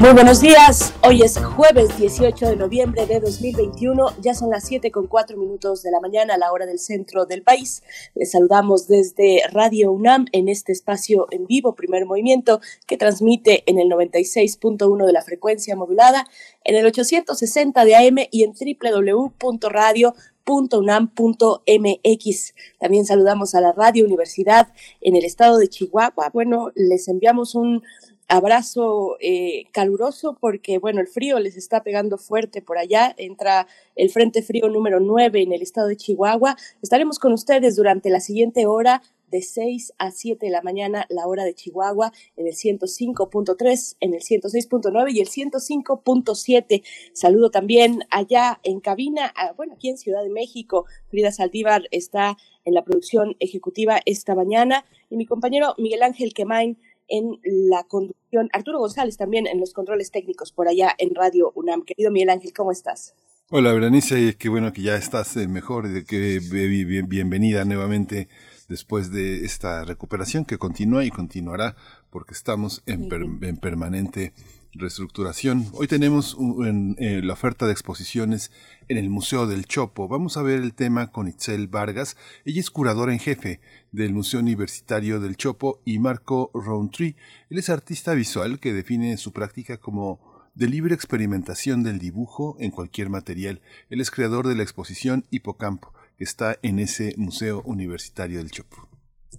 Muy buenos días, hoy es jueves 18 de noviembre de 2021, ya son las 7 con 4 minutos de la mañana a la hora del centro del país. Les saludamos desde Radio UNAM en este espacio en vivo, primer movimiento, que transmite en el 96.1 de la frecuencia modulada, en el 860 de AM y en www.radio.unam.mx. También saludamos a la Radio Universidad en el estado de Chihuahua. Bueno, les enviamos un abrazo eh, caluroso porque, bueno, el frío les está pegando fuerte por allá. Entra el Frente Frío número 9 en el estado de Chihuahua. Estaremos con ustedes durante la siguiente hora de 6 a 7 de la mañana, la hora de Chihuahua, en el 105.3, en el 106.9 y el 105.7. Saludo también allá en cabina, bueno, aquí en Ciudad de México. Frida Saldívar está en la producción ejecutiva esta mañana y mi compañero Miguel Ángel Quemain en la conducción. Arturo González también en los controles técnicos por allá en Radio UNAM. Querido Miguel Ángel, ¿cómo estás? Hola, Berenice, qué bueno que ya estás eh, mejor, que bienvenida nuevamente después de esta recuperación que continúa y continuará porque estamos en, en permanente reestructuración. Hoy tenemos eh, la oferta de exposiciones en el Museo del Chopo. Vamos a ver el tema con Itzel Vargas. Ella es curadora en jefe del Museo Universitario del Chopo y Marco Roundtree. Él es artista visual que define su práctica como de libre experimentación del dibujo en cualquier material. Él es creador de la exposición Hipocampo, que está en ese Museo Universitario del Chopo.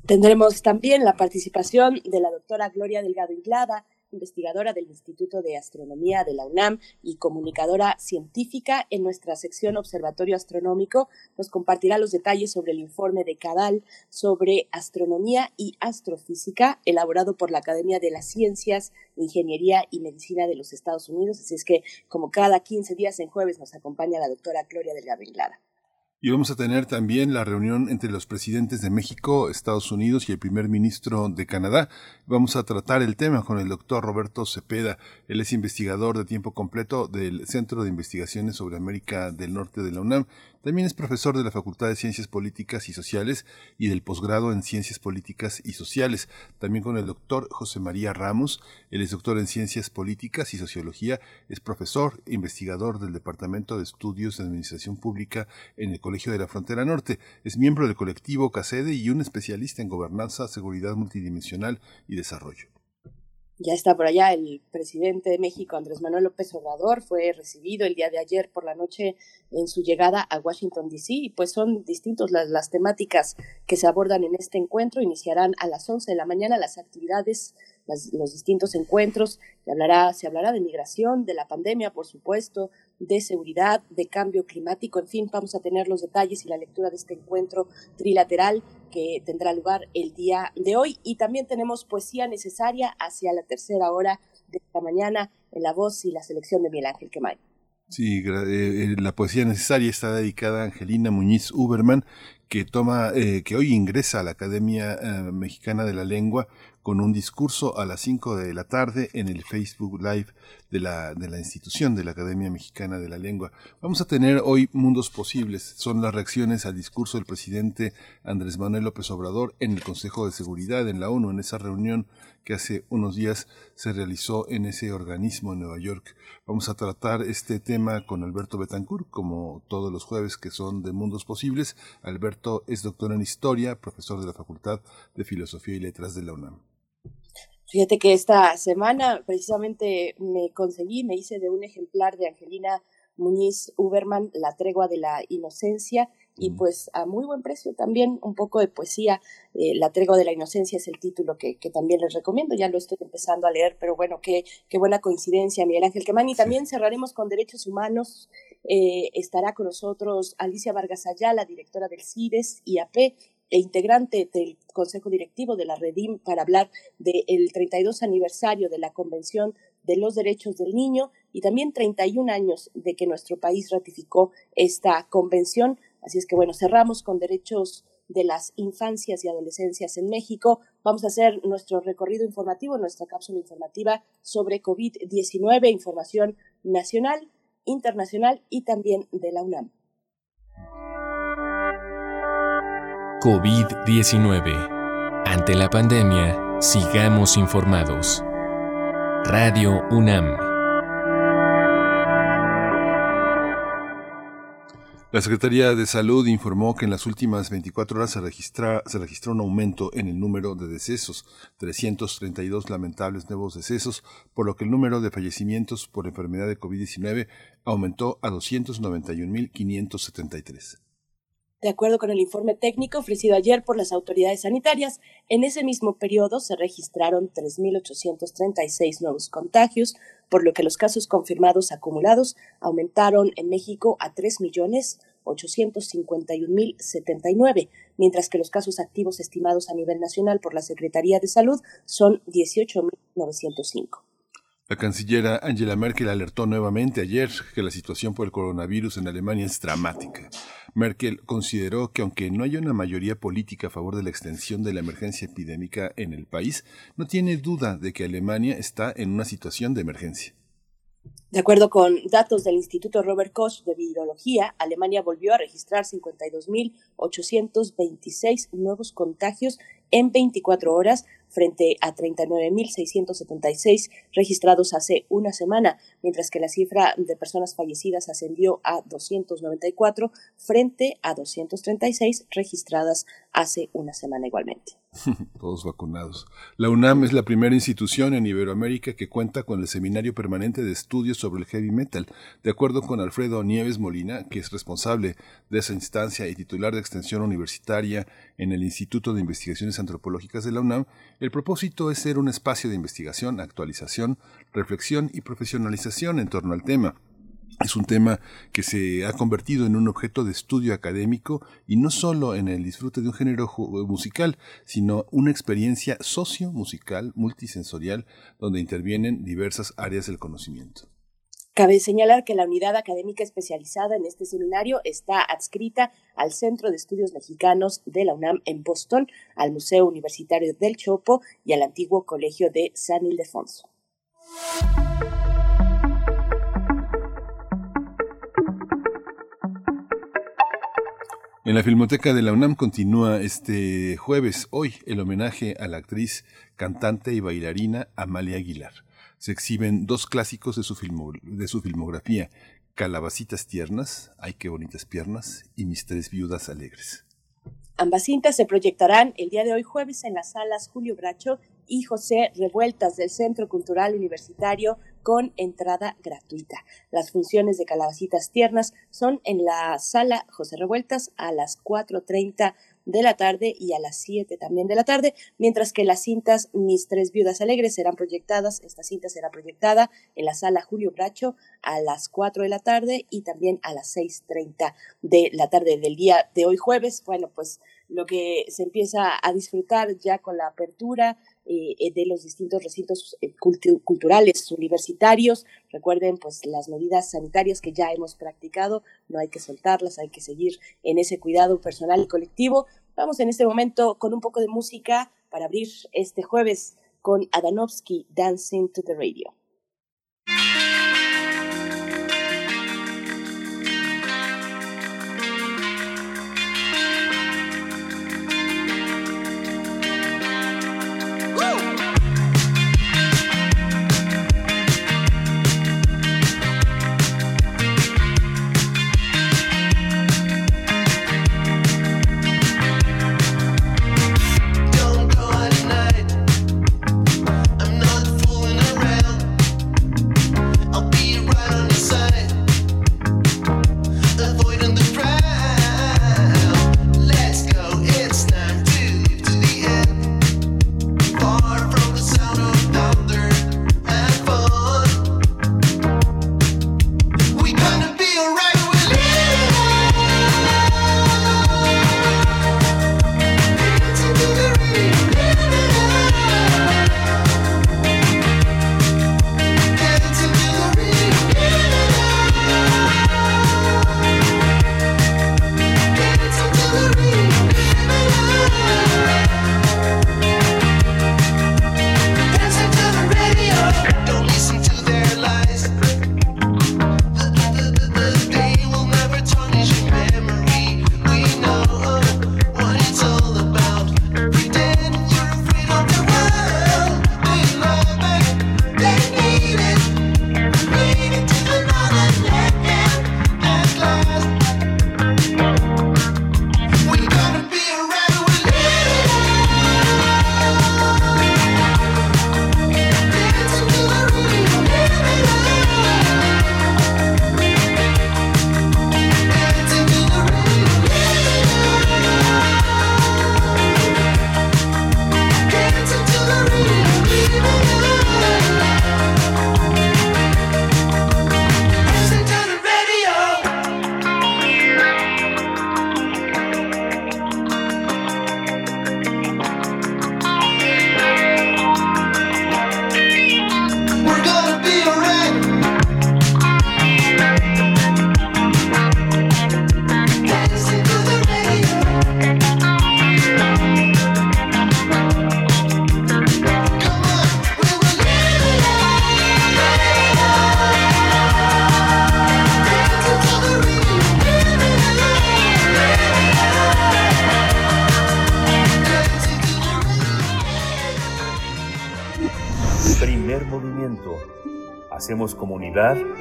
Tendremos también la participación de la doctora Gloria Delgado Inglada, investigadora del Instituto de Astronomía de la UNAM y comunicadora científica en nuestra sección Observatorio Astronómico, nos compartirá los detalles sobre el informe de Cadal sobre astronomía y astrofísica elaborado por la Academia de las Ciencias, Ingeniería y Medicina de los Estados Unidos. Así es que, como cada 15 días en jueves, nos acompaña la doctora Gloria Delgado Inglada. Y vamos a tener también la reunión entre los presidentes de México, Estados Unidos y el primer ministro de Canadá. Vamos a tratar el tema con el doctor Roberto Cepeda. Él es investigador de tiempo completo del Centro de Investigaciones sobre América del Norte de la UNAM también es profesor de la Facultad de Ciencias Políticas y Sociales y del posgrado en Ciencias Políticas y Sociales. También con el doctor José María Ramos. Él es doctor en Ciencias Políticas y Sociología. Es profesor e investigador del Departamento de Estudios de Administración Pública en el Colegio de la Frontera Norte. Es miembro del colectivo CACEDE y un especialista en gobernanza, seguridad multidimensional y desarrollo. Ya está por allá el presidente de México, Andrés Manuel López Obrador, fue recibido el día de ayer por la noche en su llegada a Washington, D.C. y pues son distintas las, las temáticas que se abordan en este encuentro. Iniciarán a las 11 de la mañana las actividades los distintos encuentros. Se hablará, se hablará de migración, de la pandemia, por supuesto, de seguridad, de cambio climático. En fin, vamos a tener los detalles y la lectura de este encuentro trilateral que tendrá lugar el día de hoy. Y también tenemos poesía necesaria hacia la tercera hora de la mañana en la voz y la selección de Miguel Ángel Quemay. Sí, eh, eh, la poesía necesaria está dedicada a Angelina Muñiz Uberman, que toma, eh, que hoy ingresa a la Academia Mexicana de la Lengua con un discurso a las 5 de la tarde en el Facebook Live de la, de la institución de la Academia Mexicana de la Lengua. Vamos a tener hoy Mundos Posibles. Son las reacciones al discurso del presidente Andrés Manuel López Obrador en el Consejo de Seguridad en la ONU, en esa reunión que hace unos días se realizó en ese organismo en Nueva York. Vamos a tratar este tema con Alberto Betancourt, como todos los jueves que son de Mundos Posibles. Alberto es doctor en Historia, profesor de la Facultad de Filosofía y Letras de la UNAM. Fíjate que esta semana precisamente me conseguí, me hice de un ejemplar de Angelina Muñiz Uberman, La tregua de la inocencia, y pues a muy buen precio también un poco de poesía. Eh, la tregua de la inocencia es el título que, también les recomiendo, ya lo estoy empezando a leer, pero bueno, qué, qué buena coincidencia, Miguel Ángel Quemán. Y también cerraremos con derechos humanos. Eh, estará con nosotros Alicia Vargas Ayala, directora del CIDES, IAP, e integrante del Consejo Directivo de la Redim para hablar del 32 aniversario de la Convención de los Derechos del Niño y también 31 años de que nuestro país ratificó esta convención. Así es que bueno, cerramos con derechos de las infancias y adolescencias en México. Vamos a hacer nuestro recorrido informativo, nuestra cápsula informativa sobre COVID-19, información nacional, internacional y también de la UNAM. COVID-19. Ante la pandemia, sigamos informados. Radio UNAM. La Secretaría de Salud informó que en las últimas 24 horas se, registra, se registró un aumento en el número de decesos, 332 lamentables nuevos decesos, por lo que el número de fallecimientos por enfermedad de COVID-19 aumentó a 291.573. De acuerdo con el informe técnico ofrecido ayer por las autoridades sanitarias, en ese mismo periodo se registraron 3.836 nuevos contagios, por lo que los casos confirmados acumulados aumentaron en México a 3.851.079, mientras que los casos activos estimados a nivel nacional por la Secretaría de Salud son 18.905. La cancillera Angela Merkel alertó nuevamente ayer que la situación por el coronavirus en Alemania es dramática. Merkel consideró que aunque no haya una mayoría política a favor de la extensión de la emergencia epidémica en el país, no tiene duda de que Alemania está en una situación de emergencia. De acuerdo con datos del Instituto Robert Koch de Virología, Alemania volvió a registrar 52.826 nuevos contagios en 24 horas frente a 39.676 registrados hace una semana, mientras que la cifra de personas fallecidas ascendió a 294 frente a 236 registradas hace una semana igualmente. Todos vacunados. La UNAM es la primera institución en Iberoamérica que cuenta con el Seminario Permanente de Estudios sobre el Heavy Metal. De acuerdo con Alfredo Nieves Molina, que es responsable de esa instancia y titular de extensión universitaria en el Instituto de Investigaciones Antropológicas de la UNAM, el propósito es ser un espacio de investigación, actualización, reflexión y profesionalización en torno al tema. Es un tema que se ha convertido en un objeto de estudio académico y no solo en el disfrute de un género musical, sino una experiencia socio-musical multisensorial donde intervienen diversas áreas del conocimiento. Cabe señalar que la unidad académica especializada en este seminario está adscrita al Centro de Estudios Mexicanos de la UNAM en Boston, al Museo Universitario del Chopo y al antiguo Colegio de San Ildefonso. En la Filmoteca de la UNAM continúa este jueves, hoy, el homenaje a la actriz, cantante y bailarina Amalia Aguilar. Se exhiben dos clásicos de su, filmografía, Calabacitas tiernas, Ay qué bonitas piernas, y Mis tres viudas alegres. Ambas cintas se proyectarán el día de hoy jueves en las salas Julio Bracho y José Revueltas del Centro Cultural Universitario con entrada gratuita. Las funciones de Calabacitas Tiernas son en la sala José Revueltas a las 4.30 de la tarde y a las 7 también de la tarde, mientras que las cintas Mis tres viudas alegres serán proyectadas, esta cinta será proyectada en la sala Julio Bracho a las 4 de la tarde y también a las 6.30 de la tarde del día de hoy jueves. Bueno, pues lo que se empieza a disfrutar ya con la apertura eh, de los distintos recintos eh, culturales universitarios. Recuerden, pues, las medidas sanitarias que ya hemos practicado, no hay que soltarlas, hay que seguir en ese cuidado personal y colectivo. Vamos en este momento con un poco de música para abrir este jueves con Adanovsky Dancing to the Radio.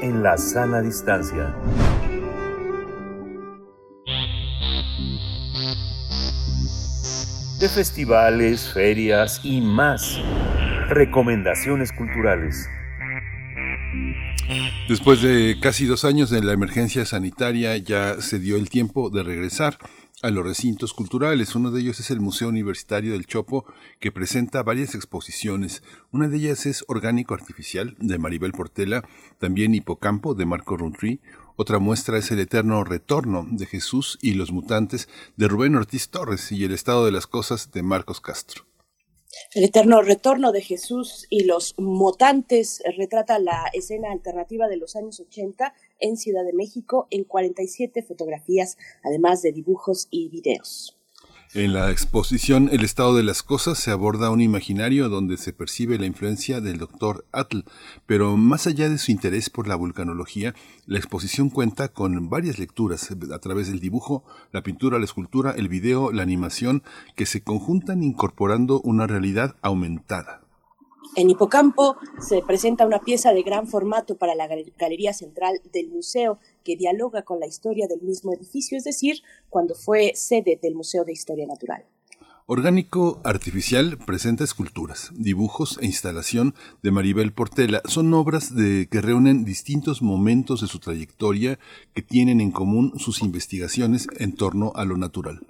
En la sana distancia. De festivales, ferias y más. Recomendaciones culturales. Después de casi dos años de la emergencia sanitaria ya se dio el tiempo de regresar a los recintos culturales. Uno de ellos es el Museo Universitario del Chopo, que presenta varias exposiciones. Una de ellas es Orgánico Artificial, de Maribel Portela, también Hipocampo, de Marco Rountree. Otra muestra es El Eterno Retorno, de Jesús y los Mutantes, de Rubén Ortiz Torres, y El Estado de las Cosas, de Marcos Castro. El eterno retorno de Jesús y los mutantes retrata la escena alternativa de los años 80 en Ciudad de México en 47 fotografías, además de dibujos y videos. En la exposición El estado de las cosas se aborda un imaginario donde se percibe la influencia del doctor Atl, pero más allá de su interés por la vulcanología, la exposición cuenta con varias lecturas a través del dibujo, la pintura, la escultura, el video, la animación, que se conjuntan incorporando una realidad aumentada. En Hipocampo se presenta una pieza de gran formato para la Galería Central del Museo que dialoga con la historia del mismo edificio, es decir, cuando fue sede del Museo de Historia Natural. Orgánico Artificial presenta esculturas, dibujos e instalación de Maribel Portela. Son obras de, que reúnen distintos momentos de su trayectoria que tienen en común sus investigaciones en torno a lo natural.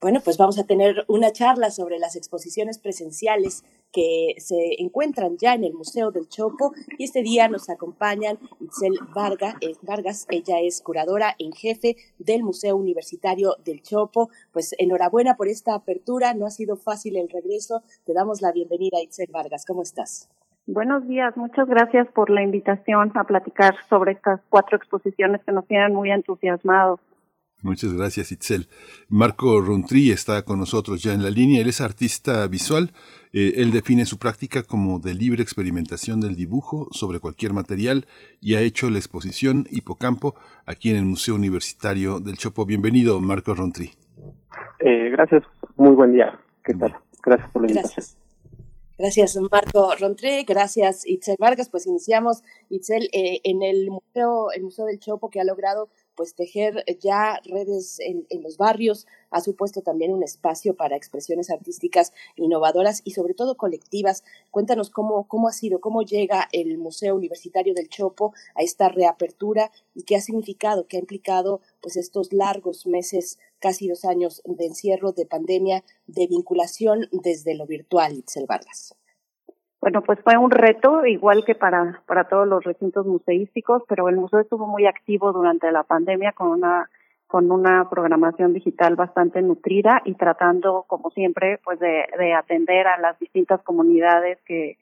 Bueno, pues vamos a tener una charla sobre las exposiciones presenciales que se encuentran ya en el Museo del Chopo y este día nos acompañan Itzel Varga, eh, Vargas, ella es curadora en jefe del Museo Universitario del Chopo. Pues enhorabuena por esta apertura, no ha sido fácil el regreso. Te damos la bienvenida, Itzel Vargas, ¿cómo estás? Buenos días, muchas gracias por la invitación a platicar sobre estas cuatro exposiciones que nos tienen muy entusiasmados. Muchas gracias, Itzel. Marco Rontri está con nosotros ya en la línea. Él es artista visual. Eh, él define su práctica como de libre experimentación del dibujo sobre cualquier material y ha hecho la exposición Hipocampo aquí en el Museo Universitario del Chopo. Bienvenido, Marco Rontri. Eh, gracias, muy buen día. ¿Qué tal? Gracias por la invitación. Gracias. Marco Rontré, gracias Itzel Vargas. Pues iniciamos, Itzel, eh, en el museo, el Museo del Chopo que ha logrado pues tejer ya redes en, los barrios, ha supuesto también un espacio para expresiones artísticas innovadoras y sobre todo colectivas. Cuéntanos cómo, cómo ha sido, cómo llega el Museo Universitario del Chopo a esta reapertura y qué ha significado, qué ha implicado pues estos largos meses, casi dos años de encierro, de pandemia, de vinculación desde lo virtual, Itzel Vargas. Bueno, pues fue un reto, igual que para, para todos los recintos museísticos, pero el museo estuvo muy activo durante la pandemia con una, con una programación digital bastante nutrida y tratando, como siempre, pues de, de atender a las distintas comunidades que,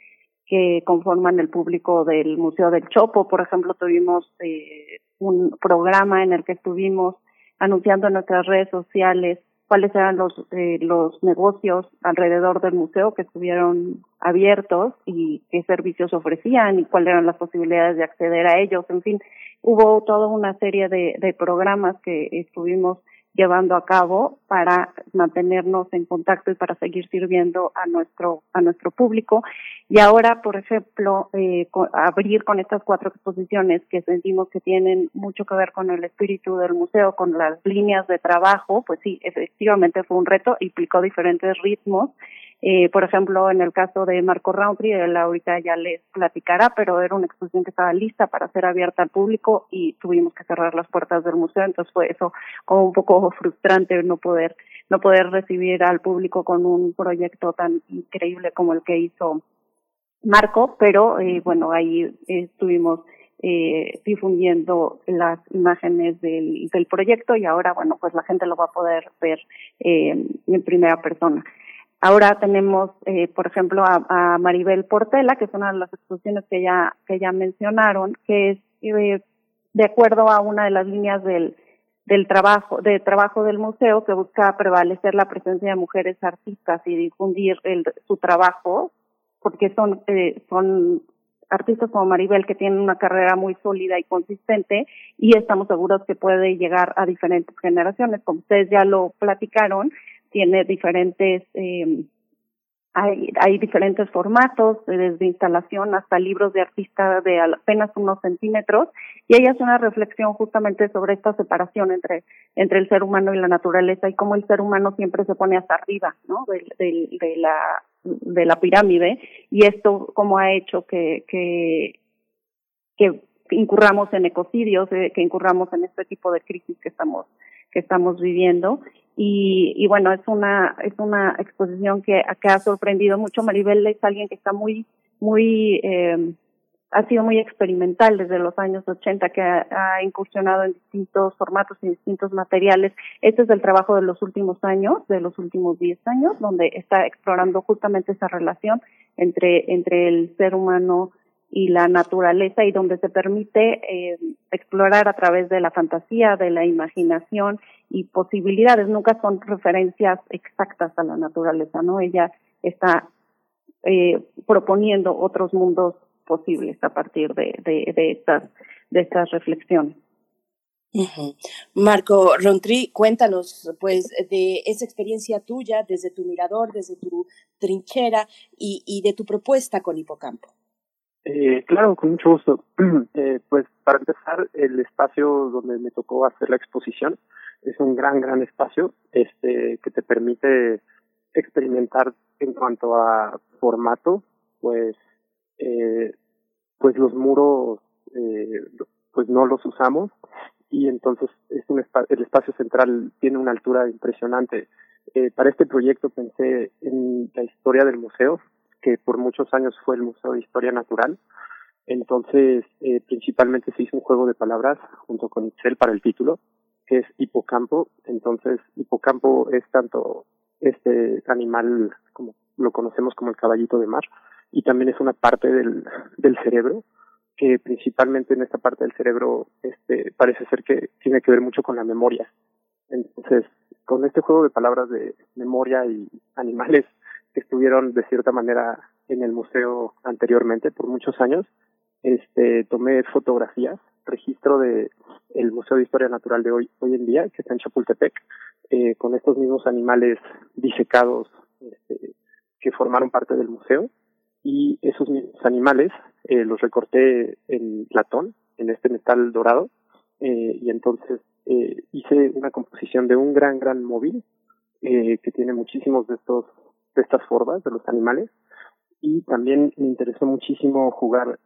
que conforman el público del Museo del Chopo. Por ejemplo, tuvimos eh, un programa en el que estuvimos anunciando en nuestras redes sociales cuáles eran los, eh, los negocios alrededor del museo que estuvieron abiertos y qué servicios ofrecían y cuáles eran las posibilidades de acceder a ellos. En fin, hubo toda una serie de, de programas que estuvimos llevando a cabo para mantenernos en contacto y para seguir sirviendo a nuestro a nuestro público. Y ahora por ejemplo eh, abrir con estas cuatro exposiciones que sentimos que tienen mucho que ver con el espíritu del museo con las líneas de trabajo pues sí efectivamente fue un reto implicó diferentes ritmos eh, por ejemplo, en el caso de Marco Roundtree, él ahorita ya les platicará, pero era una exposición que estaba lista para ser abierta al público y tuvimos que cerrar las puertas del museo, entonces fue eso como un poco frustrante no poder no poder recibir al público con un proyecto tan increíble como el que hizo Marco, pero eh, bueno, ahí estuvimos eh, difundiendo las imágenes del, del proyecto y ahora, bueno, pues la gente lo va a poder ver eh, en primera persona. Ahora tenemos, eh, por ejemplo, a, Maribel Portela, que es una de las exposiciones que ya, que ya mencionaron, que es eh, de acuerdo a una de las líneas del, del trabajo, de trabajo del museo que busca prevalecer la presencia de mujeres artistas y difundir el, su trabajo, porque son, eh, son artistas como Maribel que tienen una carrera muy sólida y consistente y estamos seguros que puede llegar a diferentes generaciones. Como ustedes ya lo platicaron, tiene diferentes eh, hay, hay diferentes formatos, desde instalación hasta libros de artista de apenas unos centímetros, y ella hace una reflexión justamente sobre esta separación entre, entre el ser humano y la naturaleza y cómo el ser humano siempre se pone hasta arriba, ¿no? De, de, la, de la pirámide, y esto cómo ha hecho que, que, que incurramos en ecocidios, eh, que incurramos en este tipo de crisis que estamos que estamos viviendo y, y bueno, es una, es una exposición que, que ha sorprendido mucho. Maribel es alguien que está muy, muy, eh, ha sido muy experimental desde los años 80, que ha, incursionado en distintos formatos y distintos materiales. Este es el trabajo de los últimos años, de los últimos 10 años, donde está explorando justamente esa relación entre, entre el ser humano y la naturaleza y donde se permite eh, explorar a través de la fantasía, de la imaginación y posibilidades. Nunca son referencias exactas a la naturaleza, ¿no? Ella está eh, proponiendo otros mundos posibles a partir de, de, estas de estas reflexiones. Marco Rontri, cuéntanos pues de esa experiencia tuya desde tu mirador, desde tu trinchera y, y de tu propuesta con Hipocampo. Eh, claro, con mucho gusto. Eh, pues para empezar, el espacio donde me tocó hacer la exposición es un gran, gran espacio este que te permite experimentar en cuanto a formato, pues, eh, pues los muros, eh, pues no los usamos y entonces es un el espacio central tiene una altura impresionante. Eh, para este proyecto pensé en la historia del museo, que por muchos años fue el Museo de Historia Natural. Entonces, eh, principalmente se hizo un juego de palabras junto con Excel para el título, que es hipocampo. Entonces, hipocampo es tanto este animal como lo conocemos como el caballito de mar y también es una parte del, del cerebro que principalmente en esta parte del cerebro este parece ser que tiene que ver mucho con la memoria. Entonces, con este juego de palabras de memoria y animales estuvieron de cierta manera en el museo anteriormente por muchos años, este tomé fotografías, registro de el Museo de Historia Natural de hoy hoy en día que está en Chapultepec, eh, con estos mismos animales disecados este, que formaron parte del museo. Y esos mismos animales eh, los recorté en latón, en este metal dorado eh, y entonces eh, hice una composición de un gran gran móvil eh, que tiene muchísimos de estos de estas formas de los animales y también me interesó muchísimo jugar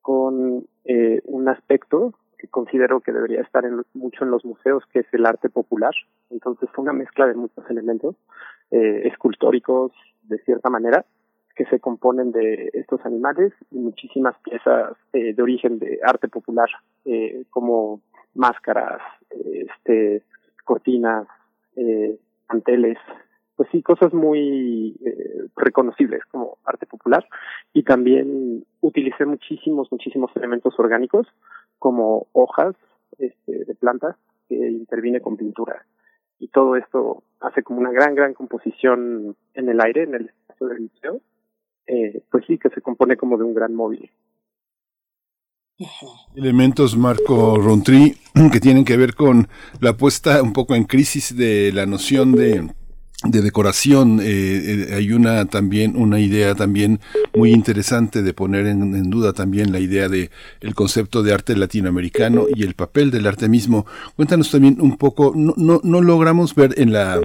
con eh, un aspecto que considero que debería estar en, mucho en los museos, que es el arte popular. Entonces fue una mezcla de muchos elementos eh, escultóricos, de cierta manera, que se componen de estos animales y muchísimas piezas eh, de origen de arte popular, eh, como máscaras, eh, este, cortinas, eh, manteles, pues sí, cosas muy eh, reconocibles como arte popular. Y también utilicé muchísimos, muchísimos elementos orgánicos como hojas este, de plantas que intervine con pintura. Y todo esto hace como una gran, gran composición en el aire, en el espacio del museo. Eh, pues sí, que se compone como de un gran móvil. Elementos, Marco Rontri, que tienen que ver con la puesta un poco en crisis de la noción de de decoración eh, eh, hay una también una idea también muy interesante de poner en, duda también la idea de el concepto de arte latinoamericano y el papel del arte mismo. Cuéntanos también un poco no, no, no logramos ver en la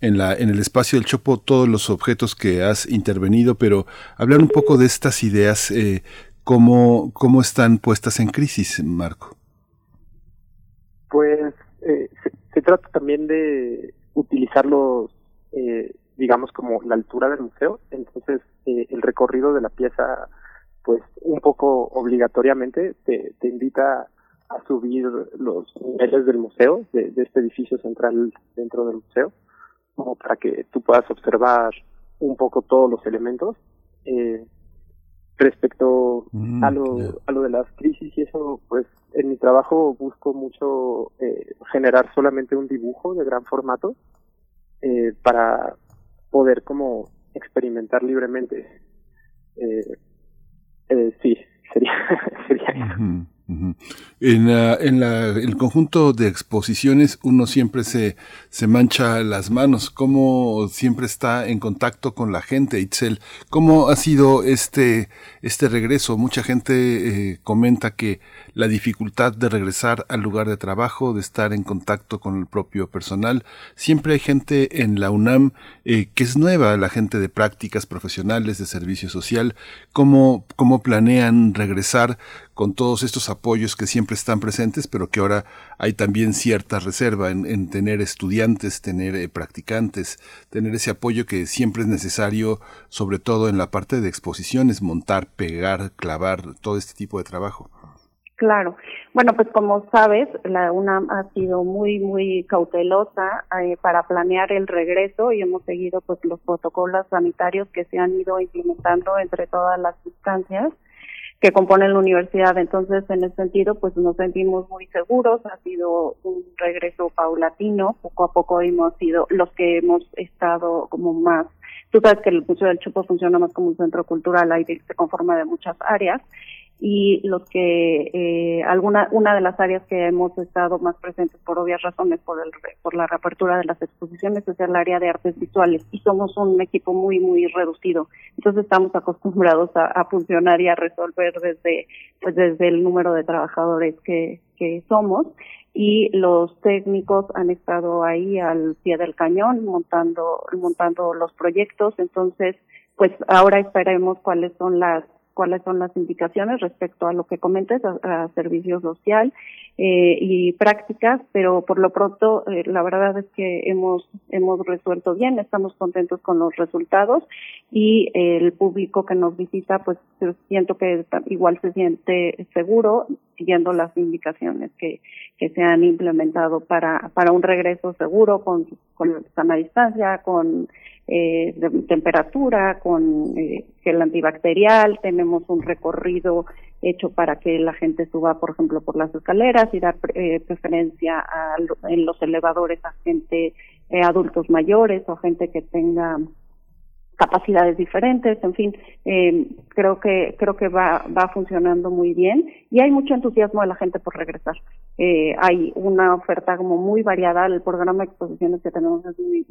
en la en el espacio del Chopo todos los objetos que has intervenido pero hablar un poco de estas ideas eh, cómo cómo están puestas en crisis Marco pues eh, se, se trata también de utilizarlos eh, digamos, como la altura del museo. Entonces, eh, el recorrido de la pieza, pues, un poco obligatoriamente te, te invita a subir los niveles del museo, de, de este edificio central dentro del museo, como para que tú puedas observar un poco todos los elementos. Eh, respecto Mm, a lo a lo de las crisis y eso pues en mi trabajo busco mucho eh, generar solamente un dibujo de gran formato eh, para poder como experimentar libremente eh, eh, sí sería sería eso. Ujú. En, en el conjunto de exposiciones uno siempre se, se mancha las manos, cómo siempre está en contacto con la gente, Itzel, cómo ha sido este, este regreso. Mucha gente eh, comenta que la dificultad de regresar al lugar de trabajo, de estar en contacto con el propio personal. Siempre hay gente en la UNAM eh, que es nueva, la gente de prácticas profesionales, de servicio social. ¿Cómo, cómo planean regresar con todos estos apoyos que siempre están presentes, pero que ahora hay también cierta reserva en, tener estudiantes, tener eh, practicantes, tener ese apoyo que siempre es necesario, sobre todo en la parte de exposiciones, montar, pegar, clavar, todo este tipo de trabajo. Claro. Bueno, pues como sabes, la UNAM ha sido muy, muy cautelosa eh, para planear el regreso y hemos seguido pues los protocolos sanitarios que se han ido implementando entre todas las instancias que componen la universidad. Entonces, en ese sentido, pues nos sentimos muy seguros. Ha sido un regreso paulatino. Poco a poco hemos sido los que hemos estado como más Tú sabes que el Museo del Chupo funciona más como un centro cultural, ahí se conforma de muchas áreas y los que eh, alguna una de las áreas que hemos estado más presentes por obvias razones por el por la reapertura de las exposiciones es el área de artes visuales y somos un equipo muy muy reducido. Entonces estamos acostumbrados a, funcionar y a resolver desde pues desde el número de trabajadores que que somos y los técnicos han estado ahí al pie del cañón montando montando los proyectos. Entonces pues ahora esperemos cuáles son las cuáles son las indicaciones respecto a lo que comentes, a, servicio social eh, y prácticas, pero por lo pronto eh, la verdad es que hemos hemos resuelto bien, estamos contentos con los resultados y el público que nos visita, pues siento que igual se siente seguro siguiendo las indicaciones que, que se han implementado para para un regreso seguro con con sana distancia, con eh, de temperatura, con eh, gel antibacterial, tenemos un recorrido hecho para que la gente suba, por ejemplo, por las escaleras y dar eh, preferencia a, en los elevadores a gente, eh, adultos mayores o gente que tenga capacidades diferentes, en fin, eh, creo que creo que va va funcionando muy bien y hay mucho entusiasmo de la gente por regresar. Eh, hay una oferta como muy variada, el programa de exposiciones que tenemos es muy,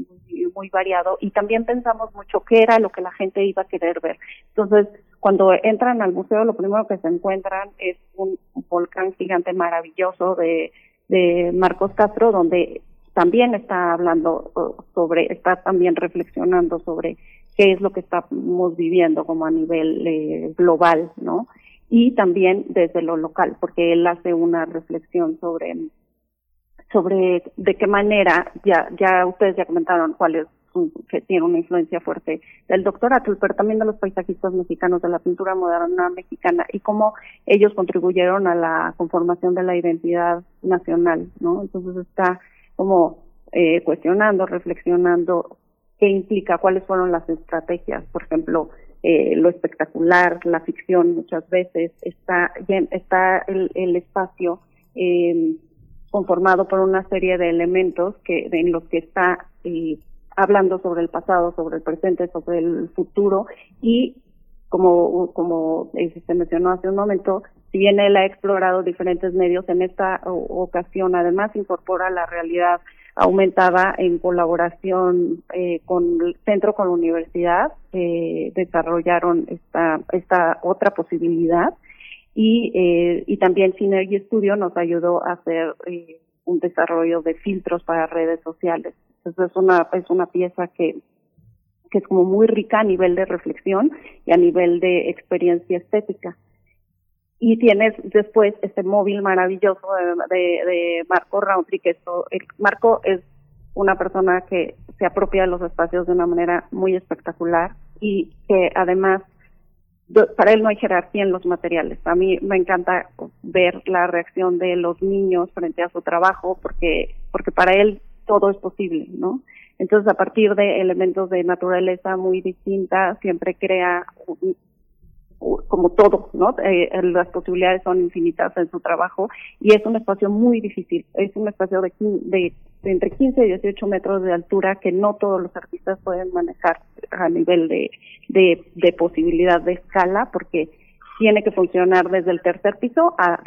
muy, variado y también pensamos mucho qué era lo que la gente iba a querer ver. Entonces, cuando entran al museo, lo primero que se encuentran es un, volcán gigante maravilloso de de Marcos Castro, donde también está hablando sobre, está también reflexionando sobre qué es lo que estamos viviendo como a nivel eh, global, ¿no? Y también desde lo local, porque él hace una reflexión sobre sobre de qué manera ya ya ustedes ya comentaron cuál es que tiene una influencia fuerte del doctor Atul, pero también de los paisajistas mexicanos de la pintura moderna mexicana y cómo ellos contribuyeron a la conformación de la identidad nacional, ¿no? Entonces está como eh, cuestionando, reflexionando qué implica, cuáles fueron las estrategias, por ejemplo, eh, lo espectacular, la ficción muchas veces, está, está el, el espacio eh, conformado por una serie de elementos que en los que está eh, hablando sobre el pasado, sobre el presente, sobre el futuro. Y como, como eh, se mencionó hace un momento, si bien él ha explorado diferentes medios en esta ocasión, además incorpora la realidad aumentada en colaboración eh, con el centro, con la universidad, eh, desarrollaron esta, esta otra posibilidad y, eh, y también Synergy Studio nos ayudó a hacer eh, un desarrollo de filtros para redes sociales. Entonces es una, es una pieza que, que es como muy rica a nivel de reflexión y a nivel de experiencia estética y tienes después este móvil maravilloso de, de, Marco Roundtree, que esto, el, Marco es una persona que se apropia de los espacios de una manera muy espectacular y que además para él no hay jerarquía en los materiales. A mí me encanta ver la reacción de los niños frente a su trabajo porque porque para él todo es posible, ¿no? Entonces, a partir de elementos de naturaleza muy distinta, siempre crea como todo, ¿no? Eh, las posibilidades son infinitas en su trabajo y es un espacio muy difícil. Es un espacio de, de, entre 15 y 18 metros de altura que no todos los artistas pueden manejar a nivel de, de, de posibilidad de escala porque tiene que funcionar desde el tercer piso a,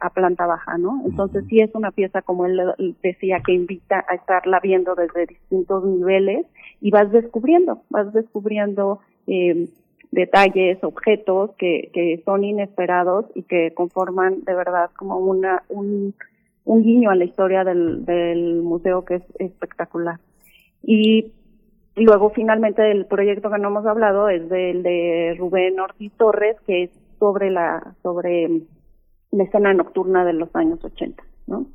a, planta baja, ¿no? Entonces sí es una pieza, como él decía, que invita a estarla viendo desde distintos niveles y vas descubriendo, vas descubriendo eh, detalles, objetos que, que son inesperados y que conforman de verdad como una un, un guiño a la historia del, del museo que es espectacular. Y luego finalmente el proyecto que no hemos hablado es del de Rubén Ortiz Torres, que es sobre la sobre la escena nocturna de los años 80, ¿no?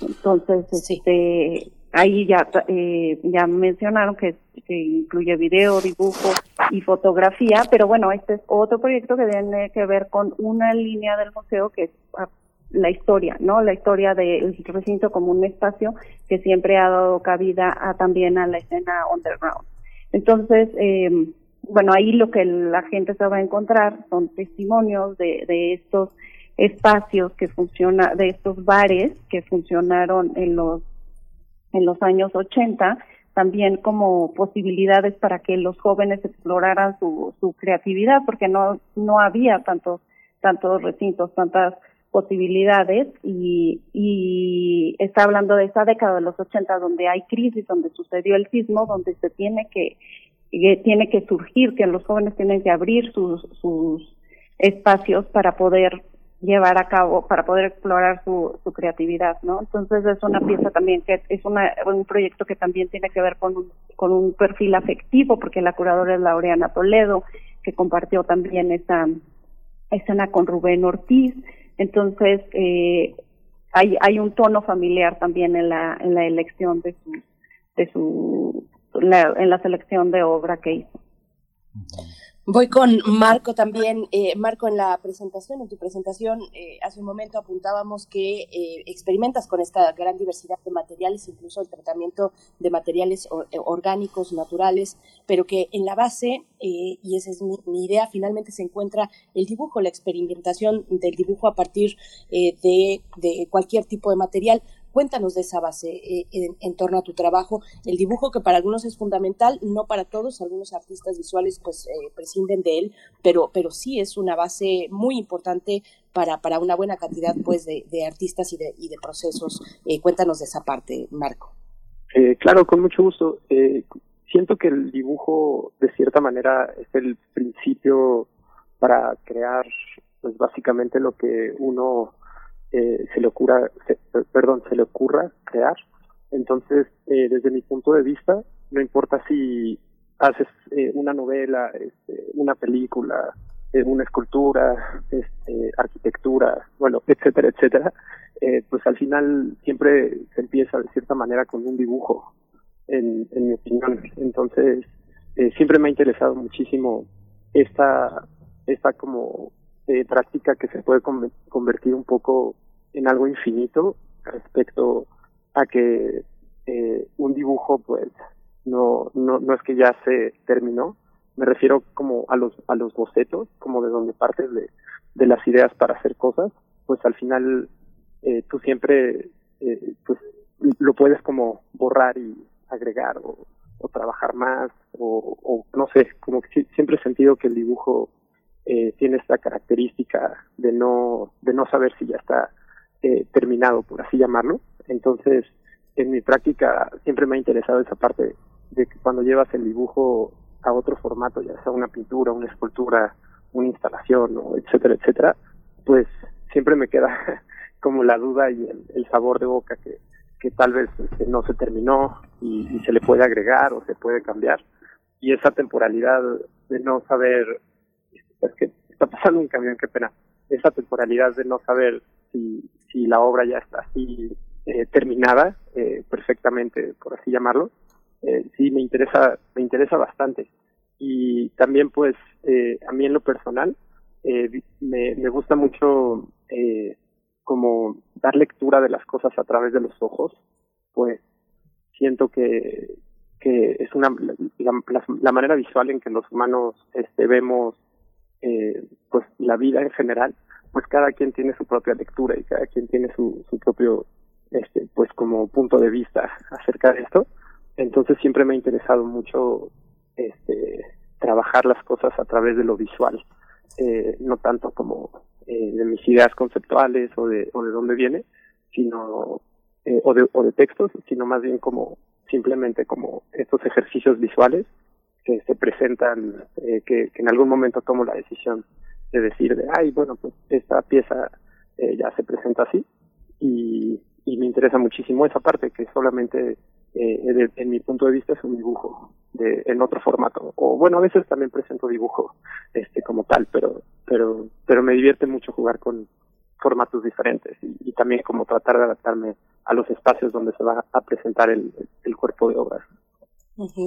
Entonces, este, ahí ya eh, ya mencionaron que, que, incluye video, dibujo y fotografía, pero bueno, este es otro proyecto que tiene que ver con una línea del museo que es ah, la historia, ¿no? La historia del recinto como un espacio que siempre ha dado cabida a, también a la escena underground. Entonces, eh, bueno, ahí lo que la gente se va a encontrar son testimonios de, de estos espacios que funciona, de estos bares que funcionaron en los en los años 80, también como posibilidades para que los jóvenes exploraran su, su creatividad, porque no no había tantos tantos recintos, tantas posibilidades. Y, está hablando de esa década de los 80 donde hay crisis, donde sucedió el sismo, donde se tiene que, tiene que surgir, que los jóvenes tienen que abrir sus, sus espacios para poder llevar a cabo, para poder explorar su, su creatividad, ¿no? Entonces es una pieza también que es una, un proyecto que también tiene que ver con un, con un perfil afectivo, porque la curadora es Laureana Toledo, que compartió también esa escena con Rubén Ortiz, entonces, eh, hay, hay un tono familiar también en la, en la elección de su, de su, en la selección de obra que hizo. Voy con Marco también. Eh, Marco, en la presentación, en tu presentación, eh, hace un momento apuntábamos que eh, experimentas con esta gran diversidad de materiales, incluso el tratamiento de materiales orgánicos, naturales, pero que en la base, y esa es mi, idea, finalmente se encuentra el dibujo, la experimentación del dibujo a partir de, de cualquier tipo de material. Cuéntanos de esa base eh, en, torno a tu trabajo, el dibujo que para algunos es fundamental, no para todos, algunos artistas visuales pues eh, prescinden de él, pero, pero sí es una base muy importante para, para una buena cantidad pues de, artistas y de, y de procesos. Eh, cuéntanos de esa parte, Marco. claro, con mucho gusto. siento que el dibujo de cierta manera es el principio para crear pues básicamente lo que uno eh, se le ocurra, perdón, se le ocurra crear. Entonces, eh, desde mi punto de vista, no importa si haces eh, una novela, este, una película, eh, una escultura, este, arquitectura, bueno, etcétera, etcétera, eh, pues al final siempre se empieza de cierta manera con un dibujo, en, en mi opinión. Entonces, eh, siempre me ha interesado muchísimo esta, esta como eh, práctica que se puede convertir un poco en algo infinito respecto a que eh, un dibujo pues no, no no es que ya se terminó. Me refiero como a los a los bocetos como de donde partes de, de las ideas para hacer cosas. Pues al final eh, tú siempre eh, pues lo puedes como borrar y agregar o, trabajar más o, o no sé como que siempre he sentido que el dibujo eh, tiene esta característica de no de no saber si ya está eh, terminado por así llamarlo. Entonces en mi práctica siempre me ha interesado esa parte de que cuando llevas el dibujo a otro formato ya sea una pintura una escultura una instalación o etcétera etcétera pues siempre me queda como la duda y el, sabor de boca que que tal vez este, no se terminó y, y se le puede agregar o se puede cambiar. Y esa temporalidad de no saber es que está pasando un camión, qué pena. Esa temporalidad de no saber si, si la obra ya está así eh, terminada eh, perfectamente, por así llamarlo, eh, sí me interesa, me interesa bastante. Y también pues eh, a mí en lo personal eh, me, me gusta mucho como dar lectura de las cosas a través de los ojos, pues siento que, que es una la, la, la manera visual en que los humanos este, vemos eh, pues la vida en general, pues cada quien tiene su propia lectura y cada quien tiene su, su propio, este, pues como punto de vista acerca de esto. Entonces siempre me ha interesado mucho, este, trabajar las cosas a través de lo visual. eh, no tanto como eh, de mis ideas conceptuales o de, o de dónde viene, sino, eh, o, de, o de textos, sino más bien como simplemente como estos ejercicios visuales que se presentan, eh, que, que en algún momento tomo la decisión de decir de, ay, bueno, pues esta pieza eh, ya se presenta así y, y me interesa muchísimo esa parte que solamente eh, en, mi punto de vista es un dibujo de en otro formato. O bueno a veces también presento dibujo este como tal pero pero pero me divierte mucho jugar con formatos diferentes y, también como tratar de adaptarme a los espacios donde se va a presentar el, el cuerpo de obras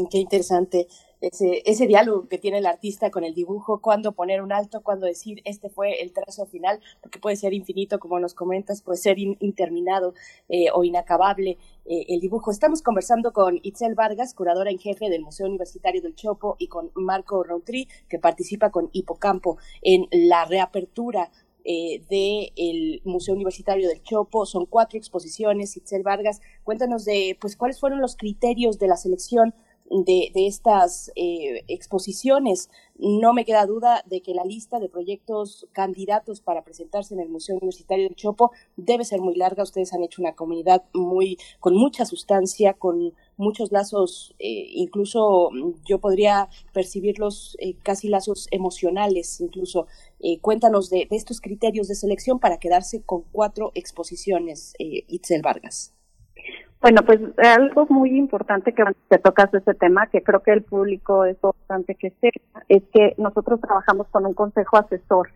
qué interesante ese, ese diálogo que tiene el artista con el dibujo, cuándo poner un alto, cuándo decir este fue el trazo final, porque puede ser infinito, como nos comentas, puede ser interminado eh, o inacabable eh, el dibujo. Estamos conversando con Itzel Vargas, curadora en jefe del Museo Universitario del Chopo, y con Marco Routry, que participa con Hipocampo en la reapertura eh, del Museo Universitario del Chopo. Son cuatro exposiciones. Itzel Vargas, cuéntanos de pues cuáles fueron los criterios de la selección de, de estas eh, exposiciones. No me queda duda de que la lista de proyectos candidatos para presentarse en el Museo Universitario del Chopo debe ser muy larga. Ustedes han hecho una comunidad muy con mucha sustancia, con muchos lazos, eh, incluso yo podría percibirlos eh, casi lazos emocionales, incluso. cuéntanos de, de, estos criterios de selección para quedarse con cuatro exposiciones, Itzel Vargas. Bueno, pues algo muy importante que te tocas ese tema, que creo que el público es importante que sepa, es que nosotros trabajamos con un consejo asesor.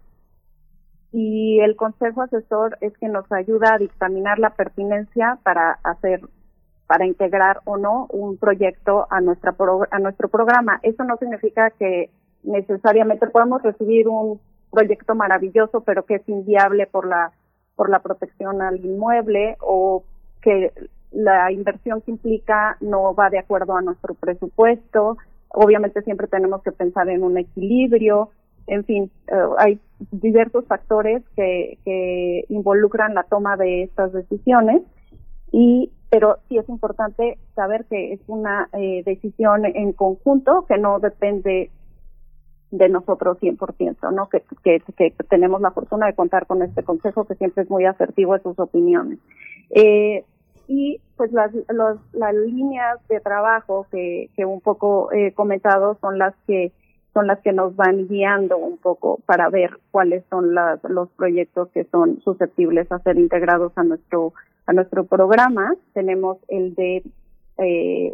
Y el consejo asesor es que nos ayuda a dictaminar la pertinencia para hacer, para integrar o no un proyecto a nuestra a nuestro programa. Eso no significa que necesariamente podamos recibir un proyecto maravilloso, pero que es inviable por la por la protección al inmueble o que la inversión que implica no va de acuerdo a nuestro presupuesto. Obviamente siempre tenemos que pensar en un equilibrio. En fin, eh, hay diversos factores que, que involucran la toma de estas decisiones y pero sí es importante saber que es una eh, decisión en conjunto que no depende de nosotros 100%, ¿no? Que, que, tenemos la fortuna de contar con este consejo que siempre es muy asertivo en sus opiniones. Eh, y pues las, las líneas de trabajo que, que un poco he comentado son las que son las que nos van guiando un poco para ver cuáles son las, los proyectos que son susceptibles a ser integrados a nuestro a nuestro programa. Tenemos el de eh,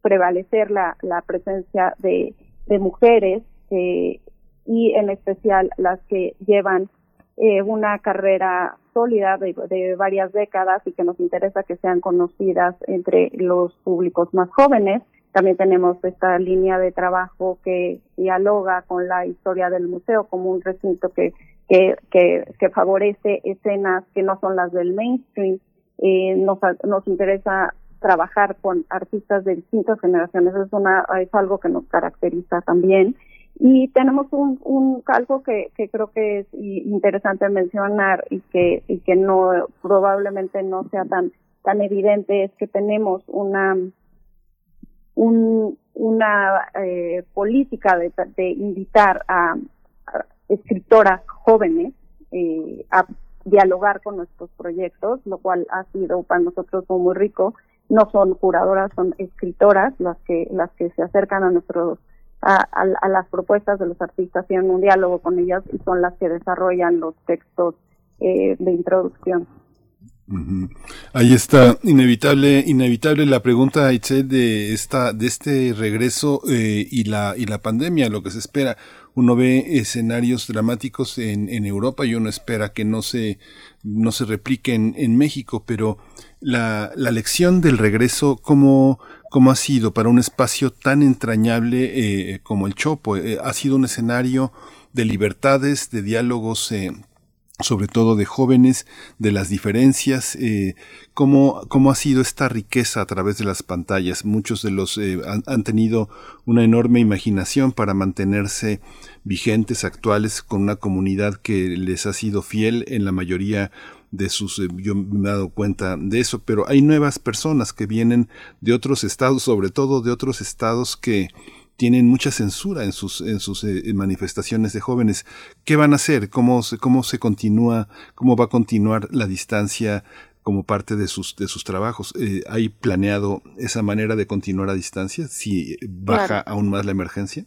prevalecer la, la presencia de, de mujeres eh, y en especial las que llevan eh, una carrera sólida de, varias décadas y que nos interesa que sean conocidas entre los públicos más jóvenes. También tenemos esta línea de trabajo que dialoga con la historia del museo como un recinto que, que, que, favorece escenas que no son las del mainstream. Eh, nos, nos interesa trabajar con artistas de distintas generaciones. Es, una, es algo que nos caracteriza también. Y tenemos un, un algo que, creo que es interesante mencionar y que, y que no, probablemente no sea tan, tan evidente, es que tenemos una, un, una eh, política de, de invitar a, escritoras jóvenes eh, a dialogar con nuestros proyectos, lo cual ha sido para nosotros muy rico. No son curadoras, son escritoras las que las que se acercan a nuestros a, las propuestas de los artistas, tienen un diálogo con ellas y son las que desarrollan los textos eh, de introducción. Ahí está inevitable, inevitable la pregunta Itzel de esta, de este regreso eh, y la y la pandemia, lo que se espera. Uno ve escenarios dramáticos en, en Europa y uno espera que no se no se repliquen en México, pero la, la lección del regreso, ¿cómo, cómo ha sido para un espacio tan entrañable eh, como el Chopo? Eh, ha sido un escenario de libertades, de diálogos eh, sobre todo de jóvenes, de las diferencias, eh, cómo, cómo, ha sido esta riqueza a través de las pantallas. Muchos de los eh, han, han, tenido una enorme imaginación para mantenerse vigentes, actuales, con una comunidad que les ha sido fiel en la mayoría de sus, eh, yo me he dado cuenta de eso, pero hay nuevas personas que vienen de otros estados, sobre todo de otros estados que tienen mucha censura en sus, en sus eh, manifestaciones de jóvenes. ¿Qué van a hacer? ¿Cómo se, cómo se continúa, cómo va a continuar la distancia como parte de sus, de sus trabajos. Eh, ¿Hay planeado esa manera de continuar a distancia si baja aún más la emergencia?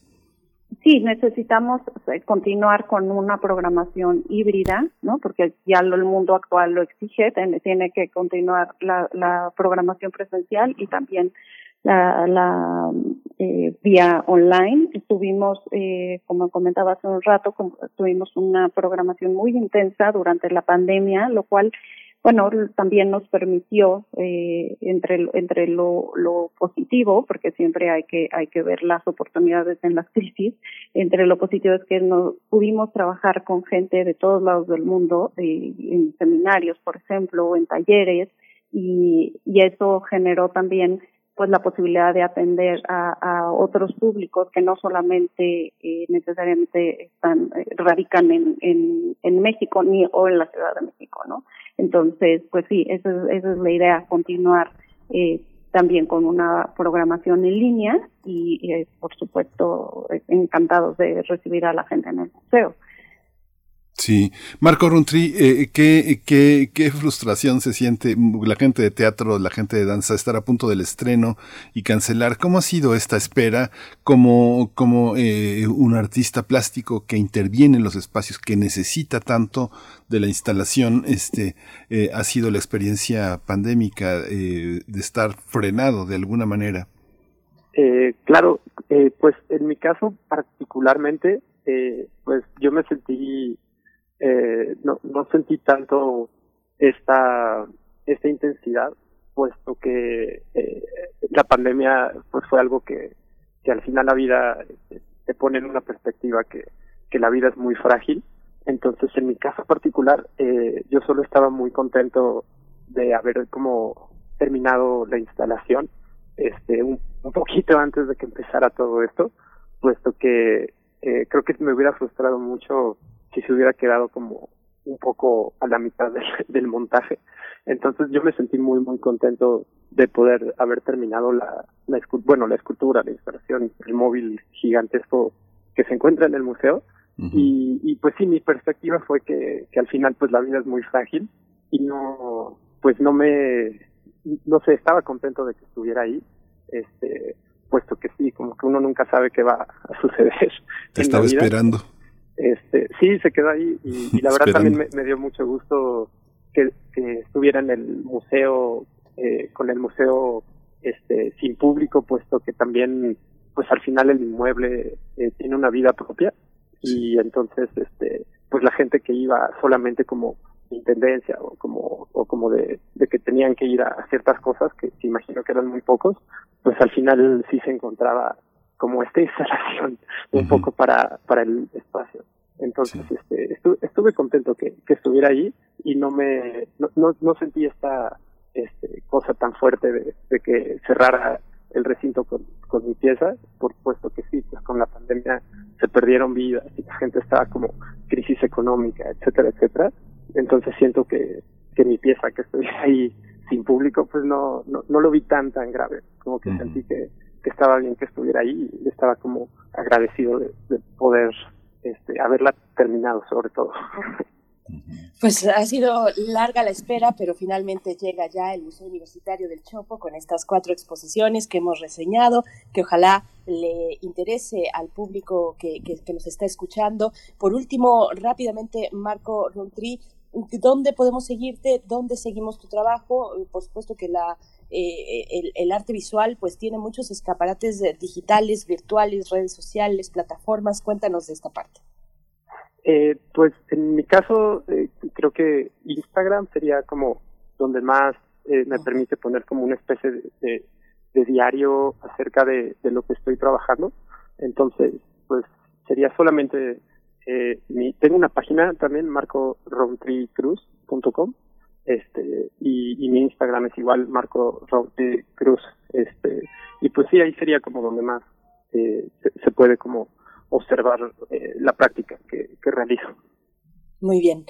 Sí, necesitamos continuar con una programación híbrida, ¿no? Porque ya el mundo actual lo exige, tiene que continuar la, programación presencial y también la, la eh, vía online. Estuvimos, eh, como comentaba hace un rato, tuvimos una programación muy intensa durante la pandemia, lo cual bueno, también nos permitió eh, entre entre lo, lo positivo, porque siempre hay que hay que ver las oportunidades en las crisis. Entre lo positivo es que nos pudimos trabajar con gente de todos lados del mundo, eh, en seminarios, por ejemplo, en talleres, y, y eso generó también pues la posibilidad de atender a, a otros públicos que no solamente eh, necesariamente están eh, radican en, en, en México ni o en la Ciudad de México, ¿no? Entonces, pues sí, esa es, esa es la idea, continuar eh, también con una programación en línea y, eh, por supuesto, encantados de recibir a la gente en el museo. Sí, Marco Runtri, eh, ¿qué, qué, qué, frustración se siente la gente de teatro, la gente de danza, estar a punto del estreno y cancelar. ¿Cómo ha sido esta espera como, como eh, un artista plástico que interviene en los espacios, que necesita tanto de la instalación? Este, eh, ha sido la experiencia pandémica eh, de estar frenado de alguna manera. Eh, claro, eh, pues en mi caso particularmente, eh, pues yo me sentí eh, no, no sentí tanto esta, intensidad, puesto que eh, la pandemia pues fue algo que, que al final la vida eh, te pone en una perspectiva que, que la vida es muy frágil. Entonces, en mi caso particular, eh, yo solo estaba muy contento de haber como terminado la instalación, este, un, un poquito antes de que empezara todo esto, puesto que eh, creo que me hubiera frustrado mucho si se hubiera quedado como un poco a la mitad del, del montaje. Entonces yo me sentí muy, muy contento de poder haber terminado la, la bueno, la escultura, la instalación, el móvil gigantesco que se encuentra en el museo. y, y pues sí, mi perspectiva fue que, que al final pues la vida es muy frágil y no, pues no me, no sé, estaba contento de que estuviera ahí, este, puesto que sí, como que uno nunca sabe qué va a suceder. Te estaba esperando. Este, sí, se quedó ahí y, la verdad también me, dio mucho gusto que, estuviera en el museo, eh, con el museo este, sin público, puesto que también, pues al final el inmueble eh, tiene una vida propia. Y entonces, este, pues la gente que iba solamente como intendencia o como o como de, de que tenían que ir a ciertas cosas que imagino que eran muy pocos pues al final sí se encontraba como esta instalación un poco para, para el espacio. Entonces, este, estuve, estuve contento que, que estuviera ahí y no me, no, no, no sentí esta este, cosa tan fuerte de, de que cerrara el recinto con, con mi pieza, por supuesto que sí, pues con la pandemia se perdieron vidas y la gente estaba como crisis económica, etcétera, etcétera. Entonces siento que, que mi pieza que estuviera ahí sin público, pues no, no, no lo vi tan, tan grave, como que sentí que, que estaba bien que estuviera ahí y estaba como agradecido de, poder este, haberla terminado sobre todo. Pues ha sido larga la espera, pero finalmente llega ya el Museo Universitario del Chopo con estas cuatro exposiciones que hemos reseñado, que ojalá le interese al público que, que, nos está escuchando. Por último, rápidamente, Marco Rontri, ¿dónde podemos seguirte? ¿Dónde seguimos tu trabajo? Por supuesto que la eh, el, el, arte visual pues tiene muchos escaparates digitales, virtuales, redes sociales, plataformas. Cuéntanos de esta parte. Eh, pues en mi caso eh, creo que Instagram sería como donde más eh, me permite poner como una especie de, de, de diario acerca de, de, lo que estoy trabajando. Entonces, pues sería solamente eh, mi, tengo una página también, marcoromtricruz.com este y, y, mi Instagram es igual Marco Raute Cruz este y pues sí ahí sería como donde más eh, se, puede como observar eh, la práctica que, que realizo muy bien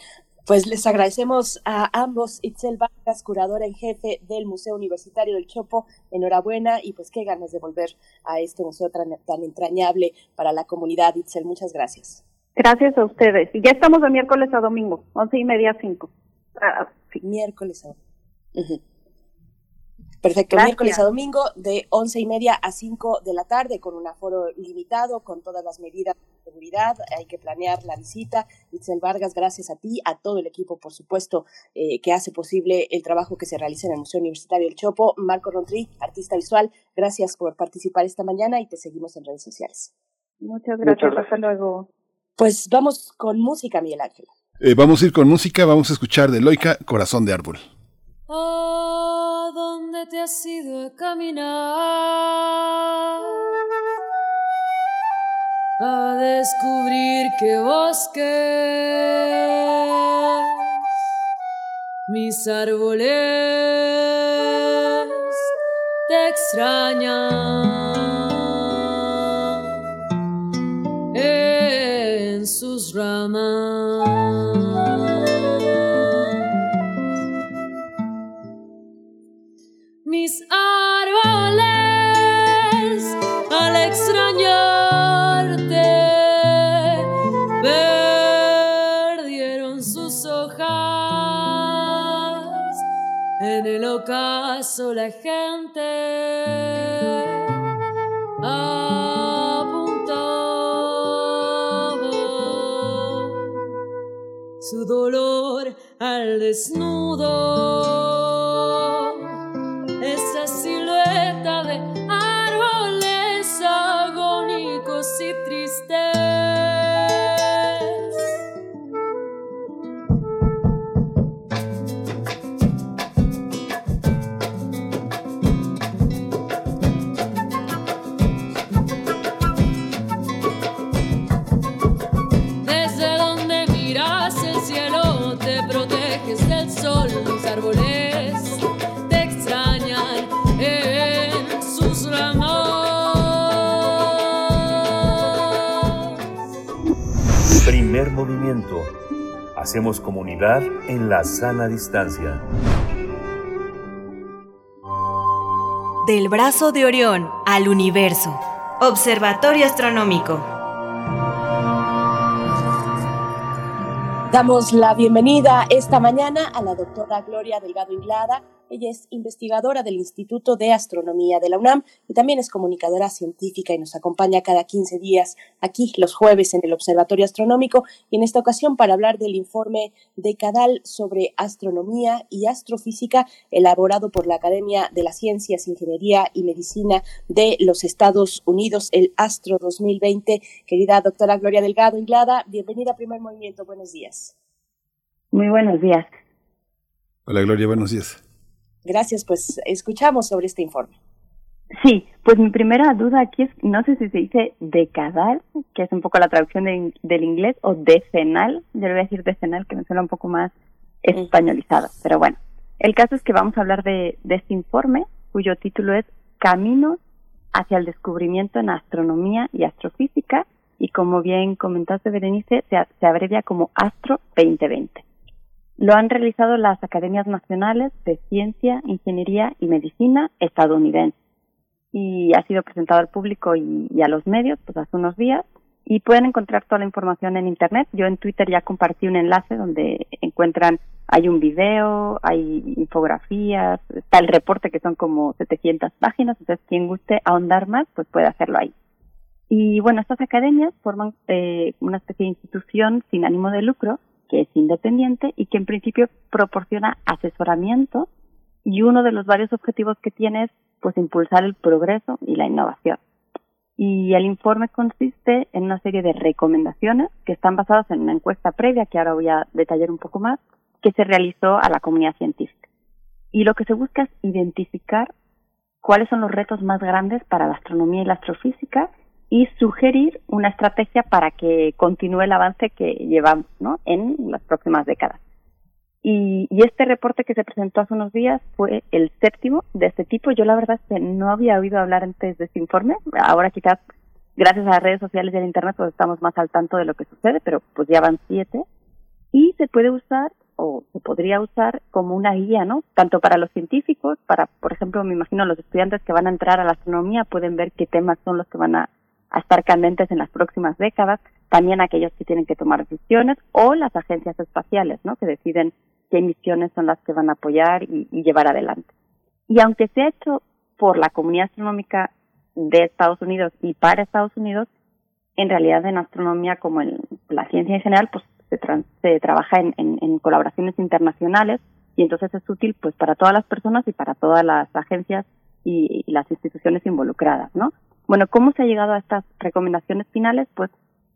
Pues les agradecemos a ambos, Itzel Vargas, curadora en jefe del Museo Universitario del Chopo, enhorabuena y pues qué ganas de volver a este museo tan, entrañable para la comunidad. Itzel, muchas gracias. Gracias a ustedes. Y ya estamos de miércoles a domingo, once y media a cinco. Ah, Miércoles a Perfecto, miércoles a domingo de once y media a cinco de la tarde con un aforo limitado, con todas las medidas de seguridad. Hay que planear la visita. Itzel Vargas, gracias a ti, a todo el equipo, por supuesto, eh, que hace posible el trabajo que se realiza en el Museo Universitario del Chopo. Marco Rontri, artista visual, gracias por participar esta mañana y te seguimos en redes sociales. Muchas gracias, hasta luego. Pues vamos con música, Miguel Ángel. Eh, vamos a ir con música, vamos a escuchar de Loica, Corazón de Árbol. ¿A dónde te has ido a caminar? A descubrir qué bosques mis árboles te extrañan en sus ramas. Ocaso la gente apuntaba su dolor al desnudo movimiento. Hacemos comunidad en la sana distancia. Del brazo de Orión al universo. Observatorio Astronómico. Damos la bienvenida esta mañana a la doctora Gloria Delgado Inglada ella es investigadora del Instituto de Astronomía de la UNAM y también es comunicadora científica y nos acompaña cada 15 días aquí los jueves en el Observatorio Astronómico y en esta ocasión para hablar del informe decadal sobre astronomía y astrofísica elaborado por la Academia de las Ciencias, Ingeniería y Medicina de los Estados Unidos, el Astro 2020. Querida doctora Gloria Delgado Inglada, bienvenida a Primer Movimiento. Buenos días. Muy buenos días. Hola Gloria, buenos días. Gracias, pues escuchamos sobre este informe. Sí, pues mi primera duda aquí es, no sé si se dice decadal, que es un poco la traducción del inglés, o decenal, yo le voy a decir decenal, que me suena un poco más españolizado, pero bueno, el caso es que vamos a hablar de, este informe, cuyo título es Caminos hacia el descubrimiento en astronomía y astrofísica, y como bien comentaste, Berenice, se, se abrevia como Astro 2020. Lo han realizado las Academias Nacionales de Ciencia, Ingeniería y Medicina estadounidenses y ha sido presentado al público y, a los medios pues hace unos días y pueden encontrar toda la información en internet. Yo en Twitter ya compartí un enlace donde encuentran, hay un video, hay infografías, está el reporte que son como 700 páginas, entonces quien guste ahondar más pues puede hacerlo ahí. Y bueno, estas academias forman eh, una especie de institución sin ánimo de lucro que es independiente y que en principio proporciona asesoramiento y uno de los varios objetivos que tiene es pues impulsar el progreso y la innovación. Y el informe consiste en una serie de recomendaciones que están basadas en una encuesta previa que ahora voy a detallar un poco más que se realizó a la comunidad científica. Y lo que se busca es identificar cuáles son los retos más grandes para la astronomía y la astrofísica y sugerir una estrategia para que continúe el avance que llevamos ¿no? en las próximas décadas. Y, este reporte que se presentó hace unos días fue el séptimo de este tipo. Yo la verdad es que no había oído hablar antes de este informe. Ahora quizás gracias a las redes sociales y al internet pues estamos más al tanto de lo que sucede, pero pues ya van siete. y se puede usar o se podría usar como una guía, ¿no? Tanto para los científicos, para, por ejemplo, me imagino los estudiantes que van a entrar a la astronomía pueden ver qué temas son los que van a, estar candentes en las próximas décadas, también aquellos que tienen que tomar decisiones o las agencias espaciales, ¿no? Que deciden qué misiones son las que van a apoyar y, llevar adelante. Y aunque se ha hecho por la comunidad astronómica de Estados Unidos y para Estados Unidos, en realidad en astronomía como en la ciencia en general, pues se, trabaja en, colaboraciones internacionales y entonces es útil pues para todas las personas y para todas las agencias y, las instituciones involucradas, ¿no? Bueno, ¿cómo se ha llegado a estas recomendaciones finales? Pues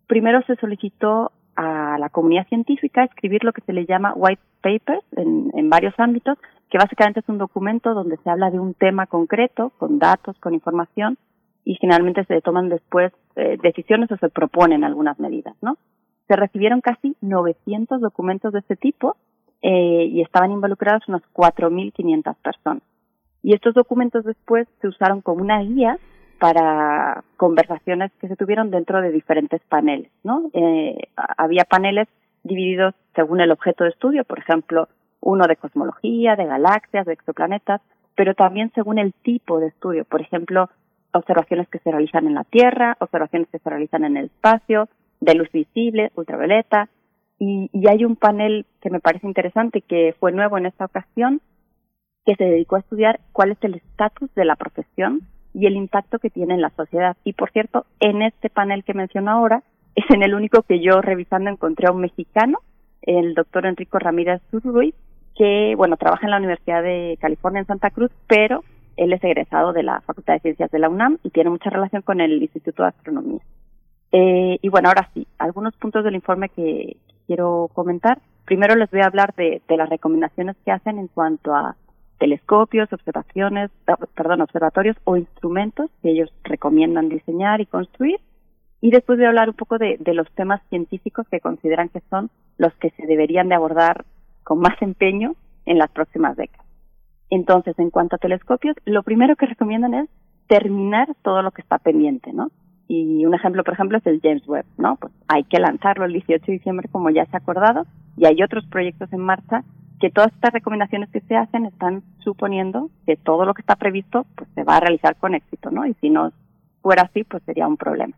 primero se solicitó a la comunidad científica escribir lo que se le llama white papers en, varios ámbitos, que básicamente es un documento donde se habla de un tema concreto, con datos, con información, y generalmente se toman después eh, decisiones o se proponen algunas medidas, ¿no? se recibieron casi 900 documentos de este tipo eh, y estaban involucrados unas 4.500 personas. Y estos documentos después se usaron como una guía para conversaciones que se tuvieron dentro de diferentes paneles, ¿no? Eh, había paneles divididos según el objeto de estudio, por ejemplo, uno de cosmología, de galaxias, de exoplanetas, pero también según el tipo de estudio, por ejemplo, observaciones que se realizan en la Tierra, observaciones que se realizan en el espacio, de luz visible, ultravioleta, y, hay un panel que me parece interesante que fue nuevo en esta ocasión, que se dedicó a estudiar cuál es el estatus de la profesión y el impacto que tiene en la sociedad. Y por cierto, en este panel que menciono ahora, es en el único que yo revisando encontré a un mexicano, el doctor Enrico Ramírez Ruiz, que, bueno, trabaja en la Universidad de California en Santa Cruz, pero él es egresado de la Facultad de Ciencias de la UNAM y tiene mucha relación con el Instituto de Astronomía. Eh, y bueno, ahora sí, algunos puntos del informe que quiero comentar. Primero les voy a hablar de, las recomendaciones que hacen en cuanto a telescopios, observaciones, perdón, observatorios o instrumentos que ellos recomiendan diseñar y construir. Y después voy a hablar un poco de, de, los temas científicos que consideran que son los que se deberían de abordar con más empeño en las próximas décadas. Entonces, en cuanto a telescopios, lo primero que recomiendan es terminar todo lo que está pendiente, ¿no? Y un ejemplo, por ejemplo, es el James Webb, ¿no? Pues hay que lanzarlo el 18 de diciembre como ya se ha acordado y hay otros proyectos en marcha que todas estas recomendaciones que se hacen están suponiendo que todo lo que está previsto pues se va a realizar con éxito, ¿no? Y si no fuera así, pues sería un problema.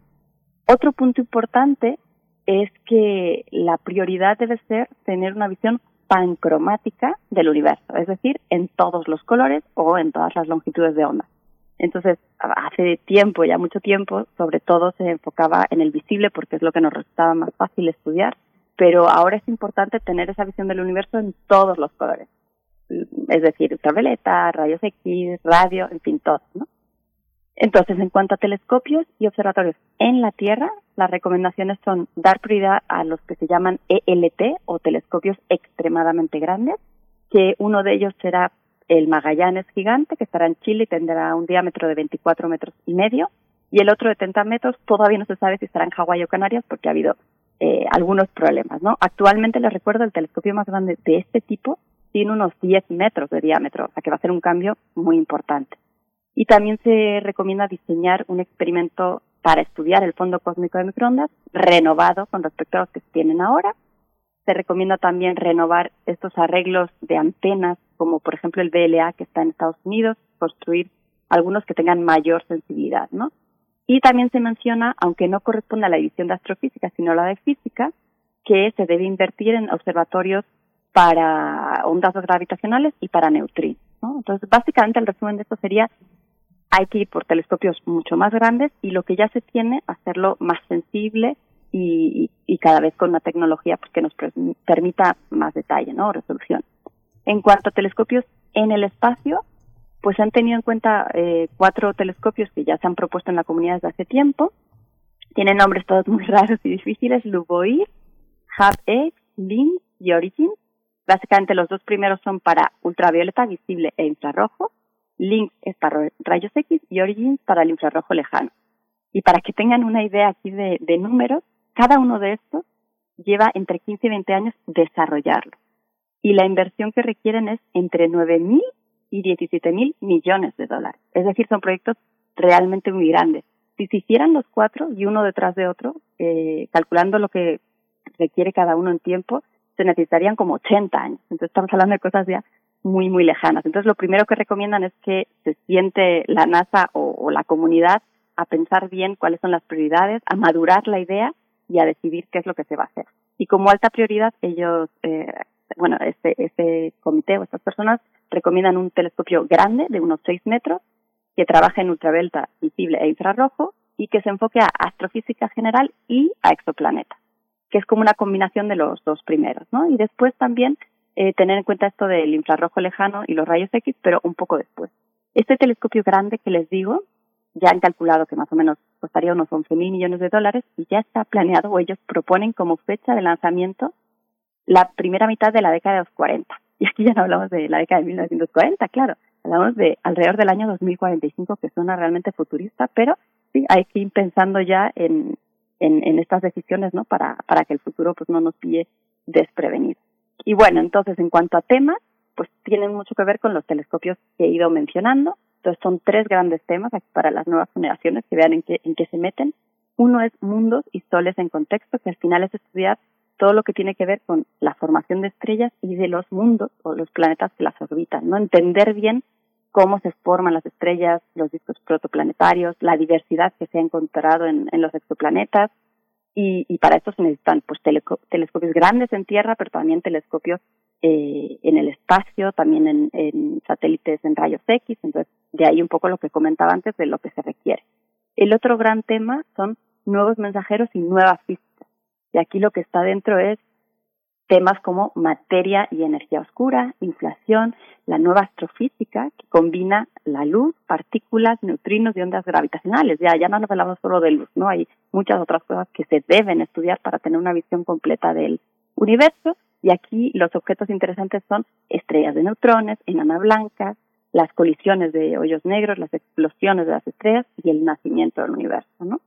Otro punto importante es que la prioridad debe ser tener una visión pancromática del universo, es decir, en todos los colores o en todas las longitudes de onda. Entonces, hace tiempo, ya mucho tiempo, sobre todo se enfocaba en el visible porque es lo que nos resultaba más fácil estudiar, pero ahora es importante tener esa visión del universo en todos los colores. Es decir, ultravioleta, rayos X, radio, en fin, todo, ¿no? Entonces, en cuanto a telescopios y observatorios en la Tierra, las recomendaciones son dar prioridad a los que se llaman ELT o telescopios extremadamente grandes, que uno de ellos será el Magallanes gigante, que estará en Chile y tendrá un diámetro de 24 metros y medio, y el otro de 30 metros todavía no se sabe si estará en Hawái o Canarias porque ha habido eh, algunos problemas, ¿no? Actualmente les recuerdo el telescopio más grande de este tipo tiene unos 10 metros de diámetro, o sea que va a ser un cambio muy importante. Y también se recomienda diseñar un experimento para estudiar el fondo cósmico de microondas renovado con respecto a los que tienen ahora se recomienda también renovar estos arreglos de antenas, como por ejemplo el BLA que está en Estados Unidos, construir algunos que tengan mayor sensibilidad, ¿no? Y también se menciona, aunque no corresponde a la edición de astrofísica, sino a la de física, que se debe invertir en observatorios para ondas gravitacionales y para neutrinos. ¿no? Entonces, básicamente el resumen de esto sería hay que ir por telescopios mucho más grandes y lo que ya se tiene, hacerlo más sensible y, cada vez con una tecnología que nos permita más detalle, ¿no? Resolución. En cuanto a telescopios en el espacio, pues han tenido en cuenta eh, cuatro telescopios que ya se han propuesto en la comunidad desde hace tiempo. Tienen nombres todos muy raros y difíciles, Luboir, Hub-X, LINX y Origin. Básicamente los dos primeros son para ultravioleta visible e infrarrojo. LINX es para rayos X y Origin para el infrarrojo lejano. Y para que tengan una idea aquí de números, cada uno de estos lleva entre 15 y 20 años desarrollarlo. Y la inversión que requieren es entre 9 mil y 17 mil millones de dólares. Es decir, son proyectos realmente muy grandes. Si se hicieran los cuatro y uno detrás de otro, eh, calculando lo que requiere cada uno en tiempo, se necesitarían como 80 años. Entonces estamos hablando de cosas ya muy, muy lejanas. Entonces lo primero que recomiendan es que se siente la NASA o, la comunidad a pensar bien cuáles son las prioridades, a madurar la idea y a decidir qué es lo que se va a hacer. Y como alta prioridad, ellos, eh, bueno, este, este comité o estas personas recomiendan un telescopio grande de unos 6 metros que trabaje en ultravioleta visible e infrarrojo y que se enfoque a astrofísica general y a exoplanetas, que es como una combinación de los dos primeros, ¿no? Y después también eh, tener en cuenta esto del infrarrojo lejano y los rayos X, pero un poco después. Este telescopio grande que les digo, ya han calculado que más o menos costaría unos 11 mil millones de dólares y ya está planeado o ellos proponen como fecha de lanzamiento la primera mitad de la década de los 40. Y aquí ya no hablamos de la década de 1940, claro, hablamos de alrededor del año 2045, que suena realmente futurista, pero sí, hay que ir pensando ya en, en, estas decisiones, ¿no? Para, para que el futuro pues no nos pille desprevenido. Y bueno, entonces en cuanto a temas, pues tienen mucho que ver con los telescopios que he ido mencionando. Entonces son tres grandes temas para las nuevas generaciones que vean en qué, en qué se meten. Uno es mundos y soles en contexto, que al final es estudiar todo lo que tiene que ver con la formación de estrellas y de los mundos o los planetas que las orbitan, ¿no? Entender bien cómo se forman las estrellas, los discos protoplanetarios, la diversidad que se ha encontrado en, los exoplanetas, y, para esto se necesitan pues telescopios grandes en tierra, pero también telescopios eh, en el espacio, también en, en, satélites en rayos X, entonces de ahí un poco lo que comentaba antes de lo que se requiere. El otro gran tema son nuevos mensajeros y nuevas. Y aquí lo que está dentro es temas como materia y energía oscura, inflación, la nueva astrofísica que combina la luz, partículas, neutrinos y ondas gravitacionales. Ya, ya no nos hablamos solo de luz, ¿no? Hay muchas otras cosas que se deben estudiar para tener una visión completa del universo. Y aquí los objetos interesantes son estrellas de neutrones, enanas blancas, las colisiones de hoyos negros, las explosiones de las estrellas y el nacimiento del universo, ¿no?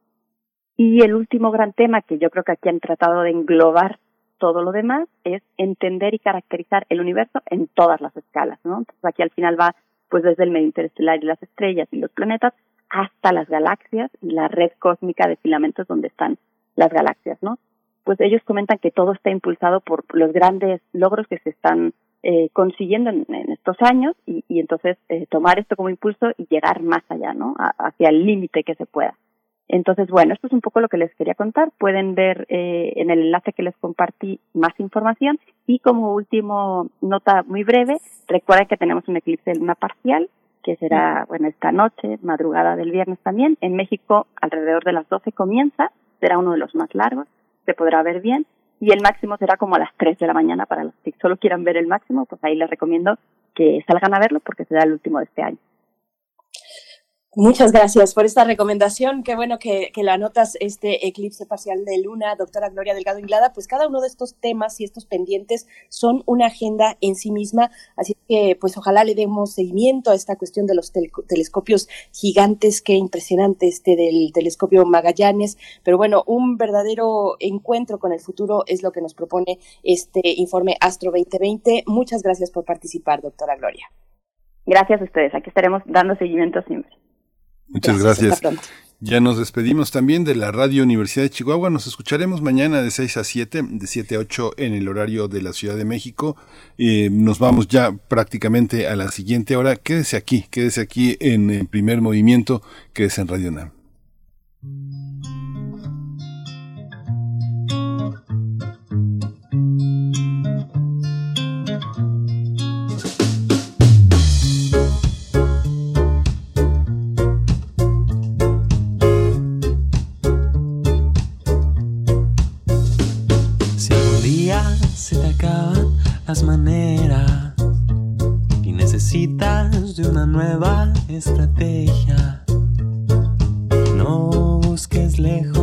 Y el último gran tema que yo creo que aquí han tratado de englobar todo lo demás es entender y caracterizar el universo en todas las escalas, ¿no? Entonces aquí al final va pues desde el medio interestelar y las estrellas y los planetas hasta las galaxias y la red cósmica de filamentos donde están las galaxias, ¿no? Pues ellos comentan que todo está impulsado por los grandes logros que se están eh, consiguiendo en, estos años y, entonces eh, tomar esto como impulso y llegar más allá, ¿no? hacia el límite que se pueda. Entonces, bueno, esto es un poco lo que les quería contar. Pueden ver eh, en el enlace que les compartí más información. Y como último nota muy breve, recuerden que tenemos un eclipse de luna parcial, que será, bueno, esta noche, madrugada del viernes también. En México, alrededor de las 12 comienza, será uno de los más largos, se podrá ver bien. Y el máximo será como a las 3 de la mañana para los que solo quieran ver el máximo, pues ahí les recomiendo que salgan a verlo porque será el último de este año. Muchas gracias por esta recomendación. Qué bueno que, la anotas, este eclipse parcial de luna, doctora Gloria Delgado Inglada. Pues cada uno de estos temas y estos pendientes son una agenda en sí misma. Así que, pues ojalá le demos seguimiento a esta cuestión de los telescopios gigantes. Qué impresionante este del telescopio Magallanes. Pero bueno, un verdadero encuentro con el futuro es lo que nos propone este informe Astro 2020. Muchas gracias por participar, doctora Gloria. Gracias a ustedes. Aquí estaremos dando seguimiento siempre. Muchas gracias. Ya nos despedimos también de la Radio Universidad de Chihuahua. Nos escucharemos mañana de 6 a 7, de 7 a 8 en el horario de la Ciudad de México. Eh, nos vamos ya prácticamente a la siguiente hora. Quédese aquí, quédese aquí en el primer movimiento, quédese en Radio NAM. Las maneras y necesitas de una nueva estrategia. No busques lejos,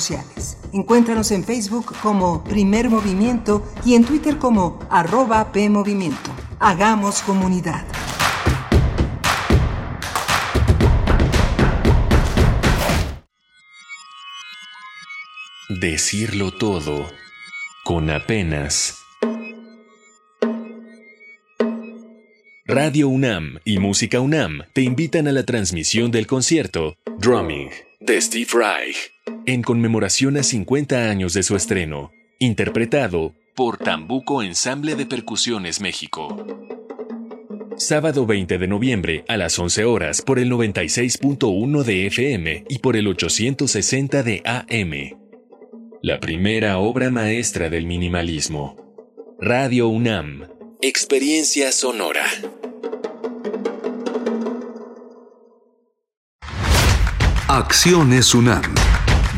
sociales. Encuéntranos en Facebook como Primer Movimiento y en Twitter como arroba PMovimiento. Hagamos comunidad. Decirlo todo con apenas. Radio UNAM y Música UNAM te invitan a la transmisión del concierto Drumming de Steve Reich en conmemoración a 50 años de su estreno, interpretado por Tambuco Ensamble de Percusiones México. Sábado 20 de noviembre a las 11 horas por el 96.1 de FM y por el 860 de AM. La primera obra maestra del minimalismo. Radio UNAM. Experiencia sonora. Acciones UNAM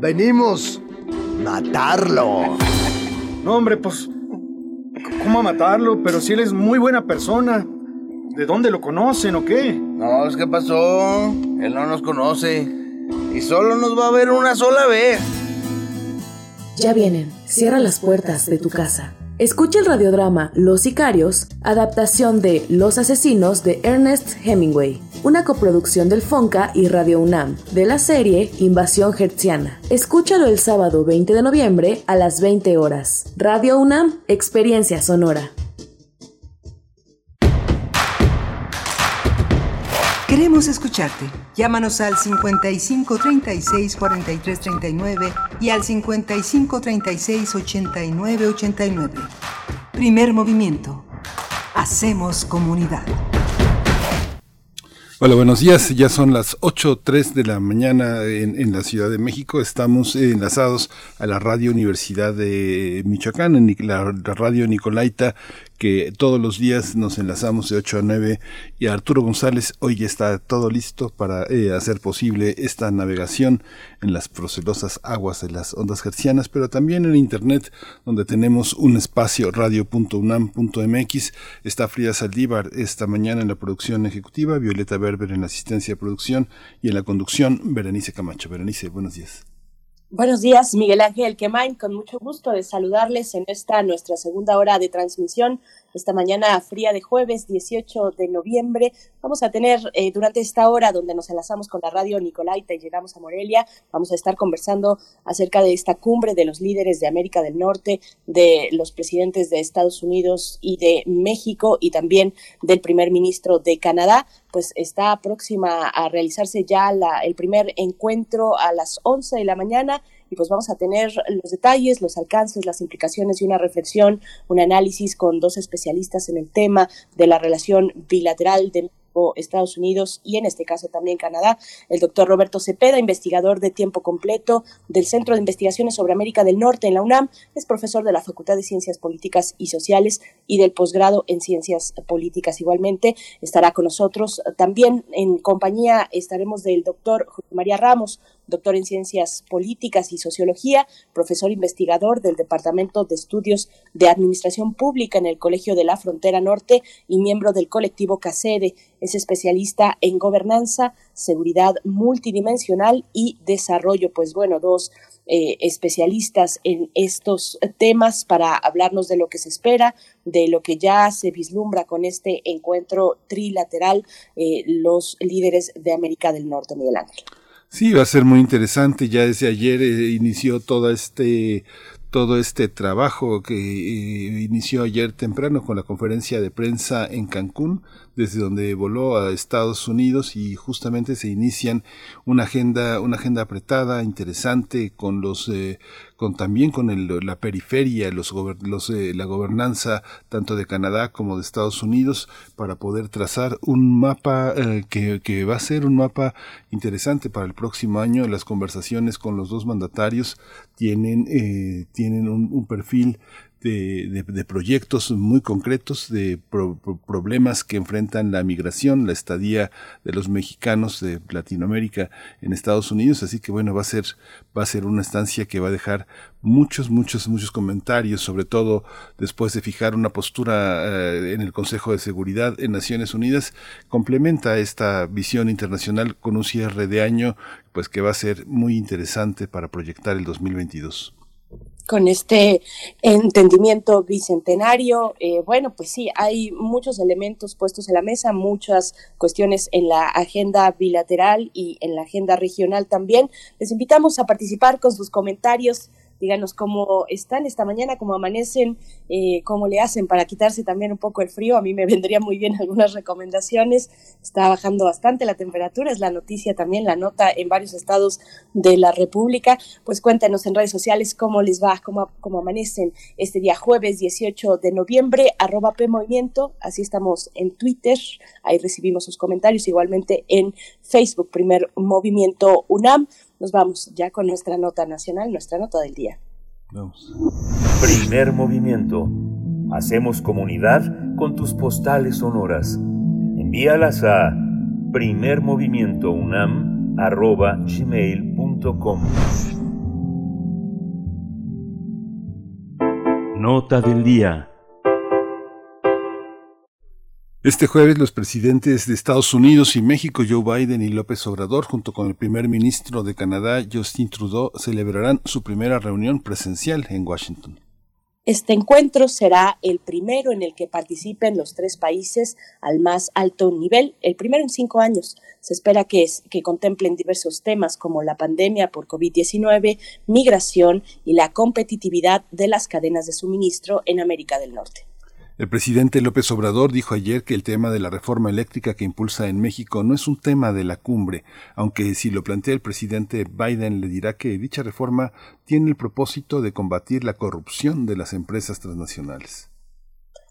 Venimos. Matarlo. No, hombre, pues. ¿Cómo matarlo? Pero si él es muy buena persona. ¿De dónde lo conocen o qué? No, es que pasó. Él no nos conoce. Y solo nos va a ver una sola vez. Ya vienen. Cierra las puertas de tu casa. Escucha el radiodrama Los Sicarios, adaptación de Los Asesinos de Ernest Hemingway, una coproducción del Fonca y Radio UNAM, de la serie Invasión Hertziana. Escúchalo el sábado 20 de noviembre a las 20 horas. Radio UNAM, Experiencia Sonora. Queremos escucharte. Llámanos al 55 36 43 39 y al 55 36 89 89. Primer movimiento. Hacemos comunidad. Hola, buenos días. Ya son las 8.03 de la mañana en, la Ciudad de México. Estamos enlazados a la Radio Universidad de Michoacán, en la radio Nicolaita, que todos los días nos enlazamos de 8 a 9 y Arturo González hoy está todo listo para eh, hacer posible esta navegación en las procelosas aguas de las ondas hercianas, pero también en internet donde tenemos un espacio radio.unam.mx. Está Frida Saldívar esta mañana en la producción ejecutiva, Violeta Berber en la asistencia de producción y en la conducción Berenice Camacho. Berenice, buenos días. Buenos días, Miguel Ángel Quemain, con mucho gusto de saludarles en esta nuestra segunda hora de transmisión. Esta mañana fría de jueves 18 de noviembre. Vamos a tener eh, durante esta hora donde nos enlazamos con la radio Nicolaita y llegamos a Morelia, vamos a estar conversando acerca de esta cumbre de los líderes de América del Norte, de los presidentes de Estados Unidos y de México y también del primer ministro de Canadá. Pues está próxima a realizarse ya la, el primer encuentro a las 11 de la mañana y pues vamos a tener los detalles, los alcances, las implicaciones y una reflexión, un análisis con dos especialistas en el tema de la relación bilateral de Estados Unidos y en este caso también Canadá, el doctor Roberto Cepeda, investigador de tiempo completo del Centro de Investigaciones sobre América del Norte en la UNAM, es profesor de la Facultad de Ciencias Políticas y Sociales y del posgrado en Ciencias Políticas. Igualmente estará con nosotros también en compañía estaremos del doctor María Ramos, doctor en Ciencias Políticas y Sociología, profesor investigador del Departamento de Estudios de Administración Pública en el Colegio de la Frontera Norte y miembro del colectivo CACEDE. Es especialista en gobernanza, seguridad multidimensional y desarrollo. Pues bueno, dos eh, especialistas en estos temas para hablarnos de lo que se espera, de lo que ya se vislumbra con este encuentro trilateral, eh, los líderes de América del Norte, Miguel Ángel. Sí, va a ser muy interesante. Ya desde ayer eh, inició todo este todo este trabajo que inició ayer temprano con la conferencia de prensa en Cancún desde donde voló a Estados Unidos y justamente se inician una agenda, una agenda apretada, interesante, con los, eh, con también con el, la periferia, los, los eh, la gobernanza tanto de Canadá como de Estados Unidos para poder trazar un mapa eh, que, que, va a ser un mapa interesante para el próximo año. Las conversaciones con los dos mandatarios tienen, tienen un, un perfil de, de, proyectos muy concretos, de problemas que enfrentan la migración, la estadía de los mexicanos de Latinoamérica en Estados Unidos. Así que bueno, va a ser, va a ser una estancia que va a dejar muchos, muchos, muchos comentarios, sobre todo después de fijar una postura eh, en el Consejo de Seguridad en Naciones Unidas, complementa esta visión internacional con un cierre de año, pues que va a ser muy interesante para proyectar el 2022 con este entendimiento bicentenario. Eh, bueno, pues sí, hay muchos elementos puestos en la mesa, muchas cuestiones en la agenda bilateral y en la agenda regional también. Les invitamos a participar con sus comentarios díganos cómo están esta mañana, cómo amanecen, eh, cómo le hacen para quitarse también un poco el frío. A mí me vendría muy bien algunas recomendaciones. Está bajando bastante la temperatura, es la noticia también, la nota en varios estados de la República. Pues cuéntenos en redes sociales cómo les va, cómo, cómo amanecen este día jueves 18 de noviembre, arroba P Movimiento, así estamos en Twitter, ahí recibimos sus comentarios, igualmente en Facebook, primer movimiento UNAM. Nos vamos ya con nuestra nota nacional, nuestra nota del día. Vamos. Primer movimiento. Hacemos comunidad con tus postales sonoras. Envíalas a primermovimientounam.gmail.com Nota del día. Este jueves los presidentes de Estados Unidos y México, Joe Biden y López Obrador, junto con el primer ministro de Canadá, Justin Trudeau, celebrarán su primera reunión presencial en Washington. Este encuentro será el primero en el que participen los tres países al más alto nivel, el primero en cinco años. Se espera que, que contemplen diversos temas como la pandemia por COVID-19, migración y la competitividad de las cadenas de suministro en América del Norte. El presidente López Obrador dijo ayer que el tema de la reforma eléctrica que impulsa en México no es un tema de la cumbre, aunque si lo plantea el presidente Biden le dirá que dicha reforma tiene el propósito de combatir la corrupción de las empresas transnacionales.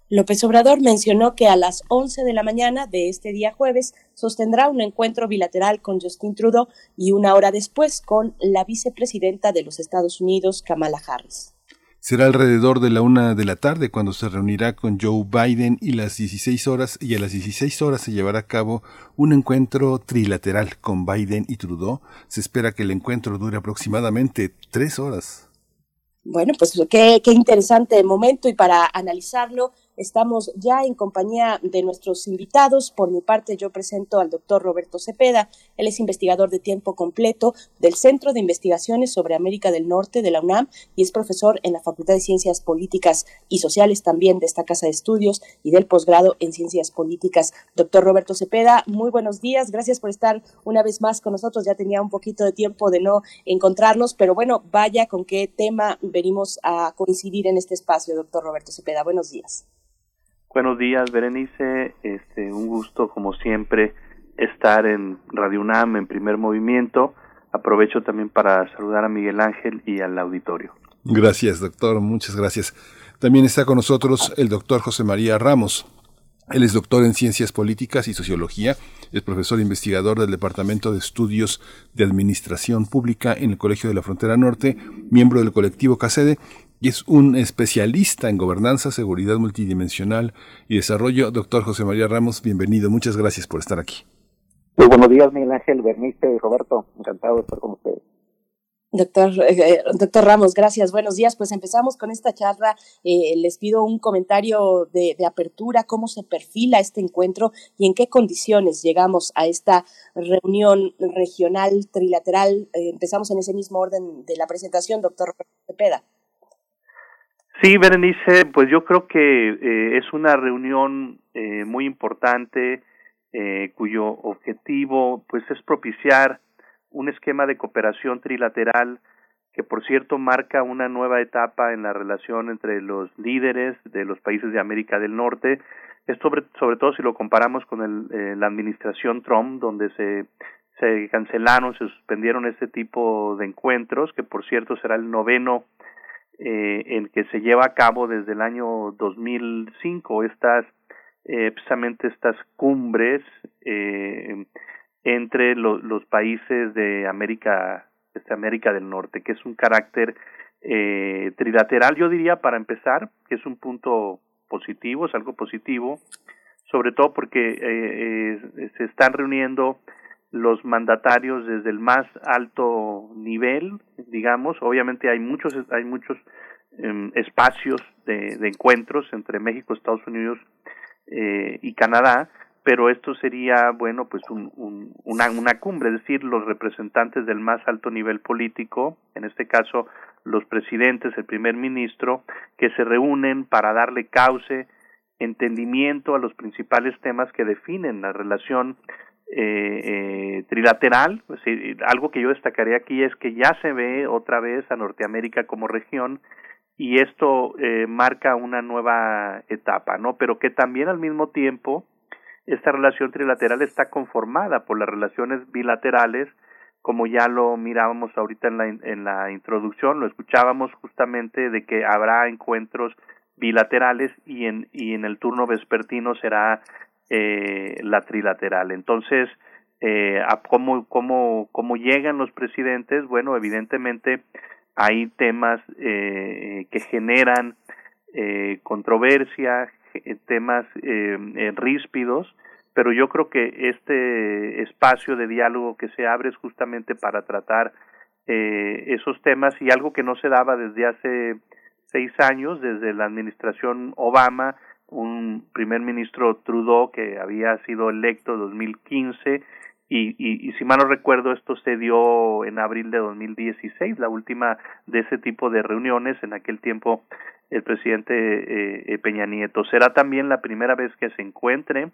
López Obrador mencionó que a las 11 de la mañana de este día jueves sostendrá un encuentro bilateral con Justin Trudeau y una hora después con la vicepresidenta de los Estados Unidos, Kamala Harris. Será alrededor de la una de la tarde cuando se reunirá con Joe Biden y las 16 horas y a las 16 horas se llevará a cabo un encuentro trilateral con Biden y Trudeau. Se espera que el encuentro dure aproximadamente tres horas. Bueno, pues qué, qué interesante momento y para analizarlo Estamos ya en compañía de nuestros invitados. Por mi parte, yo presento al doctor Roberto Cepeda. Él es investigador de tiempo completo del Centro de Investigaciones sobre América del Norte de la UNAM y es profesor en la Facultad de Ciencias Políticas y Sociales también de esta casa de estudios y del posgrado en Ciencias Políticas. Doctor Roberto Cepeda, muy buenos días. Gracias por estar una vez más con nosotros. Ya tenía un poquito de tiempo de no encontrarnos, pero bueno, vaya con qué tema venimos a coincidir en este espacio, doctor Roberto Cepeda. Buenos días. Buenos días, Berenice. Este, un gusto, como siempre, estar en Radio UNAM en primer movimiento. Aprovecho también para saludar a Miguel Ángel y al auditorio. Gracias, doctor. Muchas gracias. También está con nosotros el doctor José María Ramos. Él es doctor en Ciencias Políticas y Sociología, es profesor investigador del Departamento de Estudios de Administración Pública en el Colegio de la Frontera Norte, miembro del colectivo CACEDE y es un especialista en gobernanza, seguridad multidimensional y desarrollo. Doctor José María Ramos, bienvenido. Muchas gracias por estar aquí. Muy buenos días, Miguel Ángel, Bernice y Roberto. Encantado de estar con ustedes. Doctor, eh, doctor Ramos, gracias. Buenos días. Pues empezamos con esta charla. Eh, les pido un comentario de, apertura, cómo se perfila este encuentro y en qué condiciones llegamos a esta reunión regional trilateral. Eh, empezamos en ese mismo orden de la presentación, doctor Cepeda. Sí, Berenice, pues yo creo que es una reunión muy importante eh, cuyo objetivo pues es propiciar un esquema de cooperación trilateral que por cierto marca una nueva etapa en la relación entre los líderes de los países de América del Norte, esto sobre, sobre todo si lo comparamos con el, eh, la administración Trump, donde se, se cancelaron, se suspendieron este tipo de encuentros, que por cierto será el noveno eh, en que se lleva a cabo desde el año 2005 estas eh, precisamente estas cumbres eh, entre los países de América, de América del Norte, que es un carácter eh, trilateral, yo diría, para empezar, que es un punto positivo, es algo positivo, sobre todo porque eh, se están reuniendo los mandatarios desde el más alto nivel, digamos, obviamente hay muchos, hay muchos em, espacios de, encuentros entre México, Estados Unidos eh, y Canadá, pero esto sería, bueno, pues un, una, una cumbre, es decir, los representantes del más alto nivel político, en este caso los presidentes, el primer ministro, que se reúnen para darle cauce, entendimiento a los principales temas que definen la relación eh, eh, trilateral. Pues, algo que yo destacaría aquí es que ya se ve otra vez a Norteamérica como región y esto eh, marca una nueva etapa, ¿no? Pero que también al mismo tiempo esta relación trilateral está conformada por las relaciones bilaterales, como ya lo mirábamos ahorita en la, en la introducción, lo escuchábamos justamente de que habrá encuentros bilaterales y en, y en el turno vespertino será eh, la trilateral. Entonces, eh, ¿cómo, cómo, ¿cómo llegan los presidentes? Bueno, evidentemente hay temas eh, que generan eh, controversia, temas eh, ríspidos, pero yo creo que este espacio de diálogo que se abre es justamente para tratar esos temas y algo que no se daba desde hace seis años, desde la administración Obama, un primer ministro Trudeau que había sido electo en 2015 y, y, y, si mal no recuerdo esto se dio en abril de 2016, la última de ese tipo de reuniones, en aquel tiempo el presidente eh, Peña Nieto. Será también la primera vez que se encuentre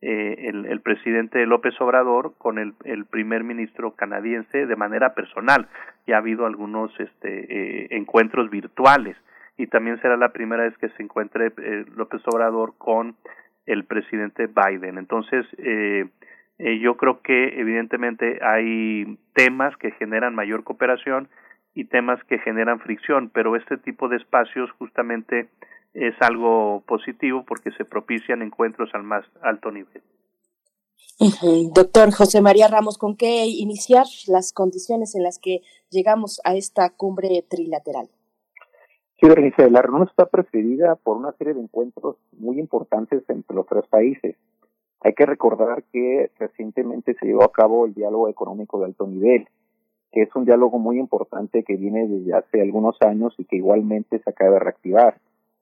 eh, el, el, presidente López Obrador con el, el, primer ministro canadiense de manera personal. Ya ha habido algunos este, eh, encuentros virtuales y también será la primera vez que se encuentre eh, López Obrador con el presidente Biden. Entonces, eh, eh, yo creo que evidentemente hay temas que generan mayor cooperación y temas que generan fricción, pero este tipo de espacios justamente es algo positivo porque se propician encuentros al más alto nivel. Doctor José María Ramos, ¿con qué iniciar las condiciones en las que llegamos a esta cumbre trilateral? Sí, la reunión está precedida por una serie de encuentros muy importantes entre los tres países. Hay que recordar que recientemente se llevó a cabo el diálogo económico de alto nivel, que es un diálogo muy importante que viene desde hace algunos años y que igualmente se acaba de reactivar.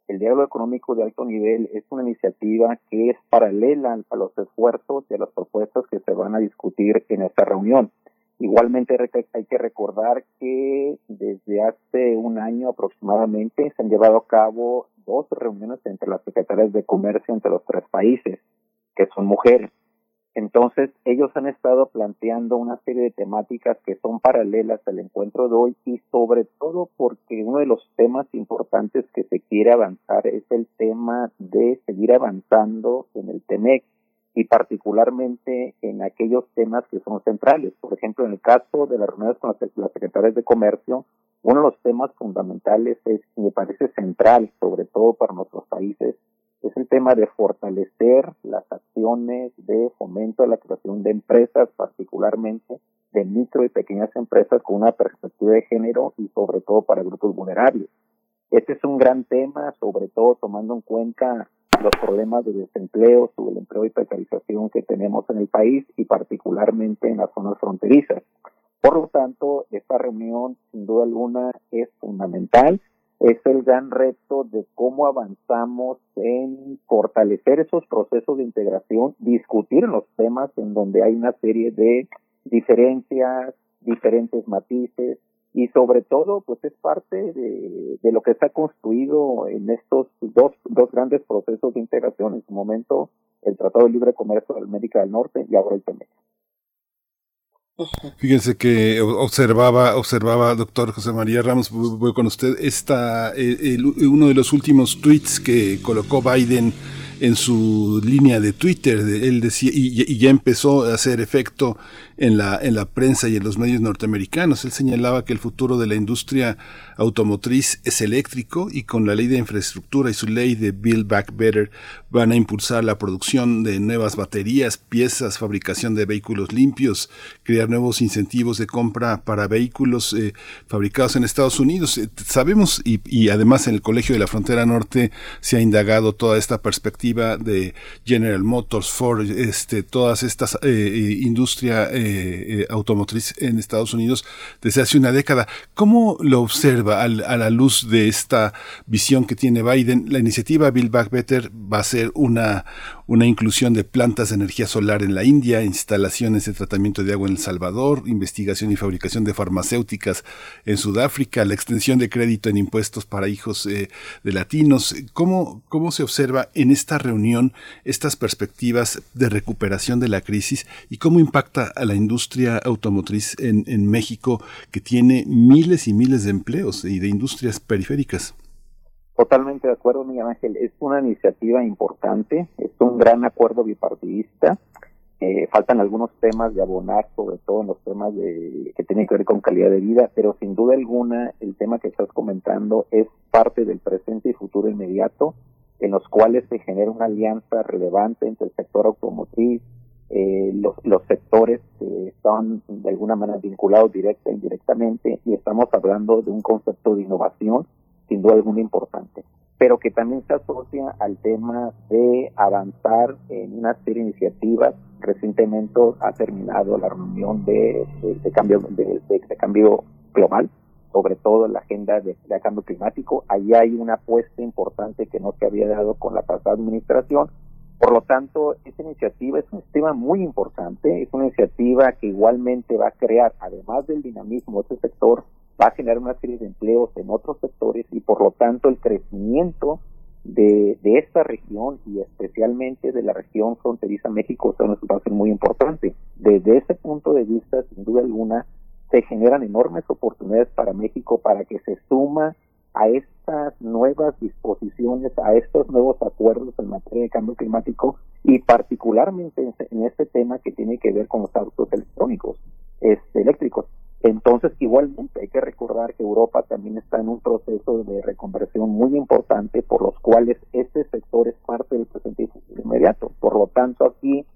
El diálogo económico de alto nivel es una iniciativa que es paralela a los esfuerzos y a las propuestas que se van a discutir en esta reunión. Igualmente hay que recordar que desde hace un año aproximadamente se han llevado a cabo dos reuniones entre las secretarias de comercio entre los tres países que son mujeres. Entonces, ellos han estado planteando una serie de temáticas que son paralelas al encuentro de hoy y sobre todo porque uno de los temas importantes que se quiere avanzar es el tema de seguir avanzando en el TEMEC y particularmente en aquellos temas que son centrales. Por ejemplo, en el caso de las reuniones con las secretarias de comercio, uno de los temas fundamentales es, me parece central, sobre todo para nuestros países, es el tema de fortalecer las acciones de fomento de la creación de empresas, particularmente de micro y pequeñas empresas con una perspectiva de género y sobre todo para grupos vulnerables. Este es un gran tema, sobre todo tomando en cuenta los problemas de desempleo, el empleo y precarización que tenemos en el país y particularmente en las zonas fronterizas. Por lo tanto, esta reunión sin duda alguna es fundamental. Es el gran reto de cómo avanzamos en fortalecer esos procesos de integración, discutir los temas en donde hay una serie de diferencias, diferentes matices, y sobre todo pues es parte de, de, lo que se ha construido en estos dos, dos grandes procesos de integración en su momento el Tratado de Libre Comercio de América del Norte y ahora el TEMEC. Fíjense que observaba, observaba, doctor José María Ramos, voy con usted, esta, eh, uno de los últimos tweets que colocó Biden en su línea de Twitter, él decía, y, y, ya empezó a hacer efecto en la, en la prensa y en los medios norteamericanos. Él señalaba que el futuro de la industria automotriz es eléctrico y con la ley de infraestructura y su ley de Build Back Better van a impulsar la producción de nuevas baterías, piezas, fabricación de vehículos limpios, crear nuevos incentivos de compra para vehículos eh, fabricados en Estados Unidos. Eh, sabemos y, además en el Colegio de la Frontera Norte se ha indagado toda esta perspectiva de General Motors, Ford, este, todas estas eh, industria eh, automotriz en Estados Unidos desde hace una década. ¿Cómo lo observa a la luz de esta visión que tiene Biden? La iniciativa Build Back Better va a ser una, una inclusión de plantas de energía solar en la India, instalaciones de tratamiento de agua en El Salvador, investigación y fabricación de farmacéuticas en Sudáfrica, la extensión de crédito en impuestos para hijos eh, de latinos. ¿Cómo, ¿Cómo se observa en esta reunión estas perspectivas de recuperación de la crisis y cómo impacta a la industria automotriz en, en México que tiene miles y miles de empleos y de industrias periféricas? Totalmente de acuerdo, Miguel Ángel. Es una iniciativa importante, es un gran acuerdo bipartidista. Eh, faltan algunos temas de abonar, sobre todo en los temas de, que tienen que ver con calidad de vida, pero sin duda alguna el tema que estás comentando es parte del presente y futuro inmediato, en los cuales se genera una alianza relevante entre el sector automotriz, eh, los, los sectores que están de alguna manera vinculados directa e indirectamente, y estamos hablando de un concepto de innovación sin duda alguna importante, pero que también se asocia al tema de avanzar en una serie de iniciativas. Recientemente ha terminado la reunión de, cambio de, cambio global, sobre todo la agenda de, cambio climático. Ahí hay una apuesta importante que no se había dado con la pasada administración. Por lo tanto, esta iniciativa es un tema muy importante, es una iniciativa que igualmente va a crear, además del dinamismo de este sector, va a generar una serie de empleos en otros sectores y por lo tanto el crecimiento de, esta región y especialmente de la región fronteriza México va a ser muy importante. Desde ese punto de vista, sin duda alguna, se generan enormes oportunidades para México para que se suma a estas nuevas disposiciones, a estos nuevos acuerdos en materia de cambio climático y particularmente en este tema que tiene que ver con los autos electrónicos, este, eléctricos. Entonces, igualmente hay que recordar que Europa también está en un proceso de reconversión muy importante, por los cuales este sector es parte del presente inmediato. Por lo tanto, aquí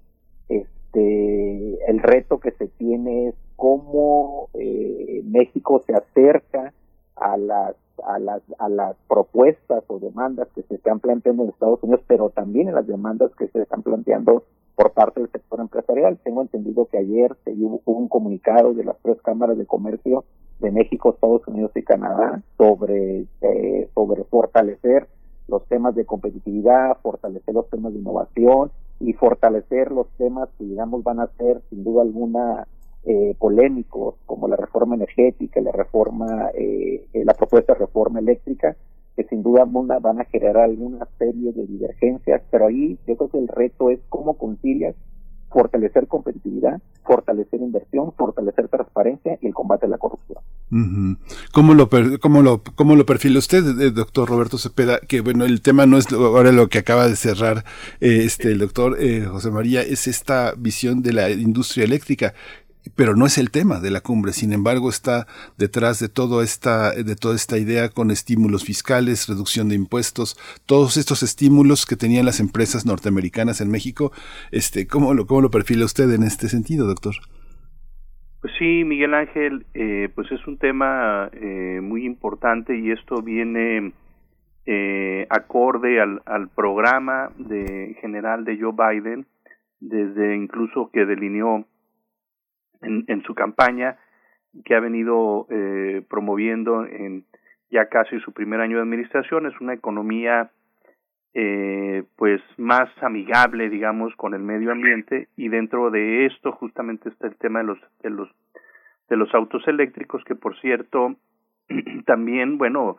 este, el reto que se tiene es cómo eh, México se acerca a las, a, las, a las propuestas o demandas que se están planteando en Estados Unidos, pero también en las demandas que se están planteando por parte del sector empresarial. Tengo entendido que ayer se hubo un comunicado de las tres cámaras de comercio de México, Estados Unidos y Canadá sobre, eh, sobre fortalecer los temas de competitividad, fortalecer los temas de innovación y fortalecer los temas que, digamos, van a ser sin duda alguna eh, polémicos, como la reforma energética, la reforma, eh, la propuesta de reforma eléctrica, que sin duda van a generar alguna serie de divergencias, pero ahí yo creo que el reto es cómo concilias fortalecer competitividad, fortalecer inversión, fortalecer transparencia y el combate a la corrupción. ¿Cómo, lo, cómo, lo, ¿Cómo lo perfila usted, eh, doctor Roberto Cepeda? Que bueno, el tema no es ahora lo que acaba de cerrar eh, este el doctor eh, José María, es esta visión de la industria eléctrica pero no es el tema de la cumbre. Sin embargo, está detrás de todo esta, de toda esta idea con estímulos fiscales, reducción de impuestos, todos estos estímulos que tenían las empresas norteamericanas en México. Este, ¿cómo lo, cómo lo perfila usted en este sentido, doctor? Pues sí, Miguel Ángel, eh, pues es un tema eh, muy importante y esto viene eh, acorde al, al programa de general de Joe Biden, desde incluso que delineó en, su campaña, que ha venido eh, promoviendo en ya casi su primer año de administración, es una economía eh, pues más amigable, digamos, con el medio ambiente. Y dentro de esto justamente está el tema de los de los de los autos eléctricos que por cierto también bueno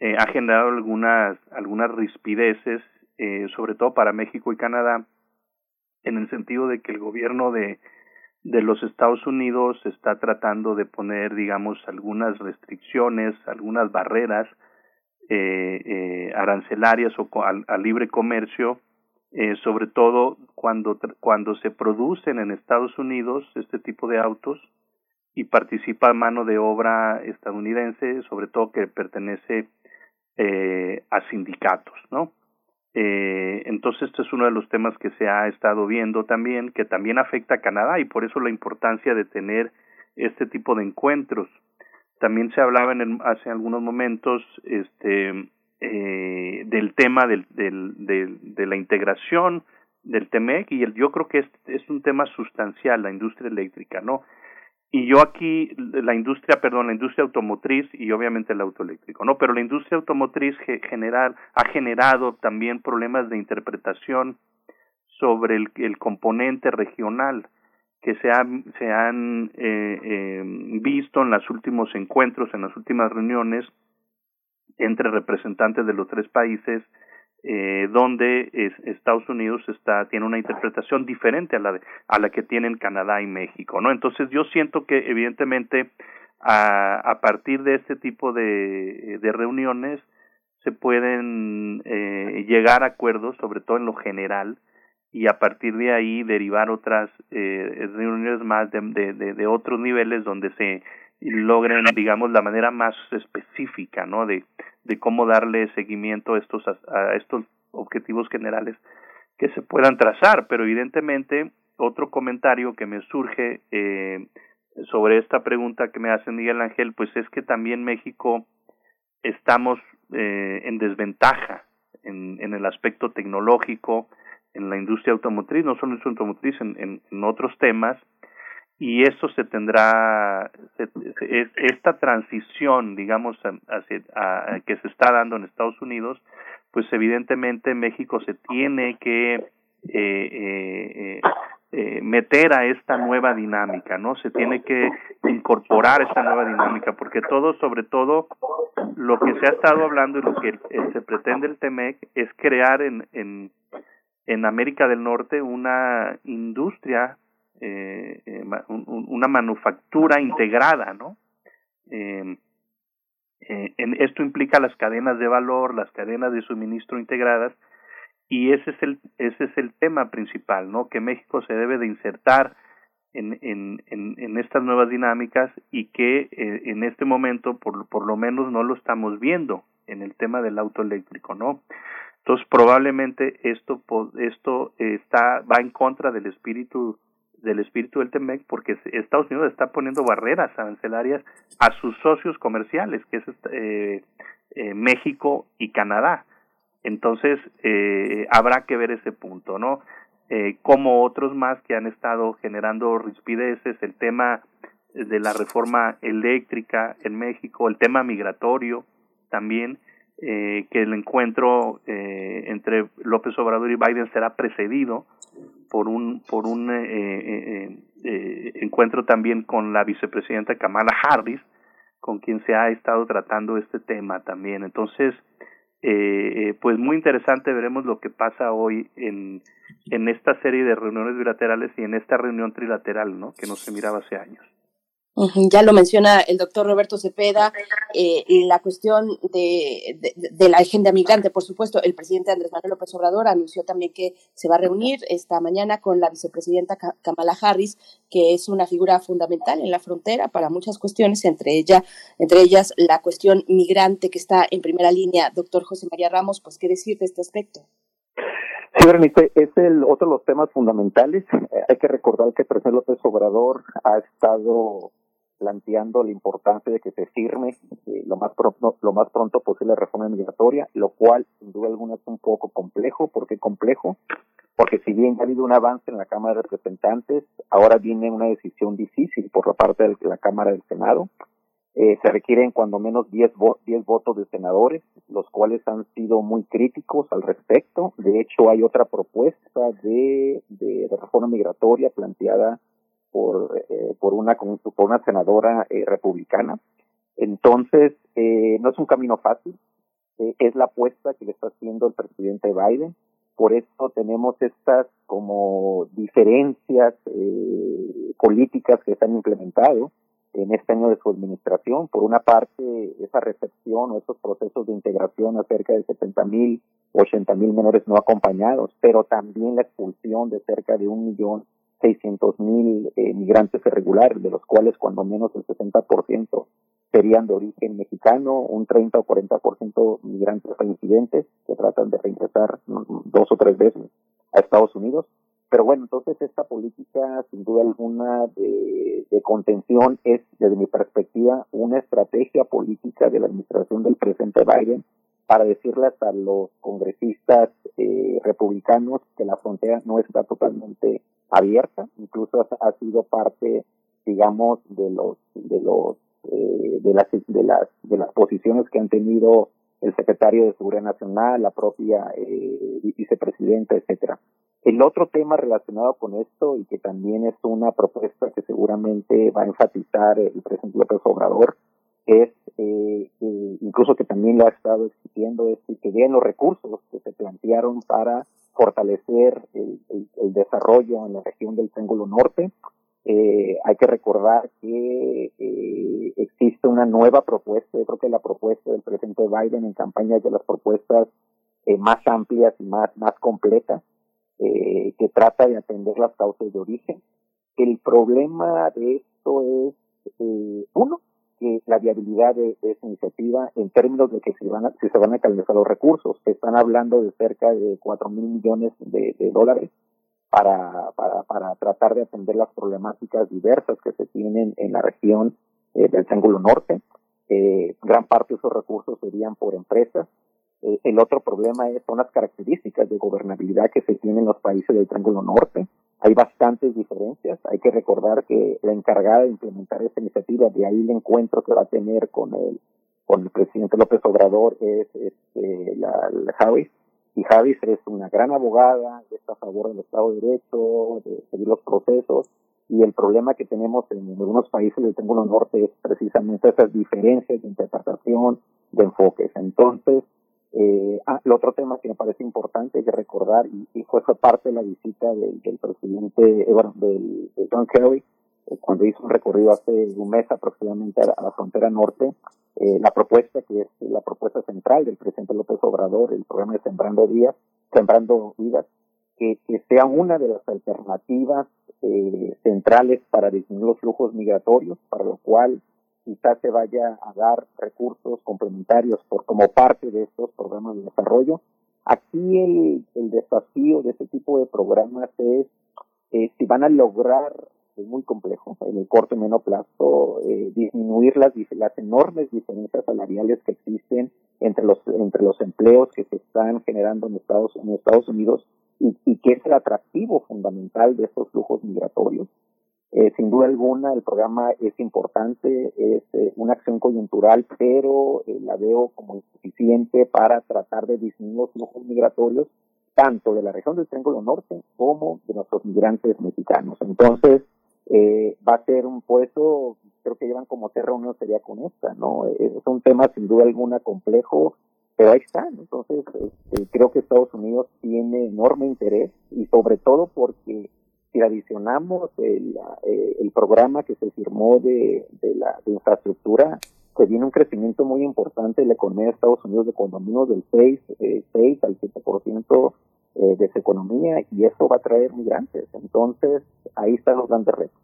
eh, ha generado algunas algunas rispideces eh, sobre todo para México y Canadá en el sentido de que el gobierno de de los Estados Unidos está tratando de poner, digamos, algunas restricciones, algunas barreras eh, eh, arancelarias o al, libre comercio, eh, sobre todo cuando, cuando se producen en Estados Unidos este tipo de autos y participa mano de obra estadounidense, sobre todo que pertenece eh, a sindicatos, ¿no? Eh, entonces, este es uno de los temas que se ha estado viendo también, que también afecta a Canadá y por eso la importancia de tener este tipo de encuentros. También se hablaba en hace algunos momentos este, eh, del tema del, del, de la integración del TEMEC y el, yo creo que es un tema sustancial, la industria eléctrica, ¿no? Y yo aquí, la industria, perdón, la industria automotriz y obviamente el autoeléctrico, ¿no? Pero la industria automotriz general ha generado también problemas de interpretación sobre el, componente regional que se, han se han eh, eh, visto en los últimos encuentros, en las últimas reuniones entre representantes de los tres países eh, donde Estados Unidos está tiene una interpretación diferente a la de, a la que tienen Canadá y México, ¿no? Entonces yo siento que evidentemente a, partir de este tipo de, de reuniones se pueden eh, llegar a acuerdos, sobre todo en lo general, y a partir de ahí derivar otras eh, reuniones más de, de, de, otros niveles donde se logren, digamos, la manera más específica, ¿no? De, de cómo darle seguimiento a estos, a estos objetivos generales que se puedan trazar, pero evidentemente otro comentario que me surge eh, sobre esta pregunta que me hace Miguel Ángel, pues es que también México estamos eh, en desventaja en, en el aspecto tecnológico, en la industria automotriz, no solo en la automotriz, en, en otros temas, y eso se tendrá esta transición digamos que se está dando en Estados Unidos pues evidentemente México se tiene que eh, eh, eh, meter a esta nueva dinámica no se tiene que incorporar esta nueva dinámica porque todo sobre todo lo que se ha estado hablando y lo que se pretende el TEMEC es crear en en en América del Norte una industria eh, eh una manufactura integrada, ¿no? Eh, eh, en, esto implica las cadenas de valor, las cadenas de suministro integradas, y ese es el ese es el tema principal, ¿no? Que México se debe de insertar en, en, en, en estas nuevas dinámicas y que eh, en este momento por, por lo menos no lo estamos viendo en el tema del auto eléctrico, ¿no? Entonces probablemente esto esto está va en contra del espíritu del espíritu del TEMEC porque Estados Unidos está poniendo barreras arancelarias a sus socios comerciales, que es eh, eh, México y Canadá. Entonces, eh, habrá que ver ese punto, ¿no? Como otros más que han estado generando rispideces, el tema de la reforma eléctrica en México, el tema migratorio también, que el encuentro entre López Obrador y Biden será precedido por un por un eh, eh, eh, encuentro también con la vicepresidenta Kamala Harris con quien se ha estado tratando este tema también. Entonces pues muy interesante veremos lo que pasa hoy en en esta serie de reuniones bilaterales y en esta reunión trilateral no que no se miraba hace años ya lo menciona el doctor Roberto Cepeda, eh, la cuestión de, de, la agenda migrante, por supuesto, el presidente Andrés Manuel López Obrador anunció también que se va a reunir esta mañana con la vicepresidenta Kamala Harris, que es una figura fundamental en la frontera para muchas cuestiones, entre, ella, entre ellas la cuestión migrante que está en primera línea. Doctor José María Ramos, pues, ¿qué decir de este aspecto? Sí, Bernice, es el otro de los temas fundamentales. Eh, hay que recordar que el presidente López Obrador ha estado planteando la importancia de que se firme eh, lo más pronto lo más pronto posible la reforma migratoria, lo cual sin duda alguna es un poco complejo, ¿por qué complejo? Porque si bien ha habido un avance en la Cámara de Representantes, ahora viene una decisión difícil por la parte de la Cámara del Senado. Eh, se requieren cuando menos 10, vo 10 votos de senadores, los cuales han sido muy críticos al respecto. De hecho, hay otra propuesta de, de reforma migratoria planteada por, eh, por, una, por una senadora eh, republicana. Entonces, eh, no es un camino fácil, eh, es la apuesta que le está haciendo el presidente Biden. Por eso tenemos estas como diferencias eh, políticas que se han implementado en este año de su administración. Por una parte, esa recepción o esos procesos de integración a cerca de 70 mil, 80 mil menores no acompañados, pero también la expulsión de cerca de un millón 600 mil eh, migrantes irregulares, de los cuales cuando menos el 60% serían de origen mexicano, un 30 o 40% migrantes reincidentes que tratan de reingresar dos o tres veces a Estados Unidos. Pero bueno, entonces esta política, sin duda alguna, de, de contención es, desde mi perspectiva, una estrategia política de la administración del presidente Biden para decirles a los congresistas eh, republicanos que la frontera no está totalmente abierta, incluso ha, sido parte, digamos, de los de los eh, de las de las de las posiciones que han tenido el secretario de Seguridad Nacional, la propia eh, vicepresidenta, etcétera. El otro tema relacionado con esto y que también es una propuesta que seguramente va a enfatizar el presidente López Obrador es eh, incluso que también lo ha estado exigiendo es que den los recursos que se plantearon para fortalecer el, desarrollo en la región del Triángulo Norte. Eh, hay que recordar que eh, existe una nueva propuesta, yo creo que la propuesta del presidente Biden en campaña es de las propuestas eh, más amplias y más, más completas, eh, que trata de atender las causas de origen. El problema de esto es, eh, uno, que la viabilidad de, esa iniciativa en términos de que si, van a, si se van a canalizar los recursos. Se están hablando de cerca de cuatro mil millones de, de dólares para, para, para tratar de atender las problemáticas diversas que se tienen en la región eh, del Triángulo Norte. Eh, gran parte de esos recursos serían por empresas. Eh, el otro problema es, son las características de gobernabilidad que se tienen en los países del Triángulo Norte. Hay bastantes diferencias. Hay que recordar que la encargada de implementar esta iniciativa, de ahí el encuentro que va a tener con el, con el presidente López Obrador, es este, la, la Harris. Y Harris es una gran abogada, está a favor del Estado de Derecho, de seguir los procesos. Y el problema que tenemos en algunos países del Triángulo Norte es precisamente esas diferencias de interpretación, de enfoques. Entonces, eh, ah, el otro tema que me parece importante es recordar, y, y fue, fue parte de la visita del, presidente, eh, bueno, del, de John Kerry, eh, cuando hizo un recorrido hace un mes aproximadamente a, a la frontera norte, eh, la propuesta que es la propuesta central del presidente López Obrador, el programa de Sembrando Días, Sembrando Vidas, que, que sea una de las alternativas eh, centrales para disminuir los flujos migratorios, para lo cual quizás se vaya a dar recursos complementarios por como parte de estos programas de desarrollo. Aquí el, el desafío de este tipo de programas es eh, si van a lograr es muy complejo en el corto y medio plazo eh, disminuir las las enormes diferencias salariales que existen entre los entre los empleos que se están generando en Estados en Estados Unidos y, y que es el atractivo fundamental de estos flujos migratorios eh, sin duda alguna el programa es importante es eh, una acción coyuntural pero eh, la veo como insuficiente para tratar de disminuir los flujos migratorios tanto de la región del Triángulo Norte como de nuestros migrantes mexicanos entonces eh, va a ser un puesto, creo que llevan como tres reuniones sería con esta, ¿no? Es un tema sin duda alguna complejo, pero ahí está, entonces este, creo que Estados Unidos tiene enorme interés y sobre todo porque adicionamos el, eh, el programa que se firmó de, de la de infraestructura, que viene un crecimiento muy importante de la economía de Estados Unidos de condominios del 6, eh, 6 al 7% eh, de su economía y eso va a traer migrantes. Entonces, ahí están los grandes retos.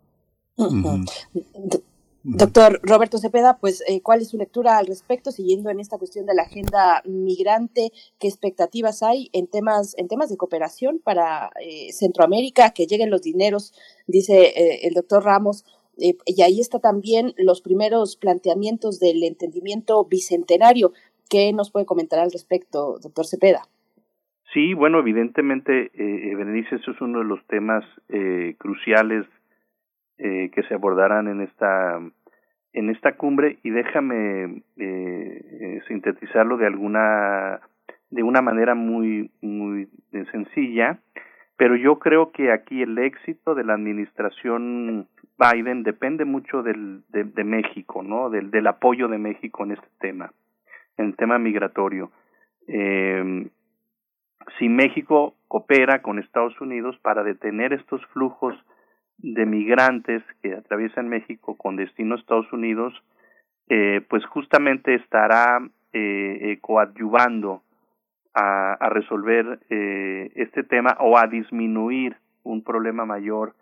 Uh -huh. Doctor Roberto Cepeda, pues, eh, ¿cuál es su lectura al respecto, siguiendo en esta cuestión de la agenda migrante? ¿Qué expectativas hay en temas, en temas de cooperación para eh, Centroamérica? Que lleguen los dineros, dice eh, el doctor Ramos, eh, y ahí está también los primeros planteamientos del entendimiento bicentenario. ¿Qué nos puede comentar al respecto, doctor Cepeda? Sí, bueno, evidentemente, eh, Berenice, eso es uno de los temas cruciales eh, que se abordarán en esta en esta cumbre y déjame eh, sintetizarlo de alguna de una manera muy muy sencilla, pero yo creo que aquí el éxito de la administración Biden depende mucho del, de, México, ¿no? Del, del apoyo de México en este tema, en el tema migratorio. Eh, si México coopera con Estados Unidos para detener estos flujos de migrantes que atraviesan México con destino a Estados Unidos, eh, pues justamente estará eh, eh, coadyuvando a, resolver eh, este tema o a disminuir un problema mayor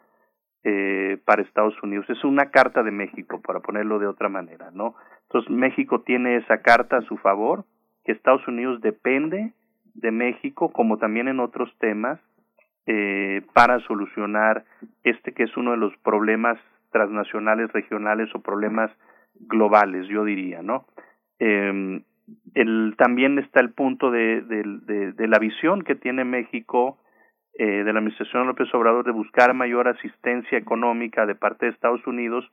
eh, para Estados Unidos. Es una carta de México, para ponerlo de otra manera, ¿no? Entonces México tiene esa carta a su favor, que Estados Unidos depende de México, como también en otros temas, eh, para solucionar este que es uno de los problemas transnacionales, regionales o problemas globales, yo diría, ¿no? Eh, el, también está el punto de, de, de, de la visión que tiene México eh, de la Administración López Obrador de buscar mayor asistencia económica de parte de Estados Unidos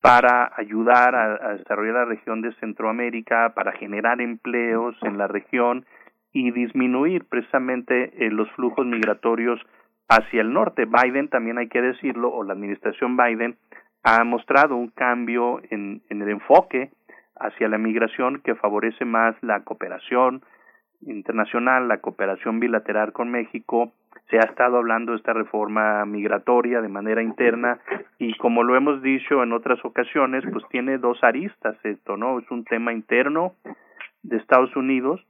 para ayudar a desarrollar la región de Centroamérica, para generar empleos en la región y disminuir precisamente eh, los flujos migratorios hacia el norte. Biden, también hay que decirlo, o la administración Biden, ha mostrado un cambio en, en el enfoque hacia la migración que favorece más la cooperación internacional, la cooperación bilateral con México. Se ha estado hablando de esta reforma migratoria de manera interna y como lo hemos dicho en otras ocasiones, pues tiene dos aristas esto, ¿no? Es un tema interno de Estados Unidos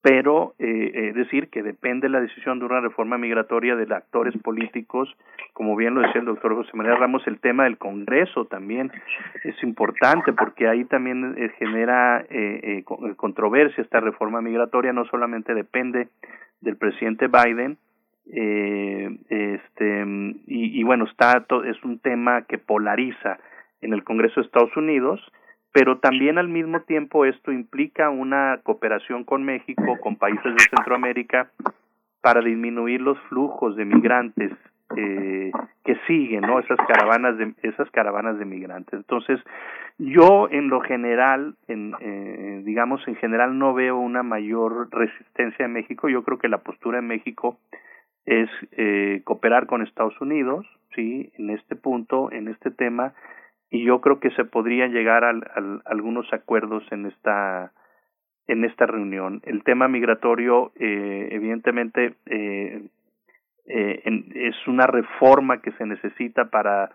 pero eh, decir que depende la decisión de una reforma migratoria de actores políticos, como bien lo decía el doctor José María Ramos, el tema del Congreso también es importante porque ahí también eh, genera eh, eh, controversia esta reforma migratoria, no solamente depende del presidente Biden, eh, este y, y bueno está es un tema que polariza en el Congreso de Estados Unidos pero también al mismo tiempo esto implica una cooperación con México, con países de Centroamérica, para disminuir los flujos de migrantes eh, que siguen, ¿no? Esas caravanas de esas caravanas de migrantes. Entonces, yo en lo general, en, eh, digamos en general, no veo una mayor resistencia en México. Yo creo que la postura en México es eh, cooperar con Estados Unidos, sí, en este punto, en este tema, y yo creo que se podrían llegar a, algunos acuerdos en esta en esta reunión. El tema migratorio, eh, evidentemente, eh, eh, es una reforma que se necesita para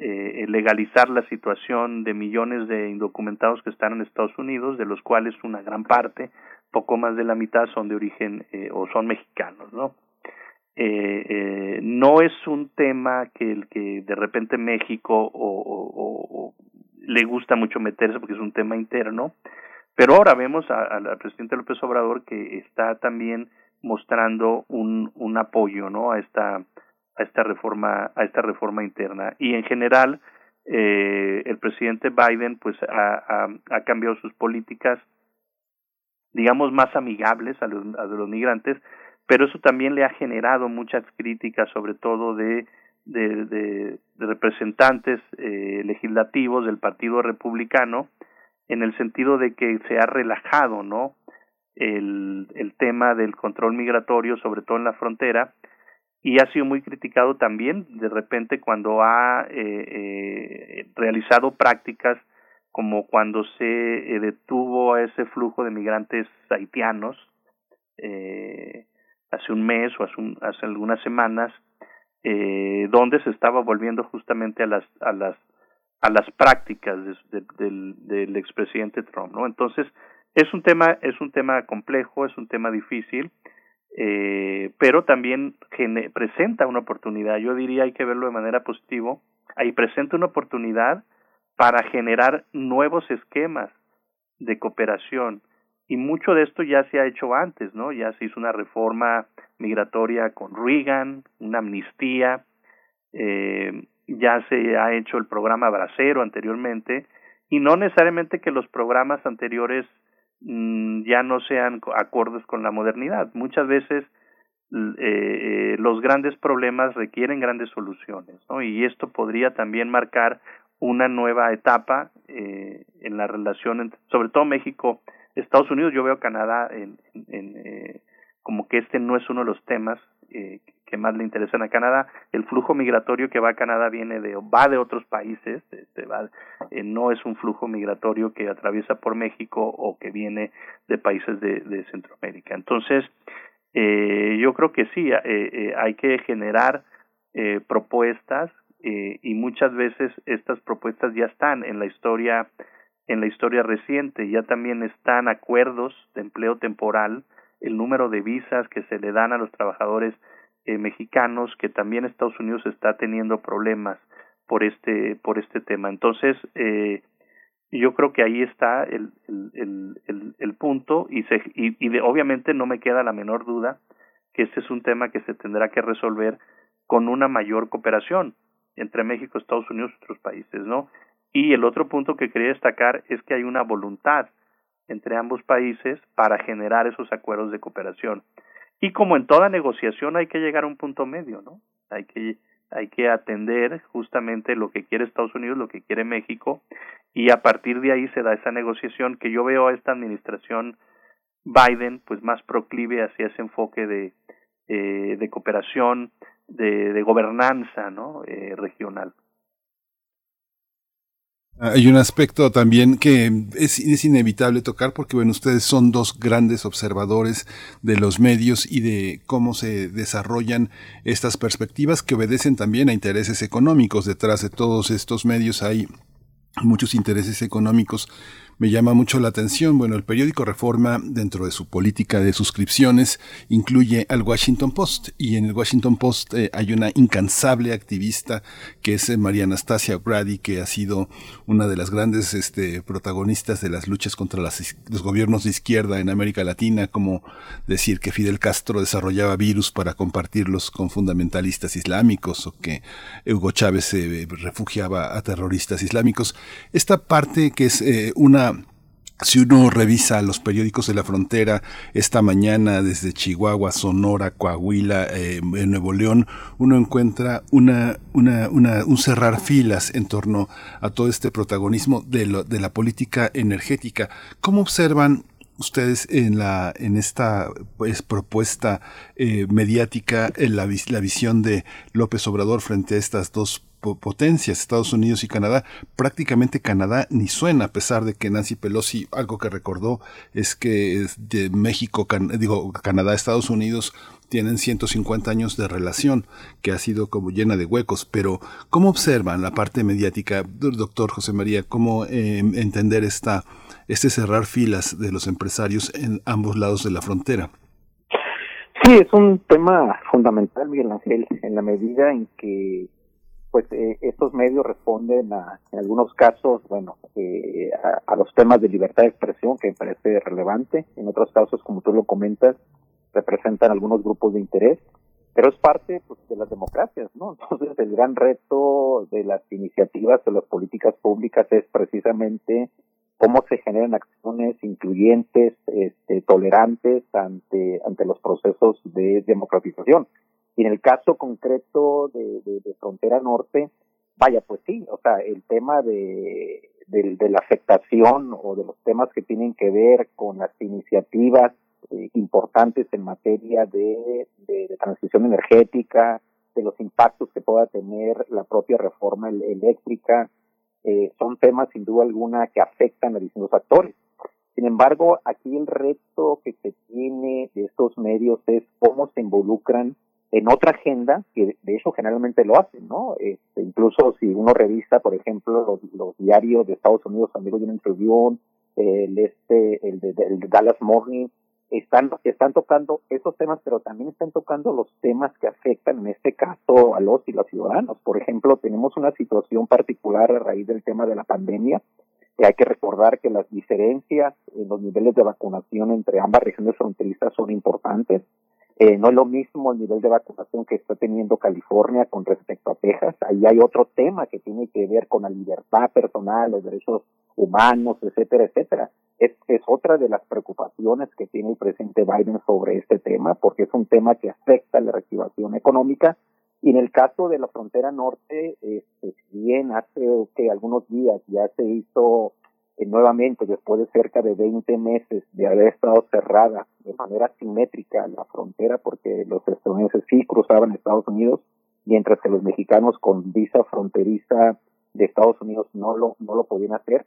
eh, legalizar la situación de millones de indocumentados que están en Estados Unidos, de los cuales una gran parte, poco más de la mitad, son de origen eh, o son mexicanos, ¿no? Eh, eh, no es un tema que el que de repente México o, le gusta mucho meterse porque es un tema interno, pero ahora vemos al presidente López Obrador que está también mostrando un, un apoyo no a esta a esta reforma a esta reforma interna. Y en general eh, el presidente Biden pues ha, ha, ha cambiado sus políticas digamos más amigables a los, a los migrantes pero eso también le ha generado muchas críticas, sobre todo de, de, representantes eh, legislativos del Partido Republicano, en el sentido de que se ha relajado, ¿no? El, el tema del control migratorio, sobre todo en la frontera, y ha sido muy criticado también de repente cuando ha eh, eh, realizado prácticas como cuando se eh, detuvo a ese flujo de migrantes haitianos eh, hace un mes o hace, un, hace algunas semanas, eh, donde se estaba volviendo justamente a las a las a las prácticas de, de, del, del expresidente Trump, ¿no? Entonces es un tema es un tema complejo, es un tema difícil, eh, pero también presenta una oportunidad. Yo diría hay que verlo de manera positiva. Ahí presenta una oportunidad para generar nuevos esquemas de cooperación y mucho de esto ya se ha hecho antes, ¿no? Ya se hizo una reforma migratoria con Reagan, una amnistía, eh, ya se ha hecho el programa Bracero anteriormente y no necesariamente que los programas anteriores mm, ya no sean acordes con la modernidad. Muchas veces eh, eh, los grandes problemas requieren grandes soluciones, ¿no? Y esto podría también marcar una nueva etapa eh, en la relación, entre, sobre todo México, Estados Unidos. Yo veo Canadá en, eh, como que este no es uno de los temas eh, que más le interesan a Canadá. El flujo migratorio que va a Canadá viene de va de otros países, este, va, eh, no es un flujo migratorio que atraviesa por México o que viene de países de, Centroamérica. Entonces, eh, yo creo que sí, eh, eh, hay que generar propuestas y muchas veces estas propuestas ya están en la historia en la historia reciente ya también están acuerdos de empleo temporal el número de visas que se le dan a los trabajadores eh, mexicanos que también Estados Unidos está teniendo problemas por este por este tema entonces eh, yo creo que ahí está el el, el, punto y se y, y de, obviamente no me queda la menor duda que este es un tema que se tendrá que resolver con una mayor cooperación entre México, Estados Unidos y otros países, ¿no? Y el otro punto que quería destacar es que hay una voluntad entre ambos países para generar esos acuerdos de cooperación. Y como en toda negociación hay que llegar a un punto medio, ¿no? Hay que hay que atender justamente lo que quiere Estados Unidos, lo que quiere México, y a partir de ahí se da esa negociación que yo veo a esta administración Biden pues más proclive hacia ese enfoque de, eh, de cooperación, de, de gobernanza ¿no? eh, regional. Hay un aspecto también que es, inevitable tocar porque, bueno, ustedes son dos grandes observadores de los medios y de cómo se desarrollan estas perspectivas que obedecen también a intereses económicos. Detrás de todos estos medios hay muchos intereses económicos me llama mucho la atención. Bueno, el periódico Reforma, dentro de su política de suscripciones, incluye al Washington Post. Y en el Washington Post eh, hay una incansable activista que es eh, María Anastasia Brady, que ha sido una de las grandes este, protagonistas de las luchas contra las, los gobiernos de izquierda en América Latina, como decir que Fidel Castro desarrollaba virus para compartirlos con fundamentalistas islámicos o que Hugo Chávez se refugiaba a terroristas islámicos. Esta parte que es eh, una si uno revisa los periódicos de la frontera esta mañana desde Chihuahua, Sonora, Coahuila, eh, en Nuevo León, uno encuentra un cerrar filas en torno a todo este protagonismo de, la política energética. ¿Cómo observan ustedes en esta pues, propuesta eh, mediática en la, la visión de López Obrador frente a estas dos potencias, Estados Unidos y Canadá. Prácticamente Canadá ni suena, a pesar de que Nancy Pelosi algo que recordó es que de México, digo, Canadá, Estados Unidos tienen 150 años de relación que ha sido como llena de huecos, pero ¿cómo observan la parte mediática, doctor José María? ¿Cómo eh, entender esta, este cerrar filas de los empresarios en ambos lados de la frontera? Sí, es un tema fundamental, Miguel Ángel, en la medida en que pues eh, estos medios responden a, en algunos casos, bueno, eh, a, a, los temas de libertad de expresión que me parece relevante, en otros casos, como tú lo comentas, representan algunos grupos de interés, pero es parte pues, de las democracias, ¿no? Entonces el gran reto de las iniciativas, de las políticas públicas es precisamente cómo se generan acciones incluyentes, este, tolerantes ante, ante los procesos de democratización. Y en el caso concreto de, de, Frontera Norte, vaya, pues sí, o sea, el tema de, de, de, la afectación o de los temas que tienen que ver con las iniciativas eh, importantes en materia de, de, transición energética, de los impactos que pueda tener la propia reforma eléctrica, eh, son temas sin duda alguna que afectan a distintos actores. Sin embargo, aquí el reto que se tiene de estos medios es cómo se involucran en otra agenda, que de hecho generalmente lo hacen, ¿no? Este, incluso si uno revisa, por ejemplo, los, diarios de Estados Unidos, Amigos de una Tribune, el este, el de, el Dallas Morning, están, están tocando esos temas, pero también están tocando los temas que afectan, en este caso, a los y los ciudadanos. Por ejemplo, tenemos una situación particular a raíz del tema de la pandemia, que hay que recordar que las diferencias en los niveles de vacunación entre ambas regiones fronterizas son importantes Eh, no es lo mismo el nivel de vacunación que está teniendo California con respecto a Texas. Ahí hay otro tema que tiene que ver con la libertad personal, los derechos humanos, etcétera, etcétera. Es, es otra de las preocupaciones que tiene el presidente Biden sobre este tema, porque es un tema que afecta la reactivación económica. Y en el caso de la frontera norte, este, bien hace que algunos días ya se hizo eh, nuevamente, después de cerca de 20 meses de haber estado cerrada de manera simétrica la frontera, porque los estadounidenses sí cruzaban Estados Unidos, mientras que los mexicanos con visa fronteriza de Estados Unidos no lo, no lo podían hacer.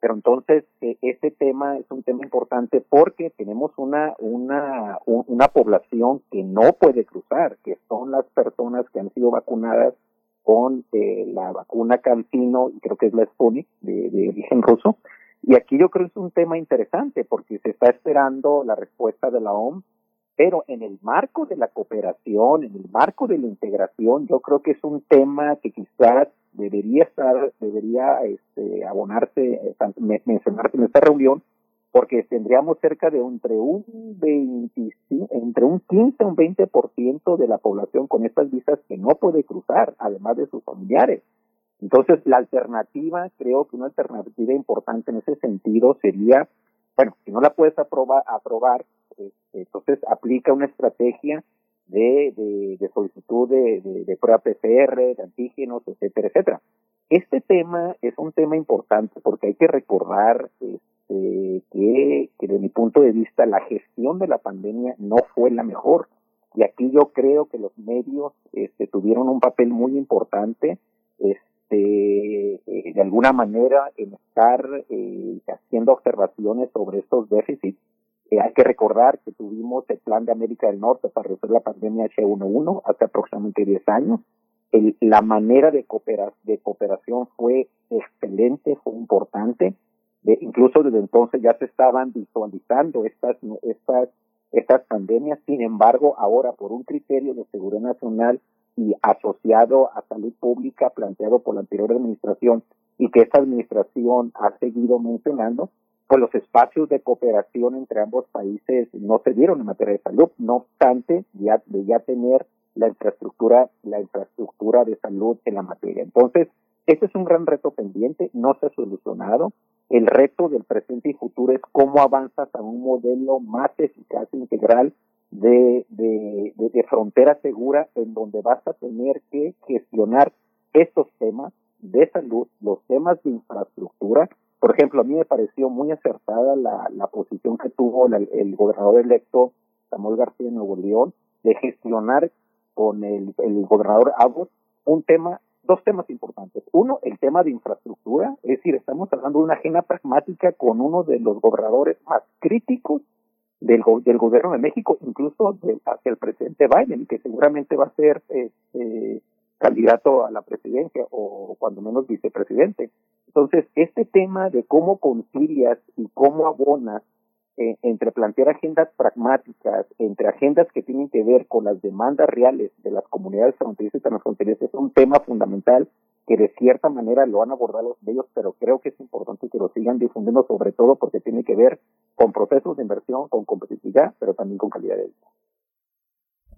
Pero entonces, eh, este tema es un tema importante porque tenemos una, una, una población que no puede cruzar, que son las personas que han sido vacunadas con eh, la vacuna Cancino, y creo que es la Sputnik, de, de origen ruso. Y aquí yo creo que es un tema interesante porque se está esperando la respuesta de la OMS, pero en el marco de la cooperación, en el marco de la integración, yo creo que es un tema que quizás debería estar, debería este, abonarse, eh, mencionarse en esta reunión, porque tendríamos cerca de entre un 25, entre un 15 y un 20% de la población con estas visas que no puede cruzar, además de sus familiares. Entonces, la alternativa, creo que una alternativa importante en ese sentido sería, bueno, si no la puedes aprobar, aprobar este, entonces aplica una estrategia de, de, solicitud de, de, prueba PCR, de antígenos, etcétera, etcétera. Este tema es un tema importante porque hay que recordar este, que, que de mi punto de vista la gestión de la pandemia no fue la mejor. Y aquí yo creo que los medios este, tuvieron un papel muy importante este, eh, de alguna manera en estar eh, haciendo observaciones sobre estos déficits. Eh, hay que recordar que tuvimos el Plan de América del Norte para resolver la pandemia H1N1 hace aproximadamente 10 años la manera de cooperación fue excelente, fue importante. Incluso desde entonces ya se estaban visualizando estas, estas, estas pandemias. Sin embargo, ahora por un criterio de seguridad nacional y asociado a salud pública planteado por la anterior administración y que esta administración ha seguido mencionando, pues los espacios de cooperación entre ambos países no se dieron en materia de salud. No obstante, ya, de ya tener la infraestructura, la infraestructura de salud en la materia. Entonces, este es un gran reto pendiente, no se ha solucionado. El reto del presente y futuro es cómo avanzas a un modelo más eficaz e integral de, de, de, frontera segura en donde vas a tener que gestionar estos temas de salud, los temas de infraestructura. Por ejemplo, a mí me pareció muy acertada la, la posición que tuvo el, el gobernador electo Samuel García de Nuevo León de gestionar con el, el gobernador Abbott un tema, dos temas importantes. Uno, el tema de infraestructura, es decir, estamos hablando de una agenda pragmática con uno de los gobernadores más críticos del, del gobierno de México, incluso hacia el presidente Biden, que seguramente va a ser este, candidato a la presidencia o cuando menos vicepresidente. Entonces, este tema de cómo concilias y cómo abonas eh, entre plantear agendas pragmáticas, entre agendas que tienen que ver con las demandas reales de las comunidades fronterizas y transfronterizas, es un tema fundamental que de cierta manera lo han abordado los medios, pero creo que es importante que lo sigan difundiendo, sobre todo porque tiene que ver con procesos de inversión, con competitividad, pero también con calidad de vida.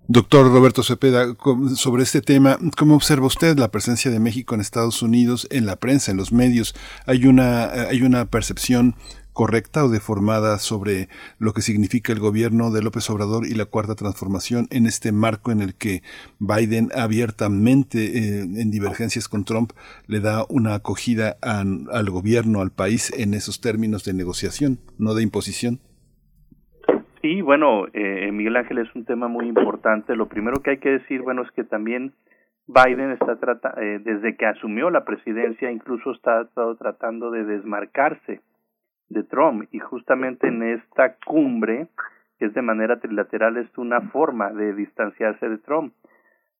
Doctor Roberto Cepeda, sobre este tema, ¿cómo observa usted la presencia de México en Estados Unidos en la prensa, en los medios? Hay una, hay una percepción correcta o deformada sobre lo que significa el gobierno de López Obrador y la cuarta transformación en este marco en el que Biden abiertamente eh, en divergencias con Trump le da una acogida al gobierno, al país en esos términos de negociación, no de imposición. Sí, bueno, eh, Miguel Ángel es un tema muy importante. Lo primero que hay que decir, bueno, es que también Biden está tratando, eh, desde que asumió la presidencia, incluso está, estado tratando de desmarcarse de Trump. Y justamente en esta cumbre que es de manera trilateral es una forma de distanciarse de Trump.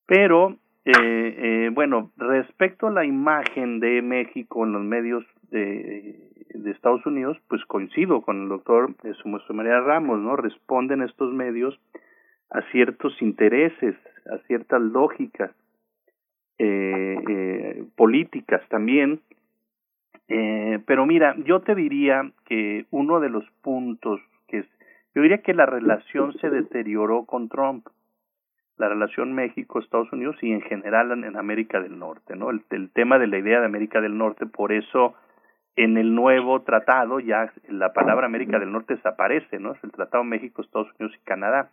Pero eh, eh, bueno respecto a la imagen de México en los medios de, de Estados Unidos pues coincido con el doctor Sumo María Ramos no responden estos medios a ciertos intereses a ciertas lógicas eh, eh, políticas también eh, pero mira, yo te diría que uno de los puntos que Yo diría que la relación se deterioró con Trump, la relación México-Estados Unidos y en general en, América del Norte, ¿no? El, tema de la idea de América del Norte, por eso en el nuevo tratado ya la palabra América del Norte desaparece, ¿no? Es el Tratado México, Estados Unidos y Canadá.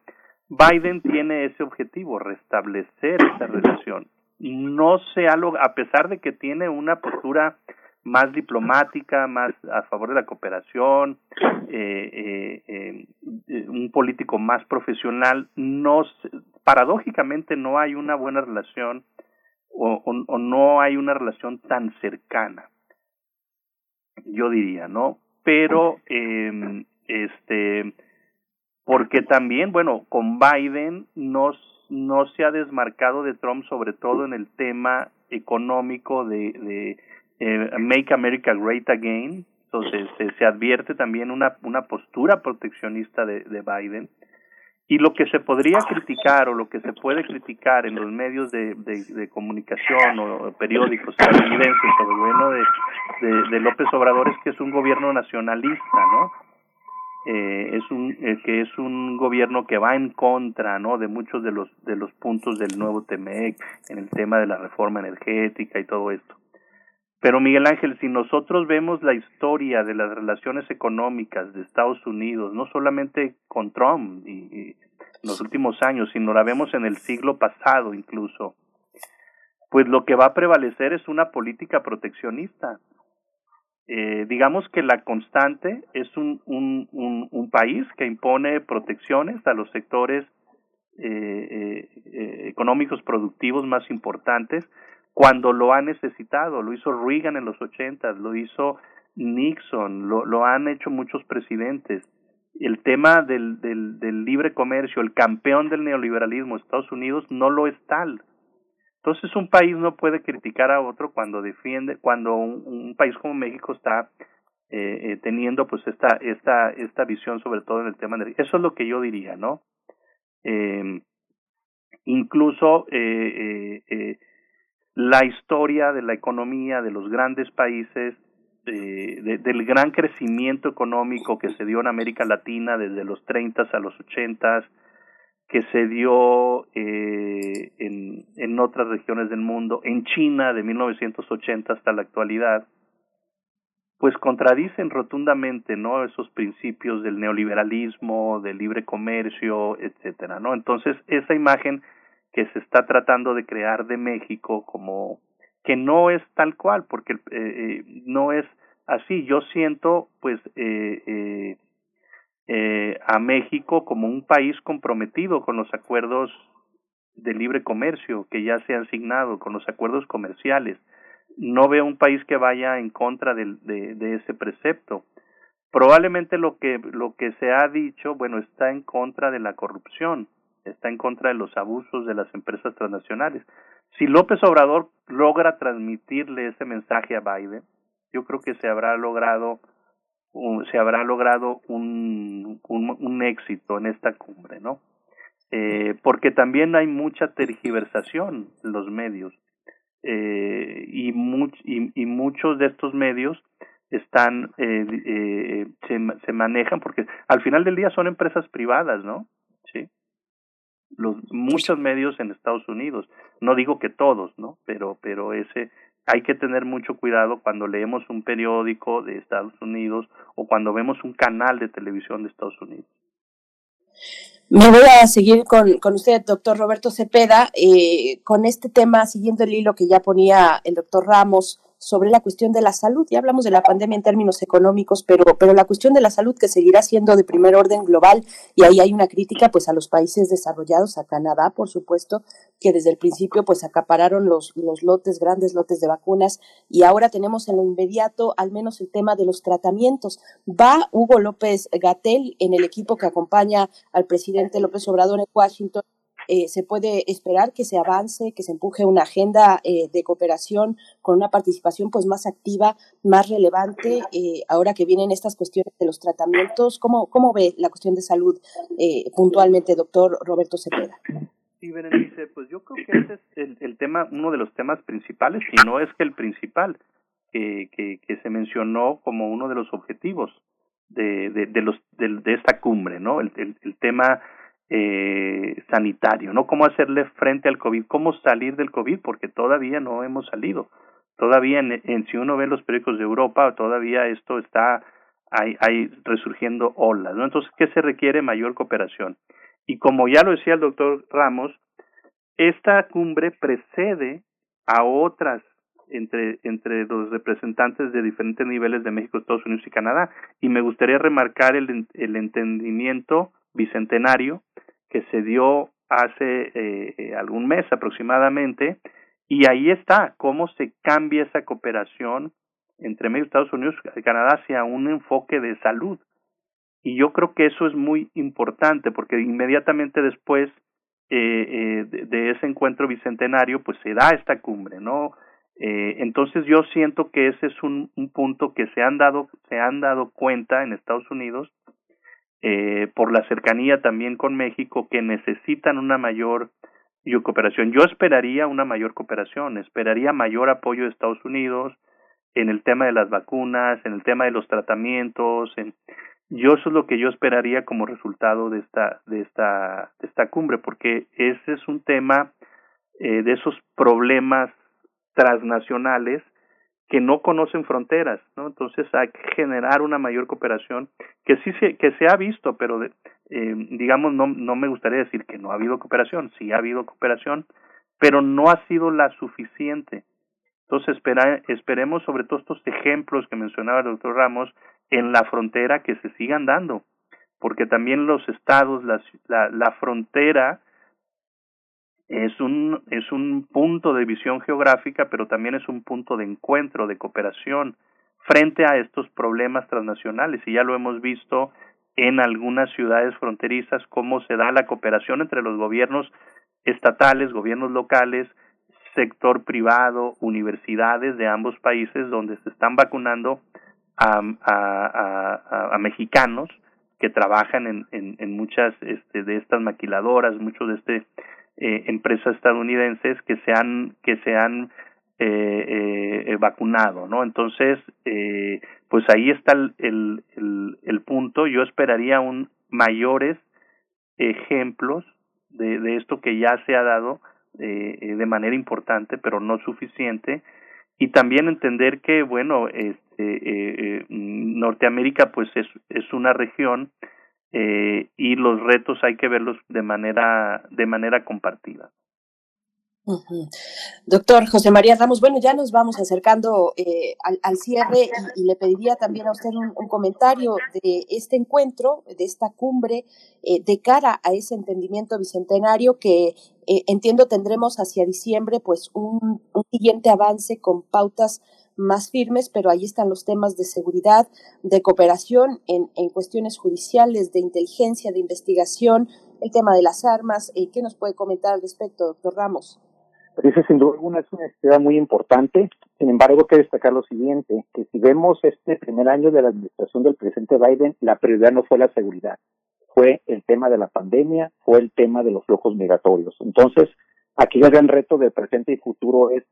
Biden tiene ese objetivo, restablecer esa relación. No se ha a pesar de que tiene una postura más diplomática, más a favor de la cooperación, eh, eh, eh, un político más profesional, no paradójicamente no hay una buena relación o, o no hay una relación tan cercana yo diría, ¿no? Pero, eh, este, porque también, bueno, con Biden no, no se ha desmarcado de Trump, sobre todo en el tema económico de eh, Make America Great Again. Entonces, se, se advierte también una, una postura proteccionista de, de Biden. Y lo que se podría criticar o lo que se puede criticar en los medios de, de, comunicación o periódicos estadounidenses sobre el gobierno de, de, López Obrador es que es un gobierno nacionalista, ¿no? Eh, es un eh, que es un gobierno que va en contra, ¿no? De muchos de los de los puntos del nuevo TEMEC en el tema de la reforma energética y todo esto. Pero Miguel Ángel, si nosotros vemos la historia de las relaciones económicas de Estados Unidos, no solamente con Trump y, en los últimos años, sino la vemos en el siglo pasado incluso, pues lo que va a prevalecer es una política proteccionista. Eh, digamos que la constante es un, un, un, un, país que impone protecciones a los sectores eh, eh, económicos productivos más importantes, cuando lo ha necesitado. Lo hizo Reagan en los ochentas, lo hizo Nixon, lo, han hecho muchos presidentes. El tema del, del, libre comercio, el campeón del neoliberalismo, Estados Unidos, no lo es tal. Entonces un país no puede criticar a otro cuando defiende, cuando un, país como México está eh, eh, teniendo pues esta, esta, esta visión sobre todo en el tema de eso es lo que yo diría, ¿no? Eh, incluso eh, eh la historia de la economía de los grandes países, eh, del gran crecimiento económico que se dio en América Latina desde los 30 a los 80, que se dio eh, en, en otras regiones del mundo, en China de 1980 hasta la actualidad, pues contradicen rotundamente no esos principios del neoliberalismo, del libre comercio, etcétera, ¿no? Entonces, esa imagen que se está tratando de crear de México como que no es tal cual, porque eh, eh, no es así. Yo siento, pues, eh, eh, eh, a México como un país comprometido con los acuerdos de libre comercio que ya se han signado, con los acuerdos comerciales. No veo un país que vaya en contra de, de, de ese precepto. Probablemente lo que, lo que se ha dicho, bueno, está en contra de la corrupción está en contra de los abusos de las empresas transnacionales. Si López Obrador logra transmitirle ese mensaje a Biden, yo creo que se habrá logrado un, se habrá logrado un, un, un éxito en esta cumbre, ¿no? Eh, porque también hay mucha tergiversación en los medios eh, y, y muchos de estos medios están eh, eh, se, se manejan porque al final del día son empresas privadas, ¿no? Sí los muchos medios en Estados Unidos. No digo que todos, ¿no? Pero pero ese hay que tener mucho cuidado cuando leemos un periódico de Estados Unidos o cuando vemos un canal de televisión de Estados Unidos. Me voy a seguir con, con usted, doctor Roberto Cepeda, eh, con este tema, siguiendo el hilo que ya ponía el doctor Ramos sobre la cuestión de la salud. Ya hablamos de la pandemia en términos económicos, pero, pero la cuestión de la salud que seguirá siendo de primer orden global, y ahí hay una crítica pues a los países desarrollados, a Canadá, por supuesto, que desde el principio pues acapararon los, los lotes, grandes lotes de vacunas, y ahora tenemos en lo inmediato al menos el tema de los tratamientos. Va Hugo López Gatel en el equipo que acompaña al presidente López Obrador en Washington eh, se puede esperar que se avance, que se empuje una agenda eh, de cooperación con una participación pues más activa, más relevante, eh, ahora que vienen estas cuestiones de los tratamientos. ¿Cómo, cómo ve la cuestión de salud eh, puntualmente, doctor Roberto Cepeda? Sí, Berenice, pues yo creo que ese es el, tema, uno de los temas principales, y no es que el principal, que, que, que se mencionó como uno de los objetivos de, de, los, de, esta cumbre, ¿no? El, el, tema eh, sanitario, ¿no? Cómo hacerle frente al COVID, cómo salir del COVID, porque todavía no hemos salido. Todavía, en, en si uno ve los periódicos de Europa, todavía esto está hay, hay resurgiendo olas, ¿no? Entonces, ¿qué se requiere? Mayor cooperación. Y como ya lo decía el doctor Ramos, esta cumbre precede a otras entre, entre los representantes de diferentes niveles de México, Estados Unidos y Canadá. Y me gustaría remarcar el, el entendimiento bicentenario que se dio hace eh, algún mes aproximadamente, y ahí está cómo se cambia esa cooperación entre México, Estados Unidos y Canadá hacia un enfoque de salud. Y yo creo que eso es muy importante porque inmediatamente después eh, eh, de, ese encuentro bicentenario, pues se da esta cumbre, ¿no? Eh, entonces yo siento que ese es un, un, punto que se han dado se han dado cuenta en Estados Unidos eh, por la cercanía también con México que necesitan una mayor cooperación. Yo esperaría una mayor cooperación, esperaría mayor apoyo de Estados Unidos en el tema de las vacunas, en el tema de los tratamientos, en, yo eso es lo que yo esperaría como resultado de esta de esta de esta cumbre porque ese es un tema eh, de esos problemas transnacionales que no conocen fronteras, ¿no? Entonces hay que generar una mayor cooperación que sí se, que se ha visto, pero de, eh, digamos no no me gustaría decir que no ha habido cooperación, sí ha habido cooperación, pero no ha sido la suficiente. Entonces espera, esperemos sobre todo estos ejemplos que mencionaba el doctor Ramos en la frontera que se sigan dando, porque también los estados, la, la, la frontera es un, es un punto de visión geográfica, pero también es un punto de encuentro, de cooperación frente a estos problemas transnacionales. Y ya lo hemos visto en algunas ciudades fronterizas, cómo se da la cooperación entre los gobiernos estatales, gobiernos locales, sector privado, universidades de ambos países donde se están vacunando a, a, a, mexicanos que trabajan en, en, en muchas este, de estas maquiladoras, muchos de este eh, empresas estadounidenses que se han que se han eh, eh, vacunado, ¿no? Entonces, eh, pues ahí está el, el, el, el punto. Yo esperaría un mayores ejemplos de, de esto que ya se ha dado eh, de manera importante, pero no suficiente, y también entender que, bueno, este, eh, Norteamérica pues es, es una región eh, y los retos hay que verlos de manera, de manera compartida. Doctor José María Ramos, bueno, ya nos vamos acercando eh, al, cierre y, le pediría también a usted un, comentario de este encuentro, de esta cumbre, eh, de cara a ese entendimiento bicentenario que eh, entiendo tendremos hacia diciembre, pues un siguiente avance con pautas más firmes, pero ahí están los temas de seguridad, de cooperación en, en cuestiones judiciales, de inteligencia, de investigación, el tema de las armas. Eh, ¿Qué nos puede comentar al respecto, doctor Ramos? Pero ese sin duda alguna es una necesidad muy importante. Sin embargo, hay que destacar lo siguiente, que si vemos este primer año de la administración del presidente Biden, la prioridad no fue la seguridad, fue el tema de la pandemia, fue el tema de los flujos migratorios. Entonces, aquí el gran reto del presente y futuro es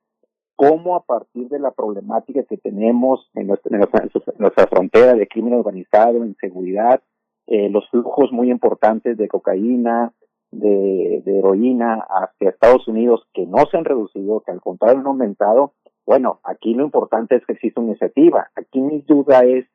cómo a partir de la problemática que tenemos en nuestra, en nuestra, frontera de crimen organizado, inseguridad, eh, los flujos muy importantes de cocaína, de, de heroína hacia Estados Unidos que no se han reducido, que al contrario han aumentado, bueno, aquí lo importante es que existe una iniciativa. Aquí mi duda es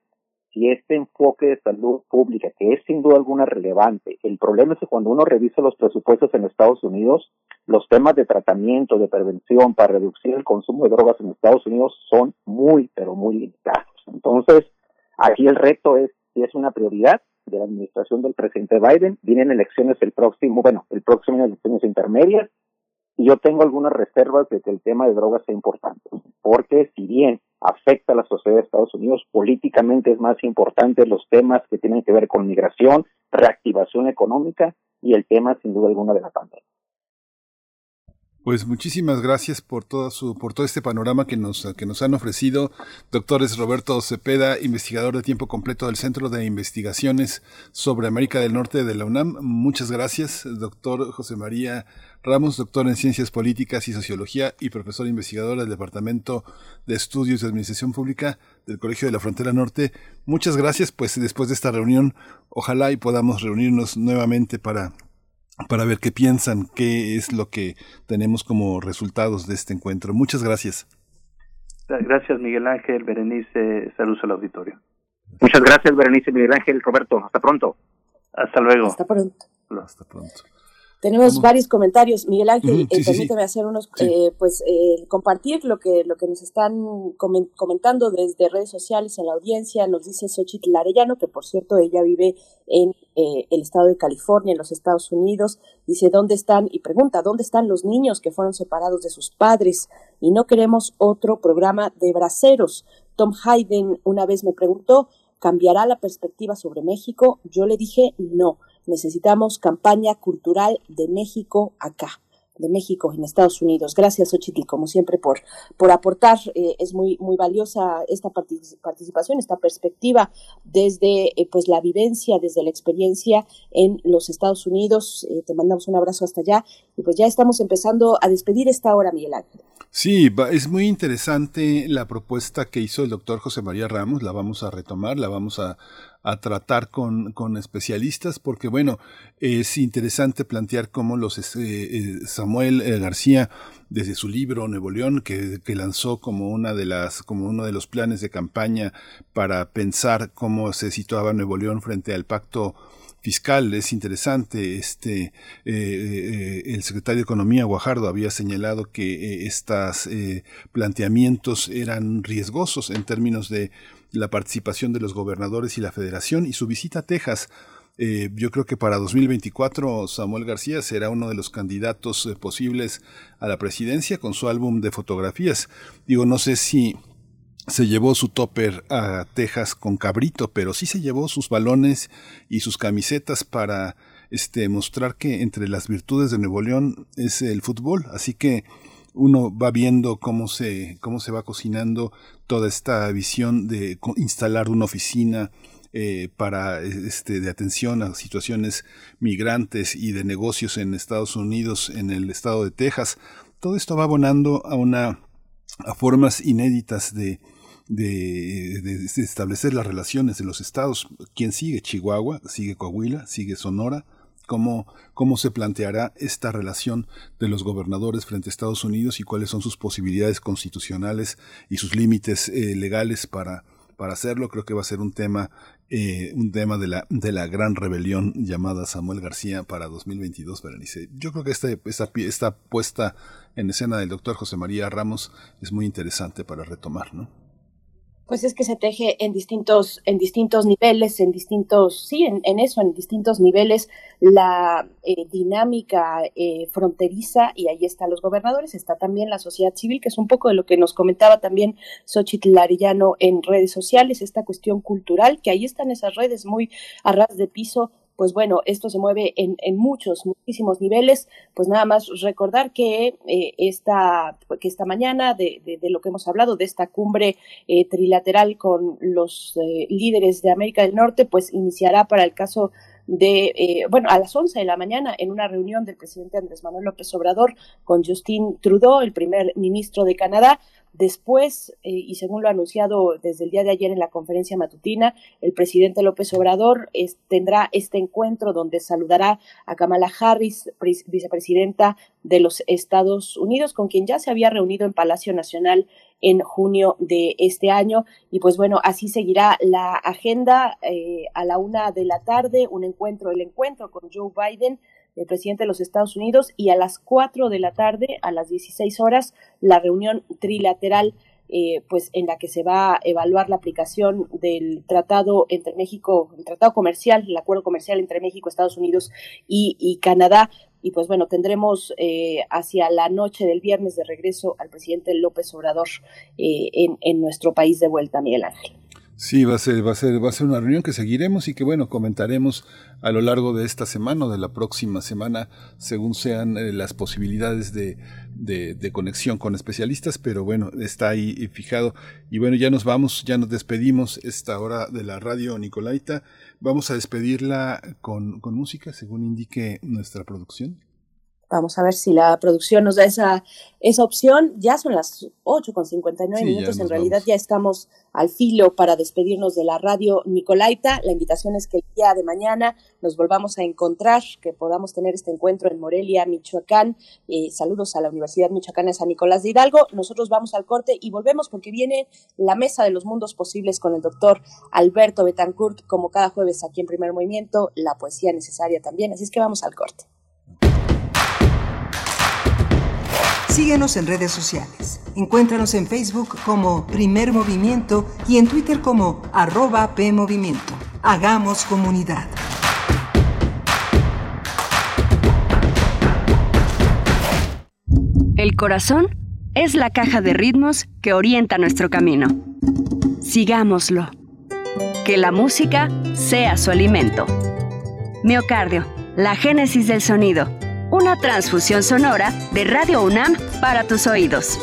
si este enfoque de salud pública, que es sin duda alguna relevante, el problema es que cuando uno revisa los presupuestos en Estados Unidos, los temas de tratamiento, de prevención para reducir el consumo de drogas en Estados Unidos son muy, pero muy limitados. Entonces, aquí el reto es si es una prioridad de la administración del presidente Biden. Vienen elecciones el próximo, bueno, el próximo elecciones intermedias y yo tengo algunas reservas de que el tema de drogas sea importante, porque si bien afecta a la sociedad de Estados Unidos, políticamente es más importante los temas que tienen que ver con migración, reactivación económica y el tema sin duda alguna de la pandemia. Pues muchísimas gracias por todo su, por todo este panorama que nos, que nos han ofrecido. Doctores Roberto Cepeda, investigador de tiempo completo del Centro de Investigaciones sobre América del Norte de la UNAM. Muchas gracias. Doctor José María Ramos, doctor en Ciencias Políticas y Sociología y profesor investigador del Departamento de Estudios de Administración Pública del Colegio de la Frontera Norte. Muchas gracias. Pues después de esta reunión, ojalá y podamos reunirnos nuevamente para para ver qué piensan, qué es lo que tenemos como resultados de este encuentro. Muchas gracias. Gracias, Miguel Ángel, Berenice, saludos al auditorio. Muchas gracias, Berenice, Miguel Ángel, Roberto. Hasta pronto. Hasta luego. Hasta pronto. Hasta pronto. Tenemos varios comentarios, Miguel Ángel, eh, permíteme hacer unos, eh, pues eh, compartir lo que lo que nos están comentando desde redes sociales en la audiencia. Nos dice Xochitl Arellano, que por cierto ella vive en el estado de California, en los Estados Unidos. Dice dónde están y pregunta dónde están los niños que fueron separados de sus padres y no queremos otro programa de braceros. Tom Hayden una vez me preguntó, ¿cambiará la perspectiva sobre México? Yo le dije no Necesitamos campaña cultural de México acá de México en Estados Unidos. Gracias, Ochitl, como siempre, por, por aportar. Eh, es muy, muy valiosa esta participación, esta perspectiva desde eh, pues la vivencia, desde la experiencia en los Estados Unidos. Eh, te mandamos un abrazo hasta allá y pues ya estamos empezando a despedir esta hora, Miguel Ángel. Sí, es muy interesante la propuesta que hizo el doctor José María Ramos, la vamos a retomar, la vamos a, a tratar con, con, especialistas, porque bueno, es interesante plantear cómo los eh, eh, Samuel eh, García, desde su libro Nuevo León, que, que, lanzó como una de las, como uno de los planes de campaña para pensar cómo se situaba Nuevo León frente al pacto fiscal es interesante. Este, el secretario de Economía, Guajardo, había señalado que estos planteamientos eran riesgosos en términos de la participación de los gobernadores y la federación y su visita a Texas. Eh, yo creo que para 2024 Samuel García será uno de los candidatos eh, posibles a la presidencia con su álbum de fotografías. Digo, no sé si se llevó su topper a Texas con cabrito, pero sí se llevó sus balones y sus camisetas para este, mostrar que entre las virtudes de Nuevo León es el fútbol. Así que uno va viendo cómo se, cómo se va cocinando toda esta visión de instalar una oficina eh, para este de atención a situaciones migrantes y de negocios en Estados Unidos, en el estado de Texas. Todo esto va abonando a una a formas inéditas de, de, de, establecer las relaciones de los estados. ¿Quién sigue? Chihuahua, sigue Coahuila, sigue Sonora, cómo, cómo se planteará esta relación de los gobernadores frente a Estados Unidos y cuáles son sus posibilidades constitucionales y sus límites eh, legales para, para hacerlo. Creo que va a ser un tema, eh, un tema de la, de la gran rebelión llamada Samuel García para 2022, Berenice. Yo creo que este, esta, esta puesta en escena del doctor José María Ramos es muy interesante para retomar, ¿no? Pues es que se teje en distintos, en distintos niveles, en distintos, sí, en, eso, en distintos niveles, la eh, dinámica eh, fronteriza, y ahí están los gobernadores, está también la sociedad civil, que es un poco de lo que nos comentaba también Xochitl Arellano en redes sociales, esta cuestión cultural, que ahí están esas redes muy a ras de piso pues bueno, esto se mueve en, en muchos, muchísimos niveles. Pues nada más recordar que, eh, esta, que esta mañana, de, lo que hemos hablado, de esta cumbre eh, trilateral con los eh, líderes de América del Norte, pues iniciará para el caso de, eh, bueno, a las 11 de la mañana en una reunión del presidente Andrés Manuel López Obrador con Justin Trudeau, el primer ministro de Canadá, Después, eh, y según lo anunciado desde el día de ayer en la conferencia matutina, el presidente López Obrador tendrá este encuentro donde saludará a Kamala Harris, vicepresidenta de los Estados Unidos, con quien ya se había reunido en Palacio Nacional en junio de este año. Y pues bueno, así seguirá la agenda eh, a la una de la tarde, un encuentro, el encuentro con Joe Biden el presidente de los Estados Unidos, y a las 4 de la tarde, a las 16 horas, la reunión trilateral eh, pues en la que se va a evaluar la aplicación del tratado entre México, el tratado comercial, el acuerdo comercial entre México, Estados Unidos y, Canadá. Y pues bueno, tendremos eh, hacia la noche del viernes de regreso al presidente López Obrador eh, en, en nuestro país de vuelta, Miguel Ángel. Sí, va a ser, va a ser, va a ser una reunión que seguiremos y que bueno, comentaremos a lo largo de esta semana o de la próxima semana, según sean eh, las posibilidades de, de, conexión con especialistas, pero bueno, está ahí fijado. Y bueno, ya nos vamos, ya nos despedimos esta hora de la radio Nicolaita. Vamos a despedirla con, con música, según indique nuestra producción. Vamos a ver si la producción nos da esa, esa opción. Ya son las 8 con 59 minutos. En realidad ya estamos al filo para despedirnos de la radio Nicolaita. La invitación es que el día de mañana nos volvamos a encontrar, que podamos tener este encuentro en Morelia, Michoacán. Eh, saludos a la Universidad Michoacana de San Nicolás de Hidalgo. Nosotros vamos al corte y volvemos porque viene la mesa de los mundos posibles con el doctor Alberto Betancourt, como cada jueves aquí en Primer Movimiento, la poesía necesaria también. Así es que vamos al corte. Síguenos en redes sociales. Encuéntranos en Facebook como Primer Movimiento y en Twitter como arroba PMovimiento. Hagamos comunidad. El corazón es la caja de ritmos que orienta nuestro camino. Sigámoslo. Que la música sea su alimento. Miocardio, la génesis del sonido una transfusión sonora de Radio UNAM para tus oídos.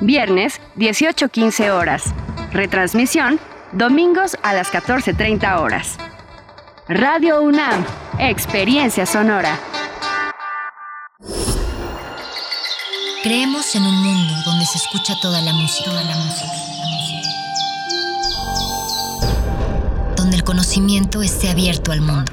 Viernes, 18.15 horas. Retransmisión, domingos a las 14.30 horas. Radio UNAM, experiencia sonora. Creemos en un mundo donde se escucha toda la música. Toda la música. Donde el conocimiento esté abierto al mundo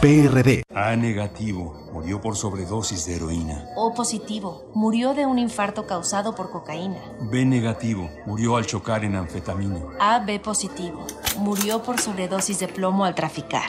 PRD. A negativo. Murió por sobredosis de heroína. O positivo. Murió de un infarto causado por cocaína. B negativo. Murió al chocar en anfetamina. A B positivo. Murió por sobredosis de plomo al traficar.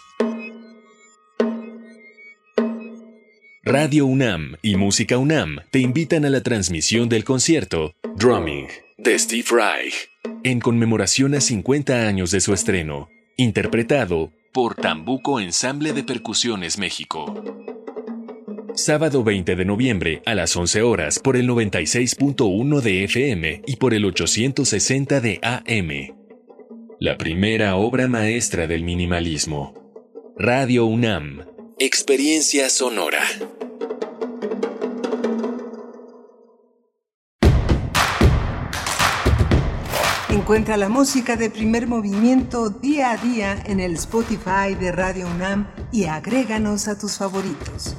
Radio UNAM y Música UNAM te invitan a la transmisión del concierto Drumming de Steve Reich en conmemoración a 50 años de su estreno, interpretado por Tambuco Ensamble de Percusiones México. Sábado 20 de noviembre a las 11 horas por el 96.1 de FM y por el 860 de AM. La primera obra maestra del minimalismo. Radio UNAM Experiencia sonora. Encuentra la música de primer movimiento día a día en el Spotify de Radio UNAM y agréganos a tus favoritos.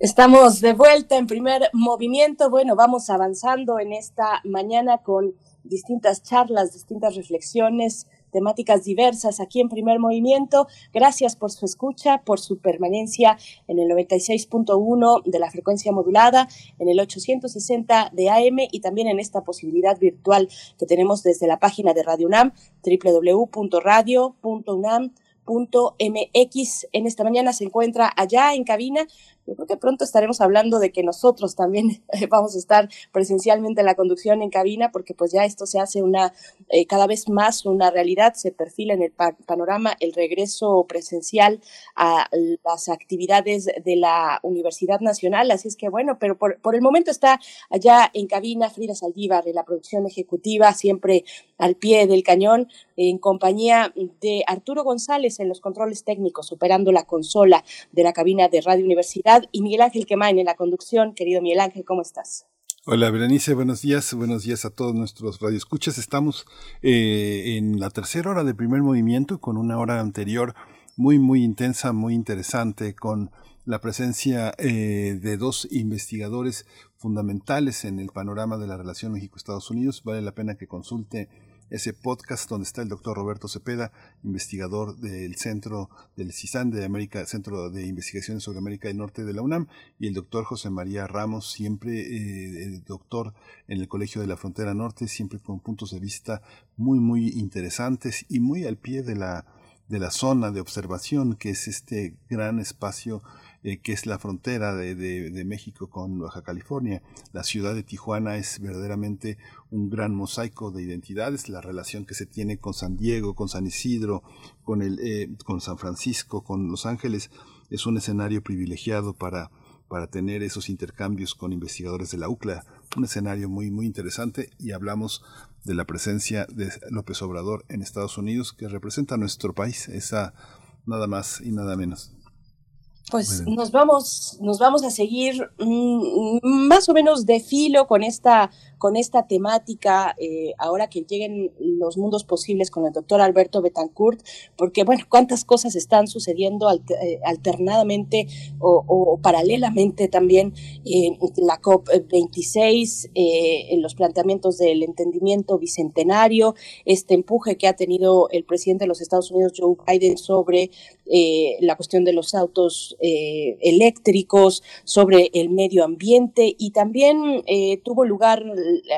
Estamos de vuelta en primer movimiento. Bueno, vamos avanzando en esta mañana con distintas charlas, distintas reflexiones, temáticas diversas aquí en Primer Movimiento. Gracias por su escucha, por su permanencia en el 96.1 de la frecuencia modulada, en el 860 de AM y también en esta posibilidad virtual que tenemos desde la página de Radio UNAM, www.radio.unam.mx. En esta mañana se encuentra allá en cabina yo creo que pronto estaremos hablando de que nosotros también vamos a estar presencialmente en la conducción en cabina, porque pues ya esto se hace una eh, cada vez más una realidad, se perfila en el panorama el regreso presencial a las actividades de la Universidad Nacional, así es que bueno, pero por, por el momento está allá en cabina Frida Saldívar de la producción ejecutiva, siempre al pie del cañón, en compañía de Arturo González en los controles técnicos, operando la consola de la cabina de Radio Universidad, y Miguel Ángel Quemain en la conducción. Querido Miguel Ángel, ¿cómo estás? Hola Berenice, buenos días, buenos días a todos nuestros radioescuchas. Estamos eh, en la tercera hora del primer movimiento con una hora anterior muy, muy intensa, muy interesante, con la presencia eh, de dos investigadores fundamentales en el panorama de la relación México-Estados Unidos. Vale la pena que consulte ese podcast donde está el doctor Roberto Cepeda, investigador del Centro del CISAN de América, Centro de Investigaciones sobre América del Norte de la UNAM, y el doctor José María Ramos, siempre eh, doctor en el Colegio de la Frontera Norte, siempre con puntos de vista muy, muy interesantes y muy al pie de la, de la zona de observación, que es este gran espacio eh, que es la frontera de, México con Baja California. La ciudad de Tijuana es verdaderamente un gran mosaico de identidades, la relación que se tiene con San Diego, con San Isidro, con, el, eh, con San Francisco, con Los Ángeles, es un escenario privilegiado para, para tener esos intercambios con investigadores de la UCLA, un escenario muy, muy interesante y hablamos de la presencia de López Obrador en Estados Unidos, que representa a nuestro país, esa nada más y nada menos. Pues nos vamos, nos vamos a seguir mm, más o menos de filo con esta con esta temática, eh, ahora que lleguen los mundos posibles con el doctor Alberto Betancourt, porque, bueno, cuántas cosas están sucediendo eh, alternadamente o, paralelamente también en la COP26, eh, en los planteamientos del entendimiento bicentenario, este empuje que ha tenido el presidente de los Estados Unidos, Joe Biden, sobre la cuestión de los autos eléctricos, sobre el medio ambiente y también tuvo lugar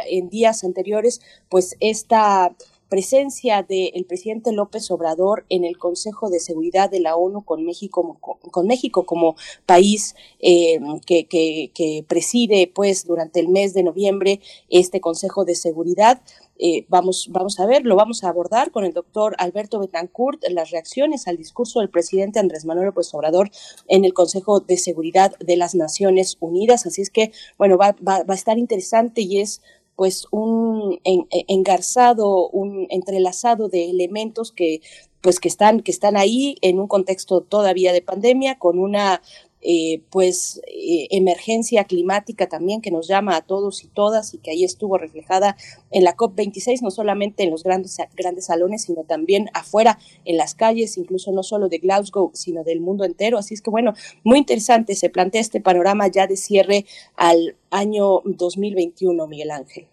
en días anteriores, pues esta presencia del presidente López Obrador en el Consejo de Seguridad de la ONU con México, con México como país eh, que, que, preside pues durante el mes de noviembre este Consejo de Seguridad. Eh, vamos, vamos a ver, lo vamos a abordar con el doctor Alberto Betancourt, las reacciones al discurso del presidente Andrés Manuel López Obrador en el Consejo de Seguridad de las Naciones Unidas. Así es que, bueno, va, va, va a estar interesante y es pues un e, engarzado, un entrelazado de elementos que pues que están, que están ahí en un contexto todavía de pandemia, con una eh, pues eh, emergencia climática también que nos llama a todos y todas y que ahí estuvo reflejada en la COP26, no solamente en los grandes, grandes salones, sino también afuera en las calles, incluso no solo de Glasgow, sino del mundo entero. Así es que bueno, muy interesante, se plantea este panorama ya de cierre al año 2021, Miguel Ángel.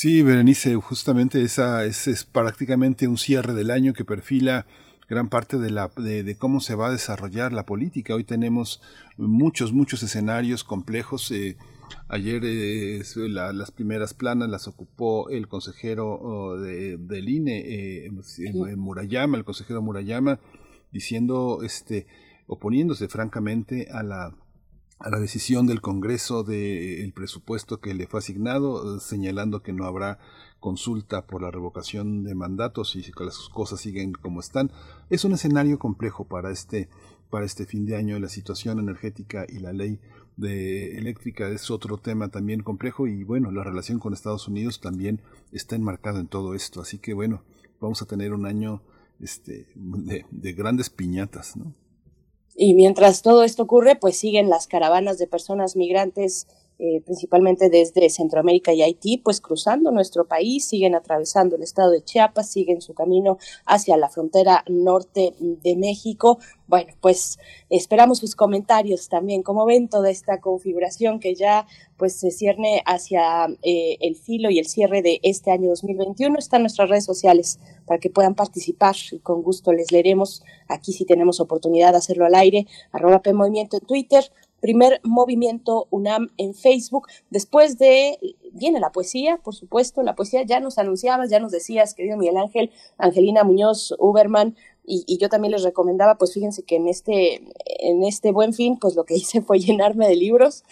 Sí, Berenice, justamente esa es, prácticamente un cierre del año que perfila gran parte de, la, de, cómo se va a desarrollar la política. Hoy tenemos muchos, muchos escenarios complejos. Eh, ayer eh, las primeras planas las ocupó el consejero oh, del INE, eh, Murayama, el consejero Murayama, diciendo, este, oponiéndose francamente a la a la decisión del Congreso del presupuesto que le fue asignado, eh, señalando que no habrá consulta por la revocación de mandatos y que las cosas siguen como están. Es un escenario complejo para este, para este fin de año. La situación energética y la ley de eléctrica es otro tema también complejo y bueno, la relación con Estados Unidos también está enmarcado en todo esto. Así que bueno, vamos a tener un año este, de, de grandes piñatas, ¿no? Y mientras todo esto ocurre, pues siguen las caravanas de personas migrantes, eh, principalmente desde Centroamérica y Haití, pues cruzando nuestro país, siguen atravesando el estado de Chiapas, siguen su camino hacia la frontera norte de México. Bueno, pues esperamos sus comentarios también. como ven toda esta configuración que ya pues se cierne hacia eh, el filo y el cierre de este año 2021? Están nuestras redes sociales para que puedan participar y con gusto les leeremos aquí si tenemos oportunidad de hacerlo al aire, arroba P Movimiento en Twitter, primer movimiento UNAM en Facebook. Después de, viene la poesía, por supuesto, la poesía ya nos anunciabas, ya nos decías, querido Miguel Ángel, Angelina Muñoz, Uberman, y, yo también les recomendaba, pues fíjense que en este, en este buen fin, pues lo que hice fue llenarme de libros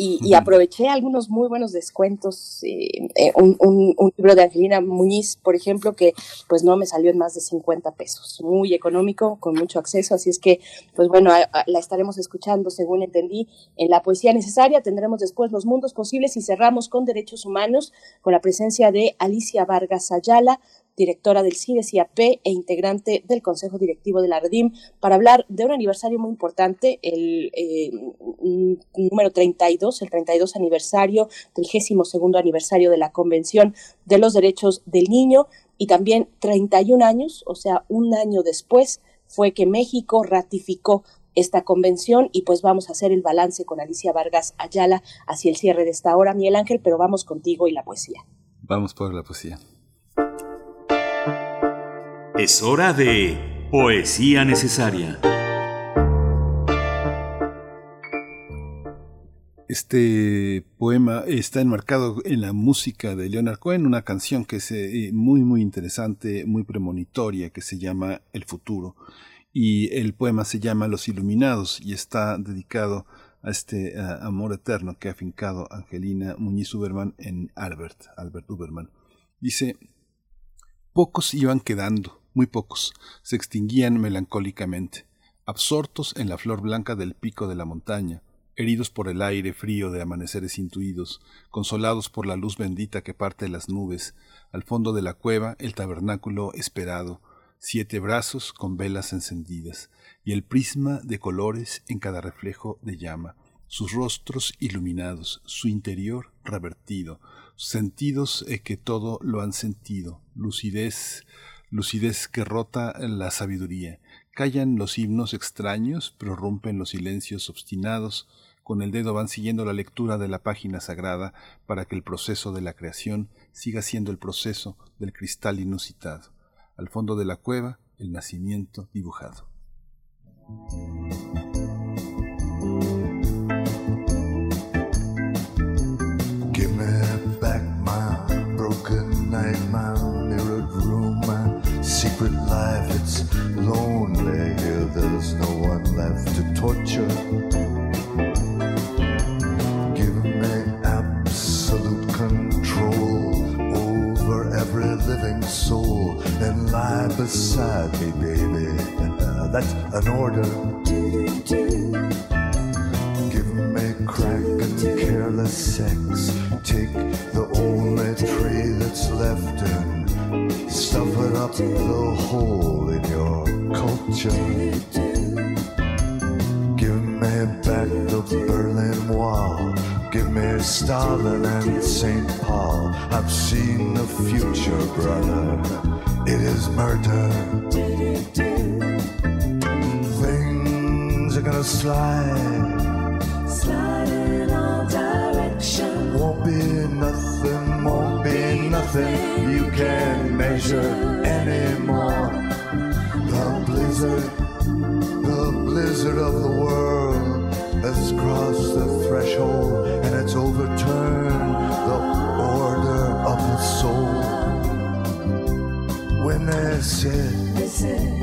y, aproveché algunos muy buenos descuentos. Eh, eh, un, libro de Angelina Muñiz, por ejemplo, que pues no me salió en más de 50 pesos, muy económico, con mucho acceso, así es que, pues bueno, la estaremos escuchando, según entendí, en la poesía necesaria. Tendremos después Los Mundos Posibles y cerramos con Derechos Humanos, con la presencia de Alicia Vargas Ayala, directora del CIDES-IAP e integrante del Consejo Directivo de la Redim, para hablar de un aniversario muy importante, el eh, número 32, el 32 aniversario, 32 aniversario de la Convención de los Derechos del Niño y también 31 años, o sea, un año después, fue que México ratificó esta convención y pues vamos a hacer el balance con Alicia Vargas Ayala hacia el cierre de esta hora, Miguel Ángel, pero vamos contigo y la poesía. Vamos por la poesía. Es hora de Poesía Necesaria. Este poema está enmarcado en la música de Leonard Cohen, una canción que es eh, muy muy interesante, muy premonitoria, que se llama El futuro. Y el poema se llama Los Iluminados y está dedicado a este amor eterno que ha fincado Angelina Muñiz Uberman en Albert, Albert Uberman. Dice, pocos iban quedando, muy pocos, se extinguían melancólicamente, absortos en la flor blanca del pico de la montaña, heridos por el aire frío de amaneceres intuidos, consolados por la luz bendita que parte las nubes, al fondo de la cueva el tabernáculo esperado, siete brazos con velas encendidas, y el prisma de colores en cada reflejo de llama, sus rostros iluminados, su interior revertido, sentidos eh, que todo lo han sentido, lucidez, lucidez que rota la sabiduría. Callan los himnos extraños, prorrumpen los silencios obstinados, con el dedo van siguiendo la lectura de la página sagrada para que el proceso de la creación siga siendo el proceso del cristal inusitado. Al fondo de la cueva, el nacimiento dibujado. Left to torture. Give me absolute control over every living soul and lie beside me, baby. Uh, that's an order. Give me crack and careless sex. Take the only tree that's left and Stuff it up the hole in your culture. Back the Berlin Wall. Give me Stalin and St. Paul. I've seen the future, brother. It is murder. Things are gonna slide. Slide in all directions. Won't be nothing, won't be nothing you can measure anymore. The blizzard, the blizzard of the world permanece.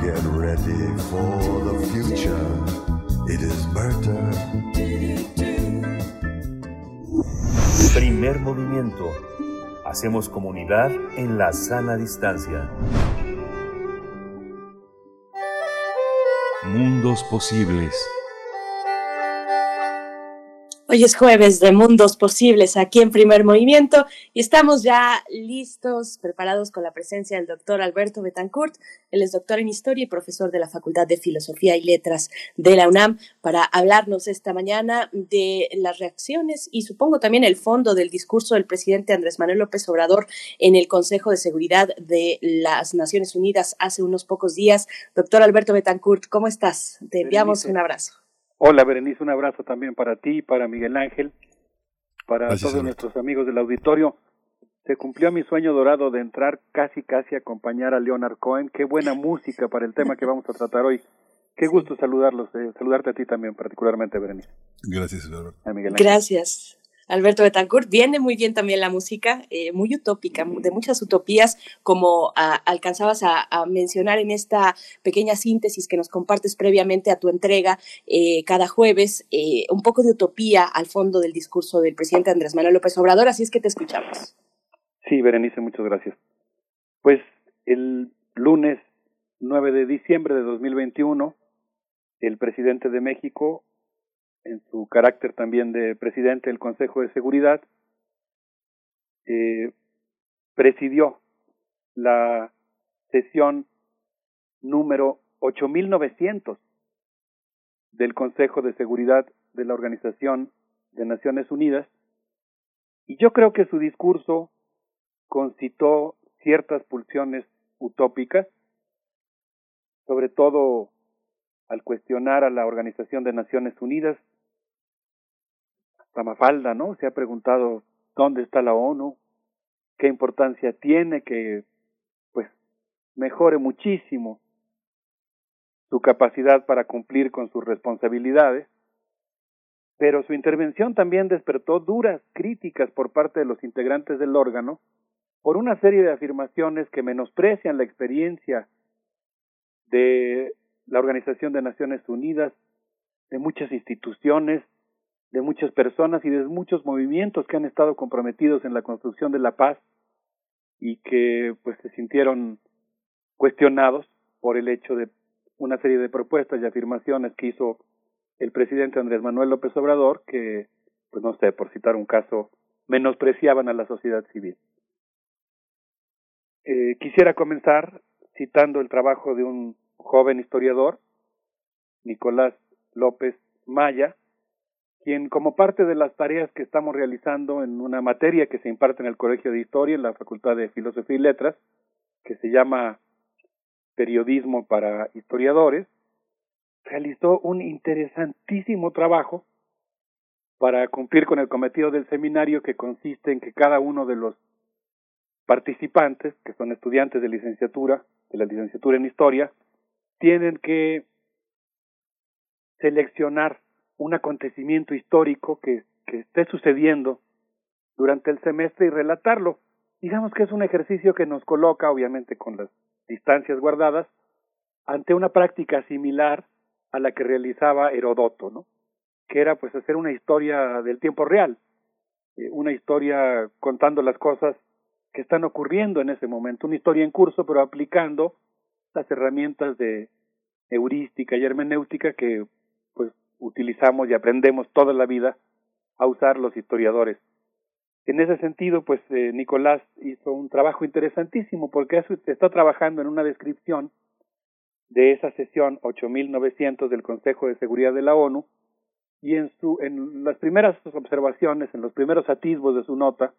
Get ready for the future. It is murder. Primer movimiento. Hacemos comunidad en la sana distancia. Mundos posibles. Hoy es jueves de Mundos Posibles aquí en Primer Movimiento y estamos ya listos, preparados con la presencia del doctor Alberto Betancourt. Él es doctor en Historia y profesor de la Facultad de Filosofía y Letras de la UNAM para hablarnos esta mañana de las reacciones y supongo también el fondo del discurso del presidente Andrés Manuel López Obrador en el Consejo de Seguridad de las Naciones Unidas hace unos pocos días. Doctor Alberto Betancourt, ¿cómo estás? Te enviamos un abrazo. Hola Berenice, un abrazo también para ti, para Miguel Ángel, para Gracias, todos Alberto. nuestros amigos del auditorio. Se cumplió mi sueño dorado de entrar casi casi a acompañar a Leonard Cohen. Qué buena música para el tema que vamos a tratar hoy. Qué gusto saludarlos, eh, saludarte a ti también particularmente, Berenice. Gracias, Alberto. A Miguel Ángel. Gracias. Alberto Betancourt, viene muy bien también la música, eh, muy utópica, de muchas utopías, como ah, alcanzabas a, a mencionar en esta pequeña síntesis que nos compartes previamente a tu entrega eh, cada jueves, eh, un poco de utopía al fondo del discurso del presidente Andrés Manuel López Obrador, así es que te escuchamos. Sí, Berenice, muchas gracias. Pues el lunes 9 de diciembre de 2021, el presidente de México, en su carácter también de presidente del Consejo de Seguridad, eh, presidió la sesión número 8900 del Consejo de Seguridad de la Organización de Naciones Unidas y yo creo que su discurso concitó ciertas pulsiones utópicas, sobre todo al cuestionar a la Organización de Naciones Unidas. Hasta Mafalda, ¿no? Se ha preguntado dónde está la ONU, qué importancia tiene que, pues, mejore muchísimo su capacidad para cumplir con sus responsabilidades. Pero su intervención también despertó duras críticas por parte de los integrantes del órgano por una serie de afirmaciones que menosprecian la experiencia de la Organización de Naciones Unidas, de muchas instituciones, de muchas personas y de muchos movimientos que han estado comprometidos en la construcción de la paz y que pues se sintieron cuestionados por el hecho de una serie de propuestas y afirmaciones que hizo el presidente Andrés Manuel López Obrador que pues no sé, por citar un caso, menospreciaban a la sociedad civil. Eh, quisiera comenzar citando el trabajo de un joven historiador, Nicolás López Maya, quien como parte de las tareas que estamos realizando en una materia que se imparte en el Colegio de Historia, en la Facultad de Filosofía y Letras, que se llama Periodismo para Historiadores, realizó un interesantísimo trabajo para cumplir con el cometido del seminario que consiste en que cada uno de los participantes, que son estudiantes de licenciatura, de la licenciatura en historia, tienen que seleccionar un acontecimiento histórico que, esté sucediendo durante el semestre y relatarlo. Digamos que es un ejercicio que nos coloca, obviamente con las distancias guardadas, ante una práctica similar a la que realizaba Herodoto, ¿no? que era pues hacer una historia del tiempo real, eh, una historia contando las cosas que están ocurriendo en ese momento, una historia en curso, pero aplicando las herramientas de heurística y hermenéutica que pues utilizamos y aprendemos toda la vida a usar los historiadores. En ese sentido, pues eh, Nicolás hizo un trabajo interesantísimo porque está trabajando en una descripción de esa sesión 8900 del Consejo de Seguridad de la ONU y en su las primeras observaciones, en los primeros atisbos de su nota,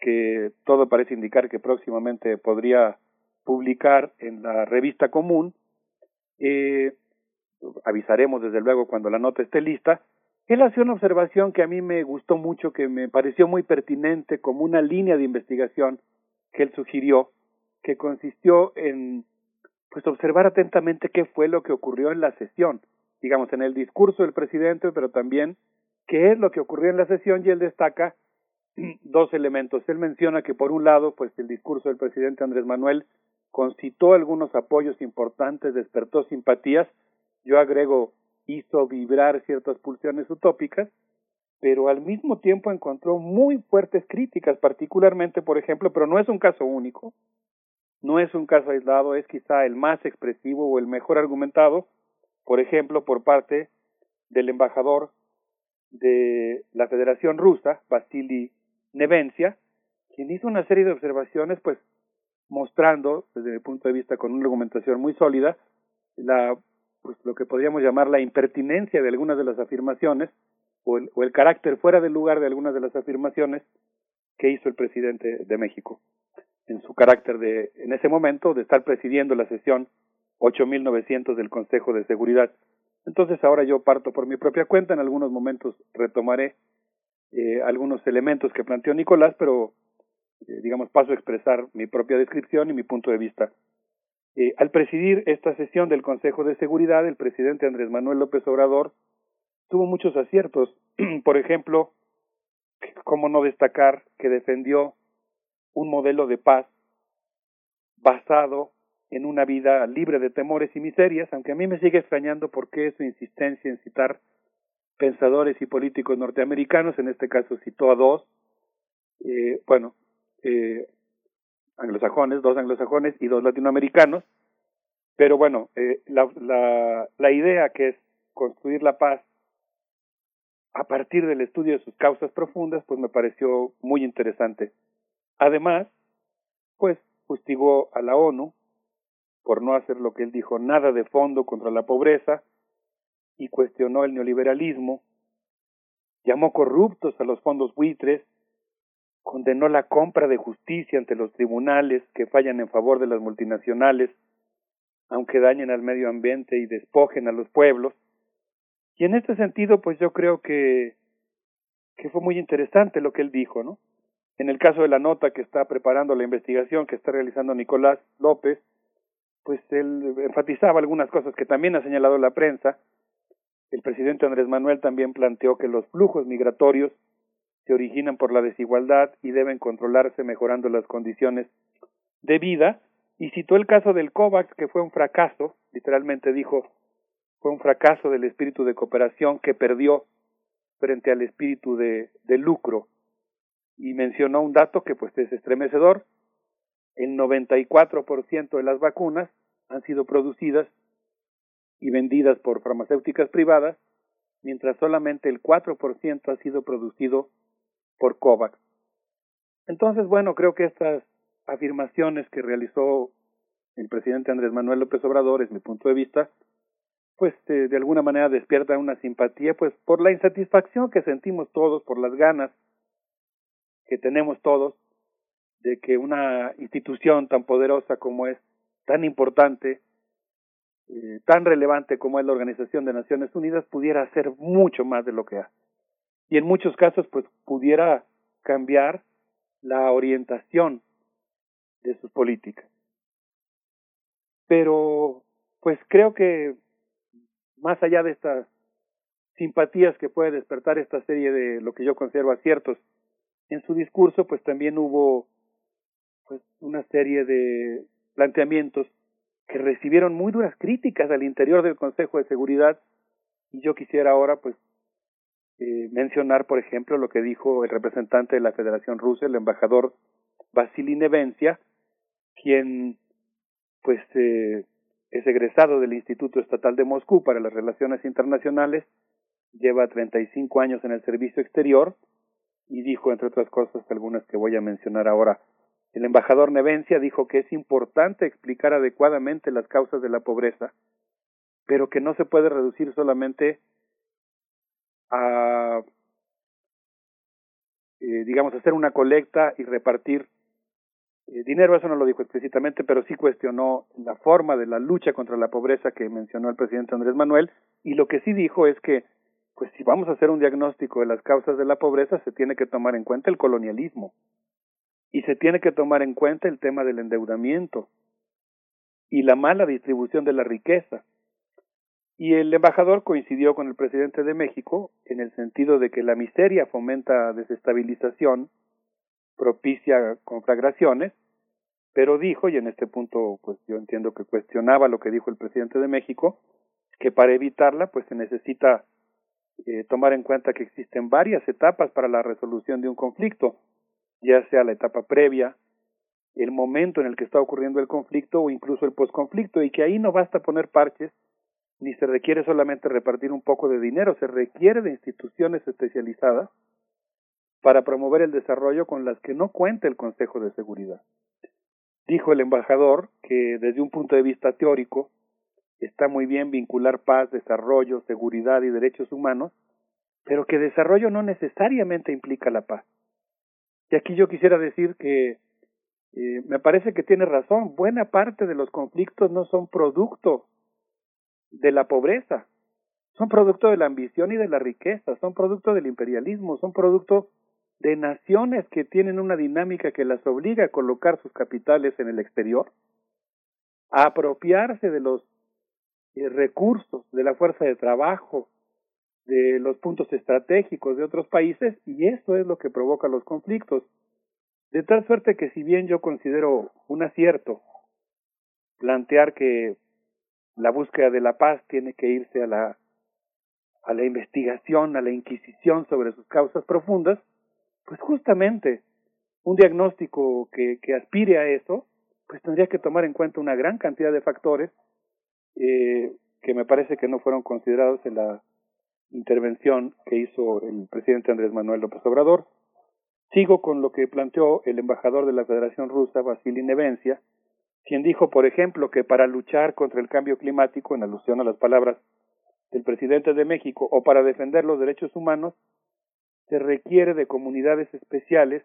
que todo parece indicar que próximamente podría publicar en la revista común, eh, avisaremos desde luego cuando la nota esté lista, él hace una observación que a mí me gustó mucho, que me pareció muy pertinente como una línea de investigación que él sugirió, que consistió en pues observar atentamente qué fue lo que ocurrió en la sesión, digamos en el discurso del presidente, pero también qué es lo que ocurrió en la sesión y él destaca dos elementos. Él menciona que por un lado, pues el discurso del presidente Andrés Manuel concitó algunos apoyos importantes, despertó simpatías. Yo agrego, hizo vibrar ciertas pulsiones utópicas, pero al mismo tiempo encontró muy fuertes críticas, particularmente, por ejemplo, pero no es un caso único, no es un caso aislado, es quizá el más expresivo o el mejor argumentado, por ejemplo, por parte del embajador de la Federación Rusa, Vasily Nevencia, quien hizo una serie de observaciones, pues mostrando, desde mi punto de vista, con una argumentación muy sólida, la, pues, lo que podríamos llamar la impertinencia de algunas de las afirmaciones o el, o el carácter fuera del lugar de algunas de las afirmaciones que hizo el presidente de México en su carácter de, en ese momento, de estar presidiendo la sesión 8900 del Consejo de Seguridad. Entonces ahora yo parto por mi propia cuenta, en algunos momentos retomaré eh, algunos elementos que planteó Nicolás, pero eh, digamos paso a expresar mi propia descripción y mi punto de vista. Eh, al presidir esta sesión del Consejo de Seguridad, el presidente Andrés Manuel López Obrador tuvo muchos aciertos. por ejemplo, cómo no destacar que defendió un modelo de paz basado en una vida libre de temores y miserias, aunque a mí me sigue extrañando por qué su insistencia en citar pensadores y políticos norteamericanos, en este caso citó a dos, eh, bueno, eh, anglosajones, dos anglosajones y dos latinoamericanos, pero bueno, eh, la, la, idea que es construir la paz a partir del estudio de sus causas profundas, pues me pareció muy interesante. Además, pues fustigó a la ONU por no hacer lo que él dijo, nada de fondo contra la pobreza, y cuestionó el neoliberalismo, llamó corruptos a los fondos buitres, condenó la compra de justicia ante los tribunales que fallan en favor de las multinacionales, aunque dañen al medio ambiente y despojen a los pueblos. Y en este sentido, pues yo creo que, que fue muy interesante lo que él dijo, ¿no? En el caso de la nota que está preparando la investigación que está realizando Nicolás López, pues él enfatizaba algunas cosas que también ha señalado la prensa. El presidente Andrés Manuel también planteó que los flujos migratorios se originan por la desigualdad y deben controlarse mejorando las condiciones de vida y citó el caso del COVAX que fue un fracaso, literalmente dijo, fue un fracaso del espíritu de cooperación que perdió frente al espíritu de, de lucro y mencionó un dato que pues es estremecedor. El 94% de las vacunas han sido producidas y vendidas por farmacéuticas privadas, mientras solamente el 4% ha sido producido por COVAX. Entonces, bueno, creo que estas afirmaciones que realizó el presidente Andrés Manuel López Obrador, es mi punto de vista, pues eh, de alguna manera despierta una simpatía, pues por la insatisfacción que sentimos todos, por las ganas que tenemos todos de que una institución tan poderosa como es, tan importante, eh, tan relevante como es la Organización de Naciones Unidas, pudiera hacer mucho más de lo que hace. Y en muchos casos, pues, pudiera cambiar la orientación de sus políticas. Pero, pues, creo que más allá de estas simpatías que puede despertar esta serie de lo que yo considero aciertos en su discurso pues también hubo pues una serie de planteamientos que recibieron muy duras críticas al interior del Consejo de Seguridad y yo quisiera ahora pues eh, mencionar por ejemplo lo que dijo el representante de la Federación Rusa, el embajador Vasily Nevencia, quien pues eh, es egresado del Instituto Estatal de Moscú para las Relaciones Internacionales, lleva 35 años en el servicio exterior y dijo, entre otras cosas, algunas que voy a mencionar ahora. El embajador Nevencia dijo que es importante explicar adecuadamente las causas de la pobreza, pero que no se puede reducir solamente a, eh, digamos, hacer una colecta y repartir eh, dinero. Eso no lo dijo explícitamente, pero sí cuestionó la forma de la lucha contra la pobreza que mencionó el presidente Andrés Manuel, y lo que sí dijo es que pues si vamos a hacer un diagnóstico de las causas de la pobreza, se tiene que tomar en cuenta el colonialismo y se tiene que tomar en cuenta el tema del endeudamiento y la mala distribución de la riqueza. Y el embajador coincidió con el presidente de México en el sentido de que la miseria fomenta desestabilización propicia conflagraciones, pero dijo, y en este punto pues yo entiendo que cuestionaba lo que dijo el presidente de México, que para evitarla pues se necesita eh, tomar en cuenta que existen varias etapas para la resolución de un conflicto, ya sea la etapa previa, el momento en el que está ocurriendo el conflicto o incluso el posconflicto, y que ahí no basta poner parches, ni se requiere solamente repartir un poco de dinero, se requiere de instituciones especializadas para promover el desarrollo con las que no cuenta el Consejo de Seguridad. Dijo el embajador que desde un punto de vista teórico está muy bien vincular paz, desarrollo, seguridad y derechos humanos, pero que desarrollo no necesariamente implica la paz. Y aquí yo quisiera decir que eh, me parece que tiene razón, buena parte de los conflictos no son producto de la pobreza, son producto de la ambición y de la riqueza, son producto del imperialismo, son producto de naciones que tienen una dinámica que las obliga a colocar sus capitales en el exterior, a apropiarse de los eh, recursos, de la fuerza de trabajo, de los puntos estratégicos de otros países, y eso es lo que provoca los conflictos. De tal suerte que si bien yo considero un acierto plantear que la búsqueda de la paz tiene que irse a la a la investigación, a la inquisición sobre sus causas profundas, pues justamente un diagnóstico que, aspire a eso, pues tendría que tomar en cuenta una gran cantidad de factores eh, que me parece que no fueron considerados en la intervención que hizo el presidente Andrés Manuel López Obrador. Sigo con lo que planteó el embajador de la Federación Rusa, Vasily Nevencia, quien dijo, por ejemplo, que para luchar contra el cambio climático, en alusión a las palabras del presidente de México, o para defender los derechos humanos, se requiere de comunidades especiales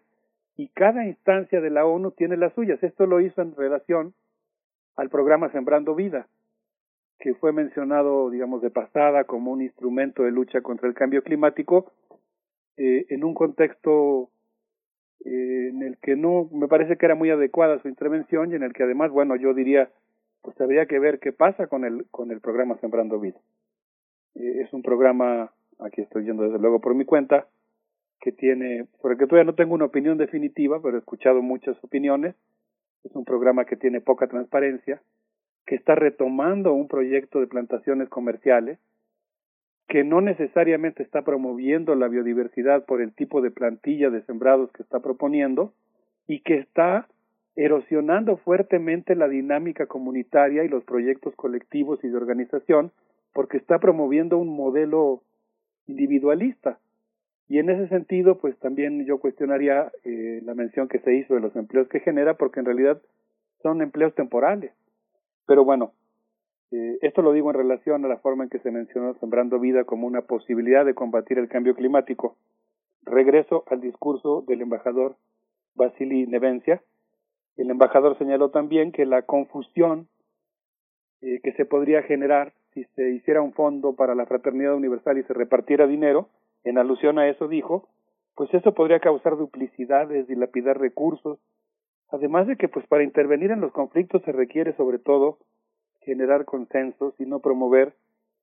y cada instancia de la ONU tiene las suyas. Esto lo hizo en relación al programa Sembrando Vida, que fue mencionado, digamos, de pasada como un instrumento de lucha contra el cambio climático, eh, en un contexto eh, en el que no me parece que era muy adecuada su intervención y en el que además, bueno, yo diría, pues habría que ver qué pasa con el, con el programa Sembrando Vida. Eh, es un programa, aquí estoy yendo desde luego por mi cuenta, que tiene, sobre que todavía no tengo una opinión definitiva, pero he escuchado muchas opiniones. Es un programa que tiene poca transparencia, que está retomando un proyecto de plantaciones comerciales, que no necesariamente está promoviendo la biodiversidad por el tipo de plantilla de sembrados que está proponiendo y que está erosionando fuertemente la dinámica comunitaria y los proyectos colectivos y de organización porque está promoviendo un modelo individualista y en ese sentido, pues también yo cuestionaría eh, la mención que se hizo de los empleos que genera, porque en realidad son empleos temporales. Pero bueno, eh, esto lo digo en relación a la forma en que se mencionó Sembrando Vida como una posibilidad de combatir el cambio climático. Regreso al discurso del embajador Vasily Nevencia. El embajador señaló también que la confusión eh, que se podría generar si se hiciera un fondo para la fraternidad universal y se repartiera dinero, en alusión a eso dijo, pues eso podría causar duplicidades, dilapidar recursos, además de que pues para intervenir en los conflictos se requiere sobre todo generar consensos y no promover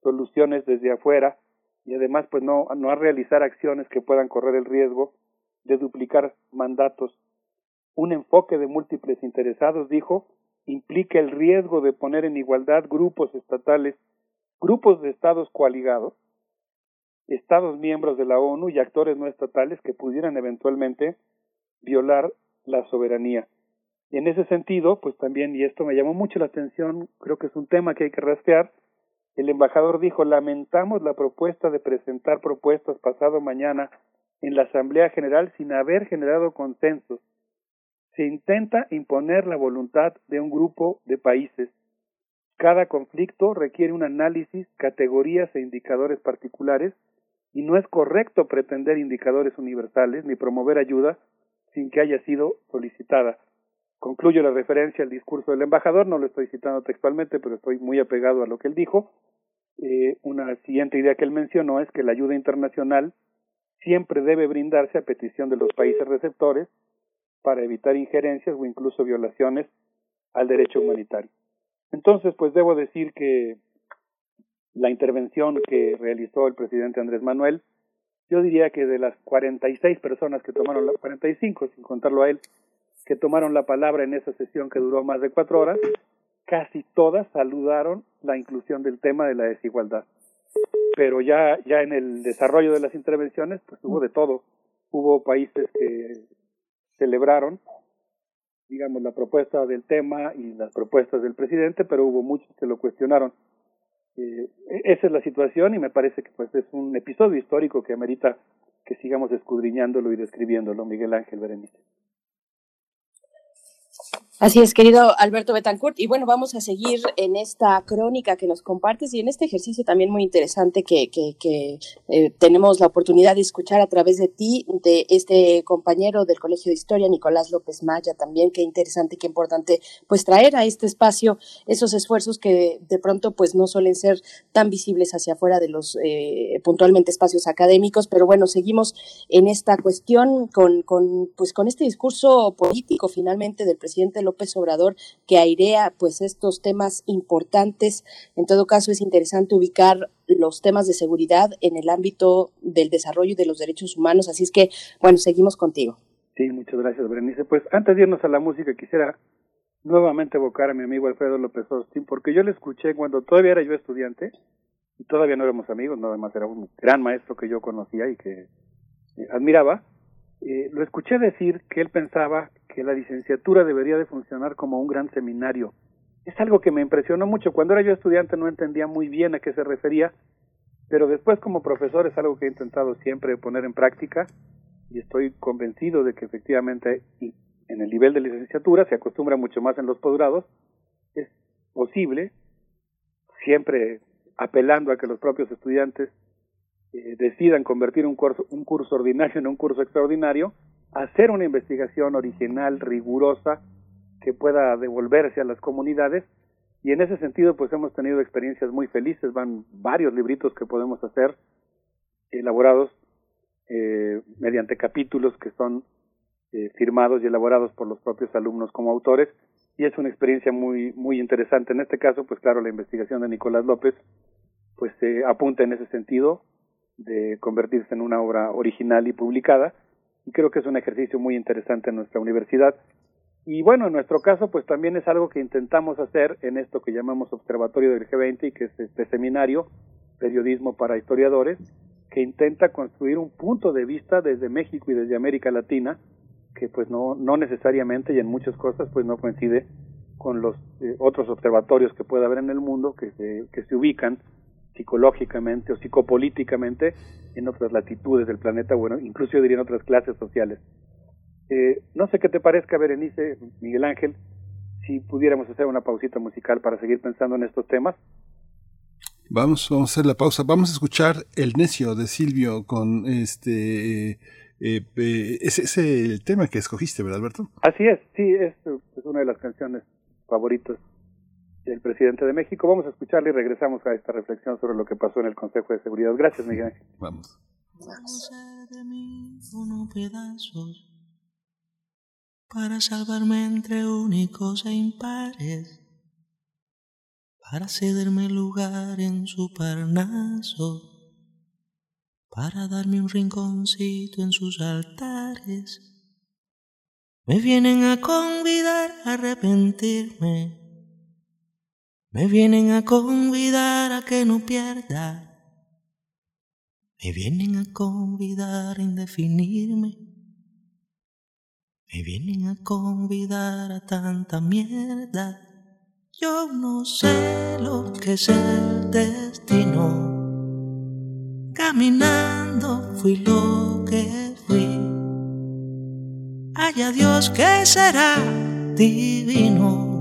soluciones desde afuera y además pues no, no realizar acciones que puedan correr el riesgo de duplicar mandatos. Un enfoque de múltiples interesados, dijo, implica el riesgo de poner en igualdad grupos estatales, grupos de estados coaligados, Estados miembros de la ONU y actores no estatales que pudieran eventualmente violar la soberanía. En ese sentido, pues también, y esto me llamó mucho la atención, creo que es un tema que hay que rastrear, el embajador dijo, lamentamos la propuesta de presentar propuestas pasado mañana en la Asamblea General sin haber generado consensos. Se intenta imponer la voluntad de un grupo de países. Cada conflicto requiere un análisis, categorías e indicadores particulares y no es correcto pretender indicadores universales ni promover ayuda sin que haya sido solicitada. Concluyo la referencia al discurso del embajador, no lo estoy citando textualmente, pero estoy muy apegado a lo que él dijo. Eh, una siguiente idea que él mencionó es que la ayuda internacional siempre debe brindarse a petición de los países receptores para evitar injerencias o incluso violaciones al derecho humanitario. Entonces, pues debo decir que la intervención que realizó el presidente Andrés Manuel yo diría que de las 46 personas que tomaron la 45, sin contarlo a él, que tomaron la palabra en esa sesión que duró más de cuatro horas, casi todas saludaron la inclusión del tema de la desigualdad. Pero ya, ya en el desarrollo de las intervenciones, pues hubo de todo. Hubo países que celebraron, digamos, la propuesta del tema y las propuestas del presidente, pero hubo muchos que lo cuestionaron. Eh, esa es la situación y me parece que pues es un episodio histórico que amerita que sigamos escudriñándolo y describiéndolo, Miguel Ángel Berenice. Así es, querido Alberto Betancourt. Y bueno, vamos a seguir en esta crónica que nos compartes y en este ejercicio también muy interesante que, que, que eh, tenemos la oportunidad de escuchar a través de ti, de este compañero del Colegio de Historia, Nicolás López Maya, también. Qué interesante, qué importante, pues traer a este espacio esos esfuerzos que de pronto pues no suelen ser tan visibles hacia afuera de los eh, puntualmente espacios académicos. Pero bueno, seguimos en esta cuestión con, con, pues, con este discurso político finalmente del presidente López Obrador que airea pues estos temas importantes. En todo caso es interesante ubicar los temas de seguridad en el ámbito del desarrollo y de los derechos humanos. Así es que, bueno, seguimos contigo. Sí, muchas gracias, Berenice. Pues antes de irnos a la música, quisiera nuevamente evocar a mi amigo Alfredo López Austin, porque yo le escuché cuando todavía era yo estudiante y todavía no éramos amigos, nada más era un gran maestro que yo conocía y que admiraba. Eh, lo escuché decir que él pensaba que la licenciatura debería de funcionar como un gran seminario. Es algo que me impresionó mucho. Cuando era yo estudiante no entendía muy bien a qué se refería, pero después como profesor es algo que he intentado siempre poner en práctica y estoy convencido de que efectivamente en el nivel de licenciatura se acostumbra mucho más en los posgrados, es posible, siempre apelando a que los propios estudiantes eh, decidan convertir un curso, un curso ordinario en un curso extraordinario, hacer una investigación original, rigurosa, que pueda devolverse a las comunidades. Y en ese sentido, pues hemos tenido experiencias muy felices. Van varios libritos que podemos hacer, elaborados eh, mediante capítulos que son eh, firmados y elaborados por los propios alumnos como autores. Y es una experiencia muy, muy interesante. En este caso, pues claro, la investigación de Nicolás López, pues se apunta en ese sentido de convertirse en una obra original y publicada y creo que es un ejercicio muy interesante en nuestra universidad. Y bueno, en nuestro caso, pues también es algo que intentamos hacer en esto que llamamos Observatorio del G20 y que es este seminario, Periodismo para Historiadores, que intenta construir un punto de vista desde México y desde América Latina, que pues no, no necesariamente y en muchas cosas pues no coincide con los eh, otros observatorios que pueda haber en el mundo que se, que se ubican psicológicamente o psicopolíticamente en otras latitudes del planeta, bueno, incluso yo diría en otras clases sociales. Eh, no sé qué te parezca, Berenice, Miguel Ángel, si pudiéramos hacer una pausita musical para seguir pensando en estos temas. Vamos, vamos a hacer la pausa. Vamos a escuchar El Necio de Silvio con este... Eh, eh, ese es el tema que escogiste, ¿verdad, Alberto? Así es, sí, es, es una de las canciones favoritas el presidente de México. Vamos a escucharle y regresamos a esta reflexión sobre lo que pasó en el Consejo de Seguridad. Gracias, Miguel Ángel. Vamos. de mí unos pedazos para salvarme entre únicos e impares, para cederme lugar en su parnaso, para darme un rinconcito en sus altares. Me vienen a convidar a arrepentirme me vienen a convidar a que no pierda. Me vienen a convidar a indefinirme. Me vienen a convidar a tanta mierda. Yo no sé lo que es el destino. Caminando fui lo que fui. Haya Dios que será divino.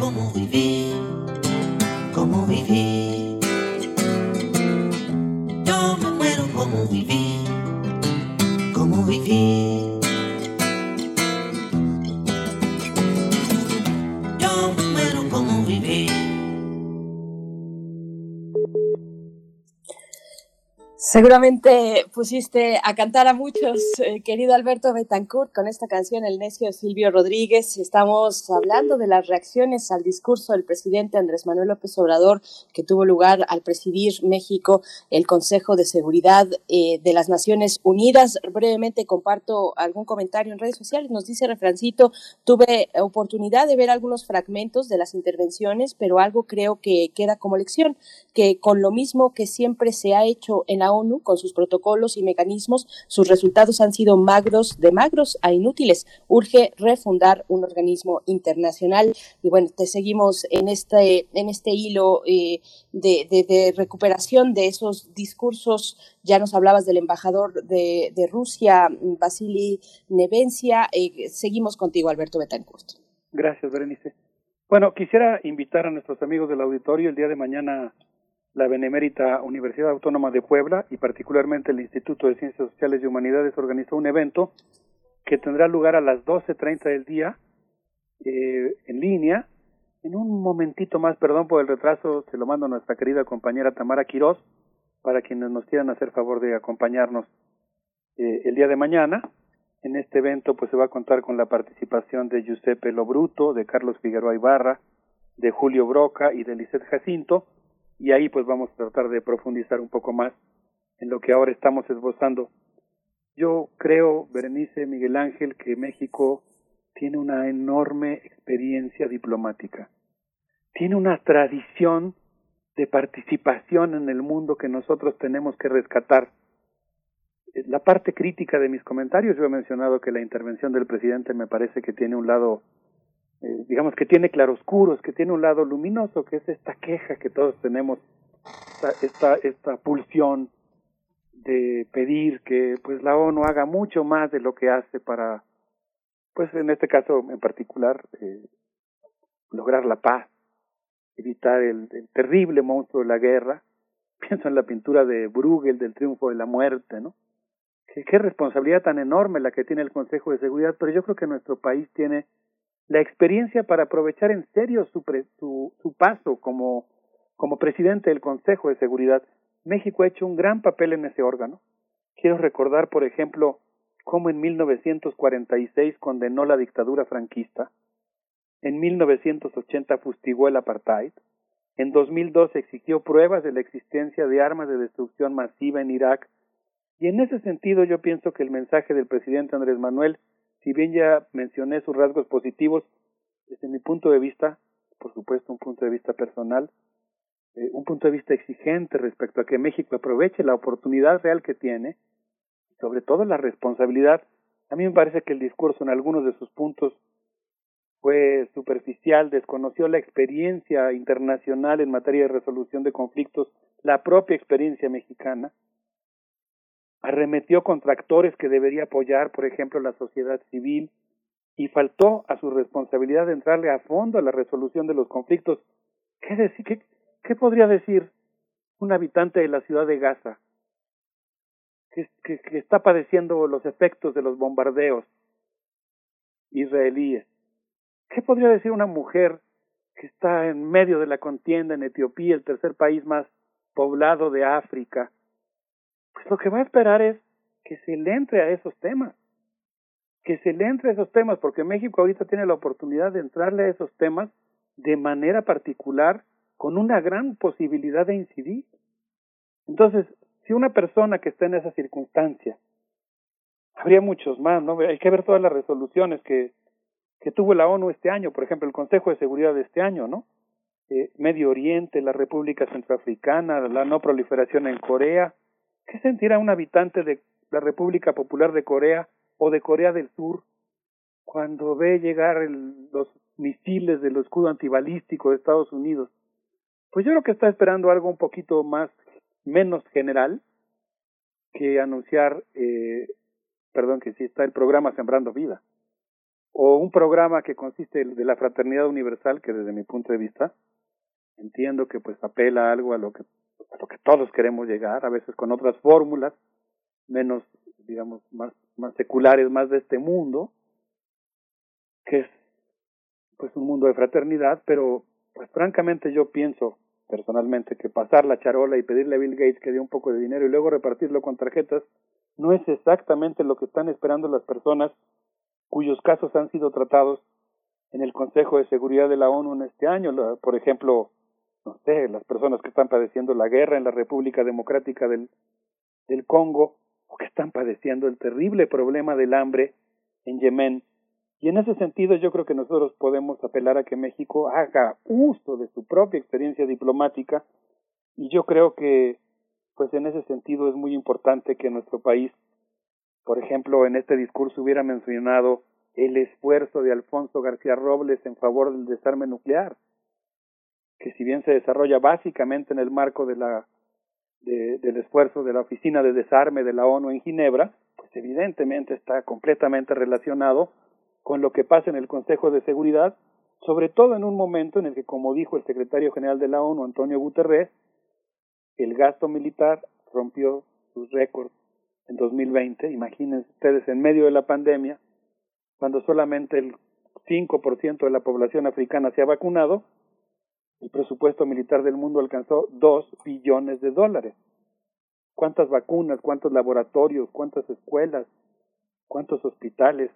como viví, como viví. Yo me muero como viví, como viví. Seguramente pusiste a cantar a muchos, eh, querido Alberto Betancourt, con esta canción El necio Silvio Rodríguez. Estamos hablando de las reacciones al discurso del presidente Andrés Manuel López Obrador, que tuvo lugar al presidir México el Consejo de Seguridad eh, de las Naciones Unidas. Brevemente comparto algún comentario en redes sociales. Nos dice Refrancito, tuve oportunidad de ver algunos fragmentos de las intervenciones, pero algo creo que queda como lección, que con lo mismo que siempre se ha hecho en la ONU, con sus protocolos y mecanismos, sus resultados han sido magros, de magros a inútiles. Urge refundar un organismo internacional. Y bueno, te seguimos en este, en este hilo eh, de, recuperación de esos discursos. Ya nos hablabas del embajador de, de Rusia, Vasily Nevencia. Eh, seguimos contigo, Alberto Betancourt. Gracias, Berenice. Bueno, quisiera invitar a nuestros amigos del auditorio el día de mañana la Benemérita Universidad Autónoma de Puebla y particularmente el Instituto de Ciencias Sociales y Humanidades organizó un evento que tendrá lugar a las 12.30 del día eh, en línea. En un momentito más, perdón por el retraso, se lo mando a nuestra querida compañera Tamara Quirós para quienes nos quieran hacer favor de acompañarnos eh, el día de mañana. En este evento pues se va a contar con la participación de Giuseppe Lobruto, de Carlos Figueroa Ibarra, de Julio Broca y de Lisette Jacinto, y ahí pues vamos a tratar de profundizar un poco más en lo que ahora estamos esbozando. Yo creo, Berenice Miguel Ángel, que México tiene una enorme experiencia diplomática, tiene una tradición de participación en el mundo que nosotros tenemos que rescatar. La parte crítica de mis comentarios, yo he mencionado que la intervención del presidente me parece que tiene un lado eh, digamos que tiene claroscuros, que tiene un lado luminoso, que es esta queja que todos tenemos, esta, esta, pulsión de pedir que pues la ONU haga mucho más de lo que hace para, pues en este caso en particular, eh, lograr la paz, evitar el, terrible monstruo de la guerra. Pienso en la pintura de Bruegel del triunfo de la muerte, ¿no? Qué responsabilidad tan enorme la que tiene el Consejo de Seguridad, pero yo creo que nuestro país tiene la experiencia para aprovechar en serio su, pre, su, paso como, como presidente del Consejo de Seguridad. México ha hecho un gran papel en ese órgano. Quiero recordar, por ejemplo, cómo en 1946 condenó la dictadura franquista, en 1980 fustigó el apartheid, en 2002 exigió pruebas de la existencia de armas de destrucción masiva en Irak, y en ese sentido yo pienso que el mensaje del presidente Andrés Manuel si bien ya mencioné sus rasgos positivos, desde mi punto de vista, por supuesto un punto de vista personal, eh, un punto de vista exigente respecto a que México aproveche la oportunidad real que tiene, sobre todo la responsabilidad. A mí me parece que el discurso en algunos de sus puntos fue superficial, desconoció la experiencia internacional en materia de resolución de conflictos, la propia experiencia mexicana, arremetió contra actores que debería apoyar, por ejemplo, la sociedad civil, y faltó a su responsabilidad de entrarle a fondo a la resolución de los conflictos. ¿Qué, decir, podría decir un habitante de la ciudad de Gaza que, que está padeciendo los efectos de los bombardeos israelíes. ¿Qué podría decir una mujer que está en medio de la contienda en Etiopía, el tercer país más poblado de África? Pues lo que va a esperar es que se le entre a esos temas, que se le entre a esos temas, porque México ahorita tiene la oportunidad de entrarle a esos temas de manera particular, con una gran posibilidad de incidir. Entonces, si una persona que está en esa circunstancia, habría muchos más, ¿no? Hay que ver todas las resoluciones que, que tuvo la ONU este año, por ejemplo, el Consejo de Seguridad de este año, ¿no? Eh, Medio Oriente, la República Centroafricana, la no proliferación en Corea. ¿Qué sentirá un habitante de la República Popular de Corea o de Corea del Sur cuando ve llegar el, los misiles del escudo antibalístico de Estados Unidos? Pues yo creo que está esperando algo un poquito más, menos general que anunciar, eh, perdón, que sí está el programa Sembrando Vida, o un programa que consiste de la fraternidad universal, que desde mi punto de vista entiendo que pues apela algo a lo que a lo que todos queremos llegar, a veces con otras fórmulas menos, digamos, más más seculares, más de este mundo, que es pues un mundo de fraternidad, pero pues francamente yo pienso personalmente que pasar la charola y pedirle a Bill Gates que dé un poco de dinero y luego repartirlo con tarjetas no es exactamente lo que están esperando las personas cuyos casos han sido tratados en el Consejo de Seguridad de la ONU en este año. Por ejemplo, no sé, las personas que están padeciendo la guerra en la República Democrática del, del Congo o que están padeciendo el terrible problema del hambre en Yemen. Y en ese sentido yo creo que nosotros podemos apelar a que México haga uso de su propia experiencia diplomática y yo creo que pues en ese sentido es muy importante que nuestro país por ejemplo, en este discurso hubiera mencionado el esfuerzo de Alfonso García Robles en favor del desarme nuclear, que si bien se desarrolla básicamente en el marco de la, de, del esfuerzo de la Oficina de Desarme de la ONU en Ginebra, pues evidentemente está completamente relacionado con lo que pasa en el Consejo de Seguridad, sobre todo en un momento en el que, como dijo el secretario general de la ONU, Antonio Guterres, el gasto militar rompió sus récords en 2020, imagínense ustedes en medio de la pandemia, cuando solamente el 5% de la población africana se ha vacunado, el presupuesto militar del mundo alcanzó 2 billones de dólares. ¿Cuántas vacunas, cuántos laboratorios, cuántas escuelas, cuántos hospitales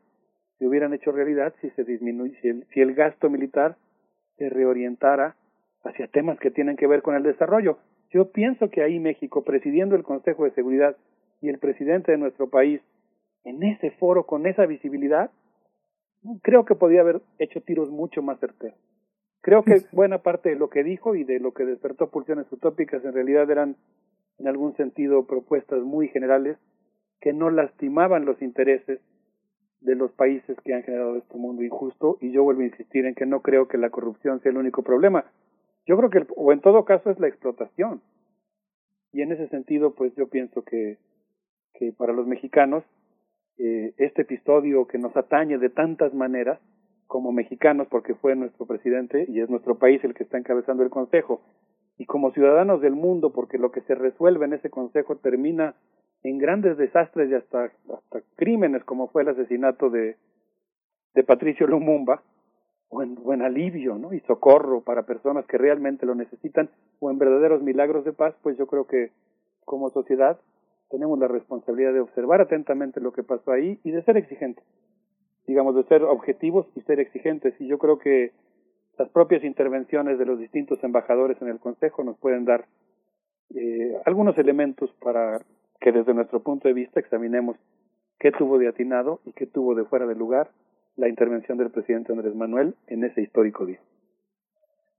se hubieran hecho realidad si se disminuye, si el, gasto militar se reorientara hacia temas que tienen que ver con el desarrollo? Yo pienso que ahí México, presidiendo el Consejo de Seguridad, y el presidente de nuestro país en ese foro con esa visibilidad, creo que podía haber hecho tiros mucho más certeros. Creo que buena parte de lo que dijo y de lo que despertó pulsiones utópicas en realidad eran en algún sentido propuestas muy generales que no lastimaban los intereses de los países que han generado este mundo injusto y yo vuelvo a insistir en que no creo que la corrupción sea el único problema. Yo creo que, o en todo caso, es la explotación. Y en ese sentido, pues yo pienso que que para los mexicanos eh, este episodio que nos atañe de tantas maneras como mexicanos, porque fue nuestro presidente y es nuestro país el que está encabezando el Consejo, y como ciudadanos del mundo, porque lo que se resuelve en ese Consejo termina en grandes desastres y hasta, hasta crímenes como fue el asesinato de, de Patricio Lumumba, o en, o alivio ¿no? y socorro para personas que realmente lo necesitan, o en verdaderos milagros de paz, pues yo creo que como sociedad tenemos la responsabilidad de observar atentamente lo que pasó ahí y de ser exigentes, digamos, de ser objetivos y ser exigentes. Y yo creo que las propias intervenciones de los distintos embajadores en el Consejo nos pueden dar eh, algunos elementos para que desde nuestro punto de vista examinemos qué tuvo de atinado y qué tuvo de fuera de lugar la intervención del presidente Andrés Manuel en ese histórico día.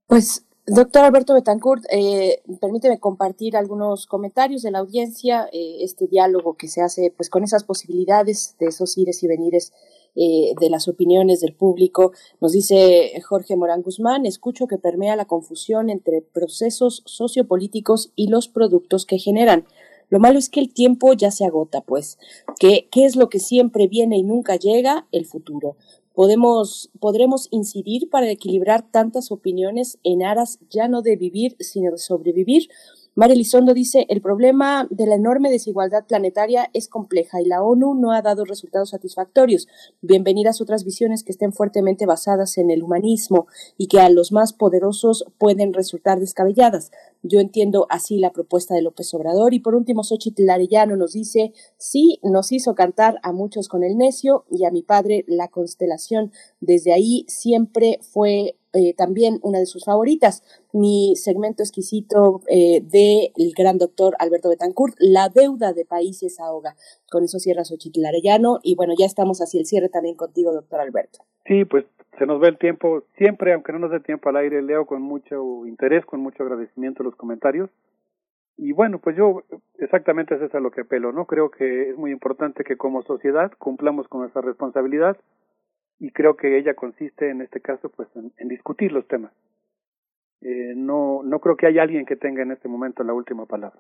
Pues Doctor Alberto Betancourt, eh, permíteme compartir algunos comentarios de la audiencia, eh, este diálogo que se hace pues con esas posibilidades de esos ires y venires eh, de las opiniones del público. Nos dice Jorge Morán Guzmán, escucho que permea la confusión entre procesos sociopolíticos y los productos que generan. Lo malo es que el tiempo ya se agota, pues. ¿Qué, ¿Qué es lo que siempre viene y nunca llega? El futuro podemos, podremos incidir para equilibrar tantas opiniones en aras ya no de vivir, sino de sobrevivir. María Elizondo dice, el problema de la enorme desigualdad planetaria es compleja y la ONU no ha dado resultados satisfactorios. Bienvenidas otras visiones que estén fuertemente basadas en el humanismo y que a los más poderosos pueden resultar descabelladas. Yo entiendo así la propuesta de López Obrador. Y por último, Xochitl Arellano nos dice, sí, nos hizo cantar a muchos con el necio y a mi padre la constelación. Desde ahí siempre fue eh, también una de sus favoritas. Mi segmento exquisito eh, del gran doctor Alberto Betancourt, La deuda de países ahoga. Con eso cierra Xochitl Arellano. Y bueno, ya estamos hacia el cierre también contigo, doctor Alberto. Sí, pues se nos ve el tiempo, siempre, aunque no nos dé tiempo al aire, leo con mucho interés, con mucho agradecimiento los comentarios. Y bueno, pues yo exactamente es eso a lo que apelo, ¿no? Creo que es muy importante que como sociedad cumplamos con nuestra responsabilidad y creo que ella consiste en este caso pues en, discutir los temas. Eh, no, no creo que haya alguien que tenga en este momento la última palabra.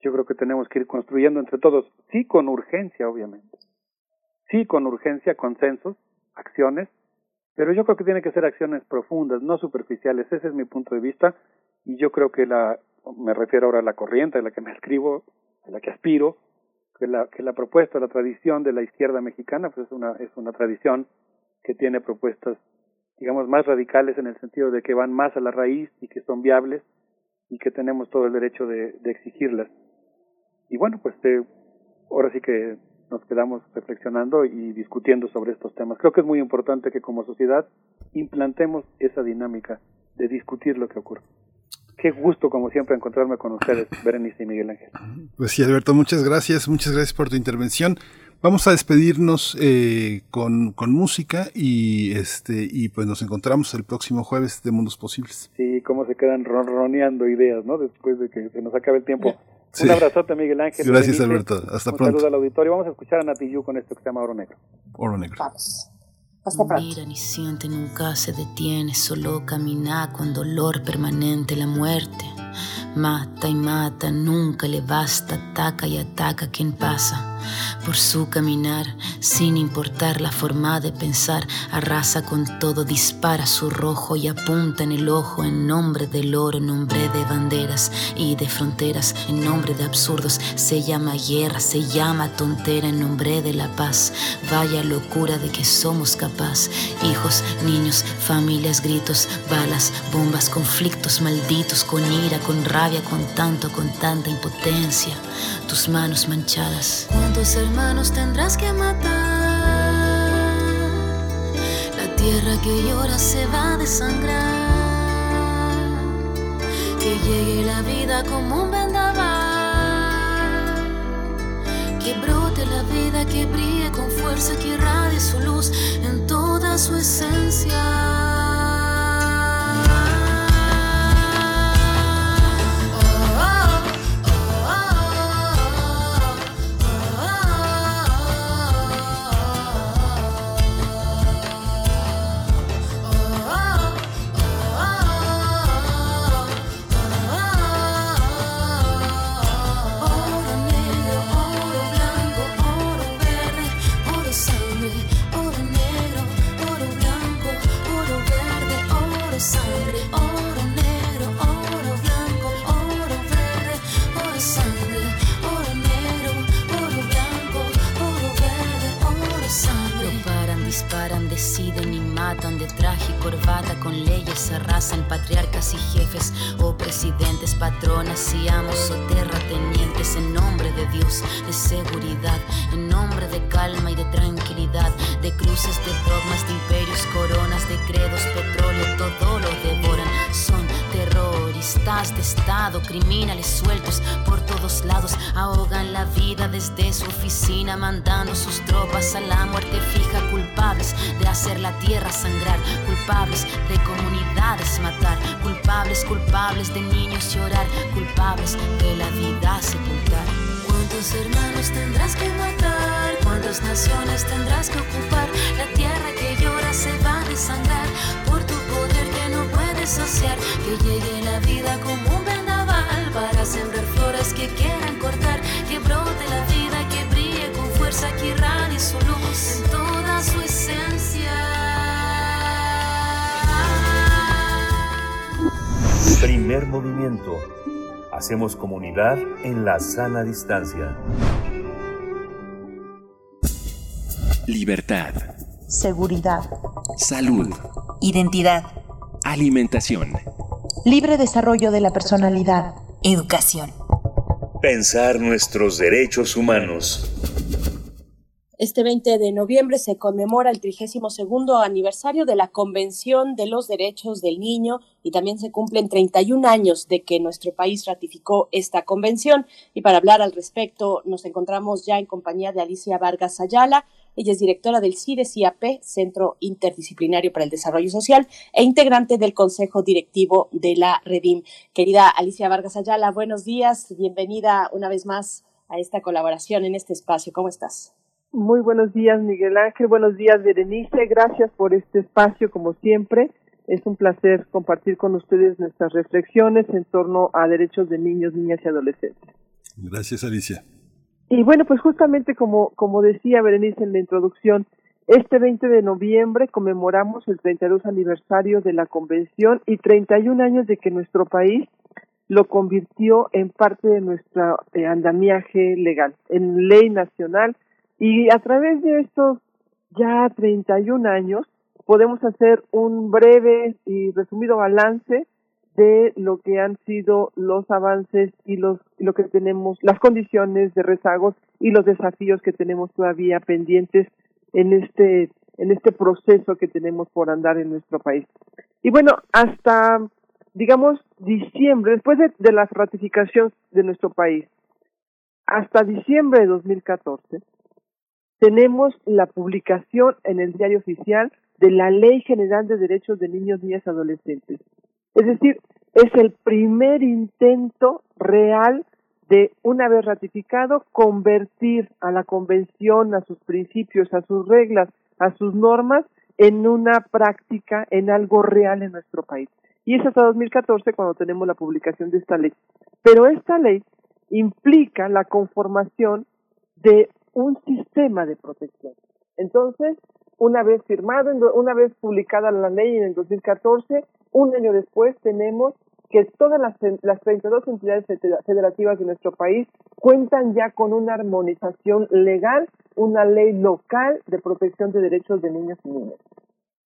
Yo creo que tenemos que ir construyendo entre todos, sí con urgencia, obviamente, sí con urgencia, consensos, acciones, pero yo creo que tiene que ser acciones profundas, no superficiales. Ese es mi punto de vista y yo creo que la, me refiero ahora a la corriente a la que me escribo, a la que aspiro, que la, que la propuesta, la tradición de la izquierda mexicana, pues es una, es una tradición que tiene propuestas, digamos, más radicales en el sentido de que van más a la raíz y que son viables y que tenemos todo el derecho de, exigirlas. Y bueno, pues eh, ahora sí que nos quedamos reflexionando y discutiendo sobre estos temas. Creo que es muy importante que como sociedad implantemos esa dinámica de discutir lo que ocurre. Qué gusto, como siempre, encontrarme con ustedes, Berenice y Miguel Ángel. Pues sí, Alberto, muchas gracias, muchas gracias por tu intervención. Vamos a despedirnos eh, con, con, música y este y pues nos encontramos el próximo jueves de Mundos Posibles. Sí, cómo se quedan ronroneando ideas, ¿no? Después de que se nos acabe el tiempo. Un abrazote, Miguel Ángel. Gracias, Alberto. Hasta Un pronto. saludo al auditorio. Vamos a escuchar a Nati Yu con esto que se llama Oro Negro. Oro Negro. Vamos. Hasta pronto. Mira ni siente, nunca se detiene, solo camina con dolor permanente la muerte. Mata y mata, nunca le basta, ataca y ataca quien pasa por su caminar, sin importar la forma de pensar, arrasa con todo, dispara su rojo y apunta en el ojo en nombre del oro, en nombre de banderas y de fronteras, en nombre de absurdos, se llama guerra, se llama tontera, en nombre de la paz. Vaya locura de que somos capaz, hijos, niños, familias, gritos, balas, bombas, conflictos malditos, con ira, con rabia, con tanto, con tanta impotencia, tus manos manchadas. ¿Cuántos hermanos tendrás que matar? La tierra que llora se va a desangrar. Que llegue la vida como un vendaval. Que brote la vida, que brille con fuerza, que irradie su luz en toda su esencia. Matan de traje y corbata con leyes arrasan patriarcas y jefes o presidentes, patronas y amos o terratenientes en nombre de Dios, de seguridad, en nombre de calma y de tranquilidad, de cruces, de dogmas, de imperios, coronas, de credos, petróleo, todo lo devoran. Son terroristas de Estado, criminales sueltos por todos lados, ahogan la vida desde su oficina, mandando sus tropas a la muerte fija, culpables de hacer la tierra sangrar, culpables de comunidades matar, culpables, culpables de niños llorar, culpables de la vida sepultar. ¿Cuántos hermanos tendrás que matar? ¿Cuántas naciones tendrás que ocupar? La tierra que llora se va a desangrar saciar. Que llegue la vida como un vendaval para sembrar flores que quieran cortar. Que brote la vida, que brille con fuerza, que irradie su luz en toda su esencia. Primer movimiento. Hacemos comunidad en la sana distancia. Libertad. Seguridad. Salud. Identidad. Alimentación. Libre desarrollo de la personalidad. Educación. Pensar nuestros derechos humanos. Este 20 de noviembre se conmemora el 32 aniversario de la Convención de los Derechos del Niño y también se cumplen 31 años de que nuestro país ratificó esta convención. Y para hablar al respecto, nos encontramos ya en compañía de Alicia Vargas Ayala. Ella es directora del CIDES-IAP, Centro Interdisciplinario para el Desarrollo Social, e integrante del Consejo Directivo de la Redim. Querida Alicia Vargas Ayala, buenos días. Bienvenida una vez más a esta colaboración en este espacio. ¿Cómo estás? Muy buenos días, Miguel Ángel. Buenos días, Berenice. Gracias por este espacio, como siempre. Es un placer compartir con ustedes nuestras reflexiones en torno a derechos de niños, niñas y adolescentes. Gracias, Alicia. Y bueno, pues justamente como, como decía Berenice en la introducción, este 20 de noviembre conmemoramos el 32 aniversario de la Convención y 31 años de que nuestro país lo convirtió en parte de nuestro eh, andamiaje legal, en ley nacional. Y a través de estos ya 31 años podemos hacer un breve y resumido balance de lo que han sido los avances y los lo que tenemos las condiciones de rezagos y los desafíos que tenemos todavía pendientes en este en este proceso que tenemos por andar en nuestro país. Y bueno, hasta digamos diciembre, después de, de la ratificación de nuestro país, hasta diciembre de 2014, tenemos la publicación en el diario oficial de la Ley General de Derechos de Niños, Niñas y Adolescentes. Es decir, es el primer intento real de, una vez ratificado, convertir a la Convención, a sus principios, a sus reglas, a sus normas, en una práctica, en algo real en nuestro país. Y es hasta 2014 cuando tenemos la publicación de esta ley. Pero esta ley implica la conformación de un sistema de protección. Entonces, una vez firmado, una vez publicada la ley en el 2014, un año después tenemos que todas las, las 32 entidades federativas de nuestro país cuentan ya con una armonización legal, una ley local de protección de derechos de niños y niñas.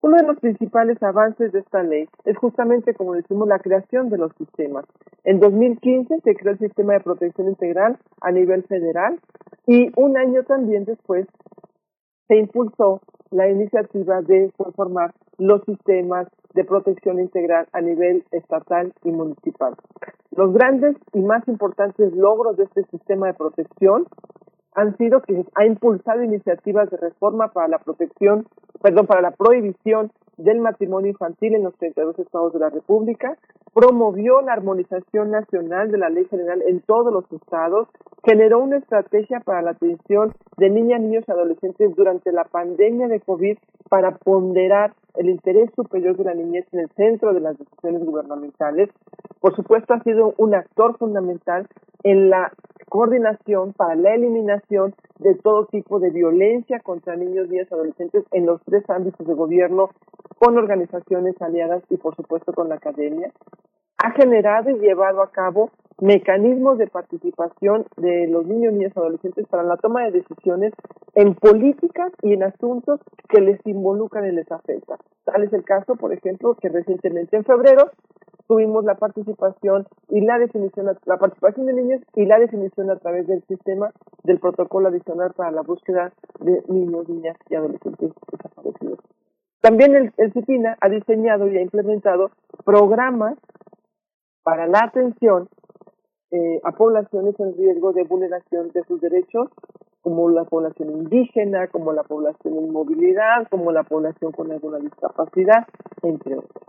Uno de los principales avances de esta ley es justamente, como decimos, la creación de los sistemas. En 2015 se creó el sistema de protección integral a nivel federal y un año también después se impulsó la iniciativa de conformar los sistemas de protección integral a nivel estatal y municipal. Los grandes y más importantes logros de este sistema de protección han sido que ha impulsado iniciativas de reforma para la protección, perdón, para la prohibición del matrimonio infantil en los 32 estados de la República, promovió la armonización nacional de la ley general en todos los estados, generó una estrategia para la atención de niñas, niños y adolescentes durante la pandemia de COVID para ponderar el interés superior de la niñez en el centro de las decisiones gubernamentales. Por supuesto, ha sido un actor fundamental en la coordinación para la eliminación de todo tipo de violencia contra niños, niñas y adolescentes en los tres ámbitos de gobierno, con organizaciones aliadas y, por supuesto, con la academia. Ha generado y llevado a cabo mecanismos de participación de los niños, niñas y adolescentes para la toma de decisiones en políticas y en asuntos que les involucran y les afectan. Tal es el caso, por ejemplo, que recientemente en febrero tuvimos la participación y la definición, la participación de niños y la definición a través del sistema del protocolo adicional para la búsqueda de niños, niñas y adolescentes desaparecidos. También el, el CIPINA ha diseñado y ha implementado programas para la atención eh, a poblaciones en riesgo de vulneración de sus derechos, como la población indígena, como la población en movilidad, como la población con alguna discapacidad, entre otros.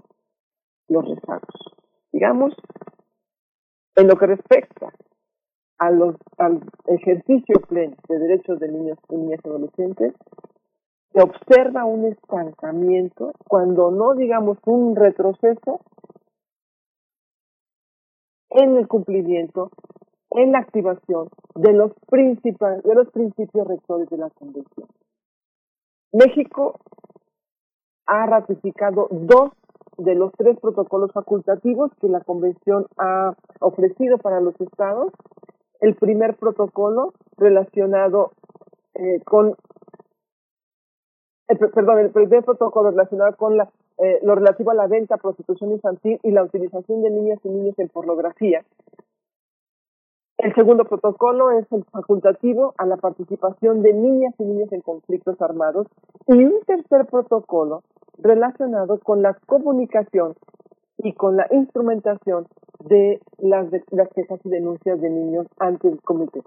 Los rezagos. Digamos, en lo que respecta a los, al ejercicio pleno de derechos de niños, niñas y adolescentes, se observa un estancamiento, cuando no digamos un retroceso, en el cumplimiento, en la activación de los, de los principios rectores de la Convención. México ha ratificado dos de los tres protocolos facultativos que la Convención ha ofrecido para los estados. El primer protocolo relacionado eh, con, eh, perdón, el primer protocolo relacionado con la, eh, lo relativo a la venta, prostitución infantil y la utilización de niñas y niños en pornografía. El segundo protocolo es el facultativo a la participación de niñas y niños en conflictos armados. Y un tercer protocolo relacionado con la comunicación y con la instrumentación de las, de, las quejas y denuncias de niños ante el comité.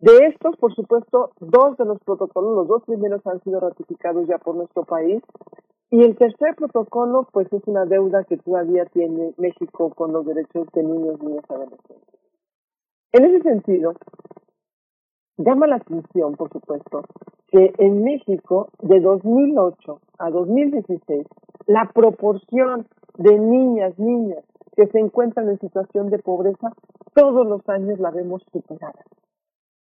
De estos, por supuesto, dos de los protocolos, los dos primeros han sido ratificados ya por nuestro país y el tercer protocolo, pues es una deuda que todavía tiene México con los derechos de niños, niñas adolescentes. En ese sentido, llama la atención, por supuesto, que en México, de 2008 a 2016, la proporción de niñas, niñas que se encuentran en situación de pobreza, todos los años la vemos superada.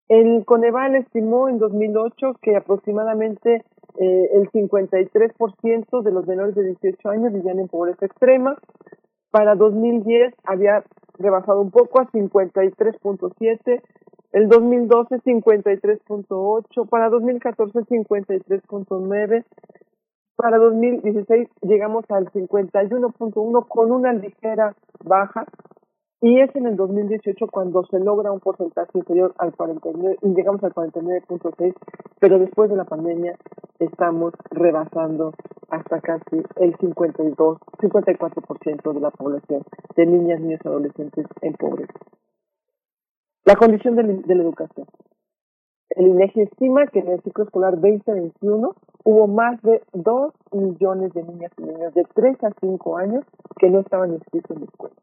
El Coneval estimó en 2008 que aproximadamente eh, el 53% de los menores de 18 años vivían en pobreza extrema. Para 2010 había rebasado un poco a 53.7, el 2012 53.8, para 2014 53.9, para 2016 llegamos al 51.1 con una ligera baja y es en el 2018 cuando se logra un porcentaje inferior al 49 y llegamos al 49.6, pero después de la pandemia estamos rebasando hasta casi el 52, 54% de la población de niñas, niños y adolescentes en pobreza. La condición de, de la educación. El INEGI estima que en el ciclo escolar 2021 hubo más de 2 millones de niñas y niños de 3 a 5 años que no estaban inscritos en la escuela.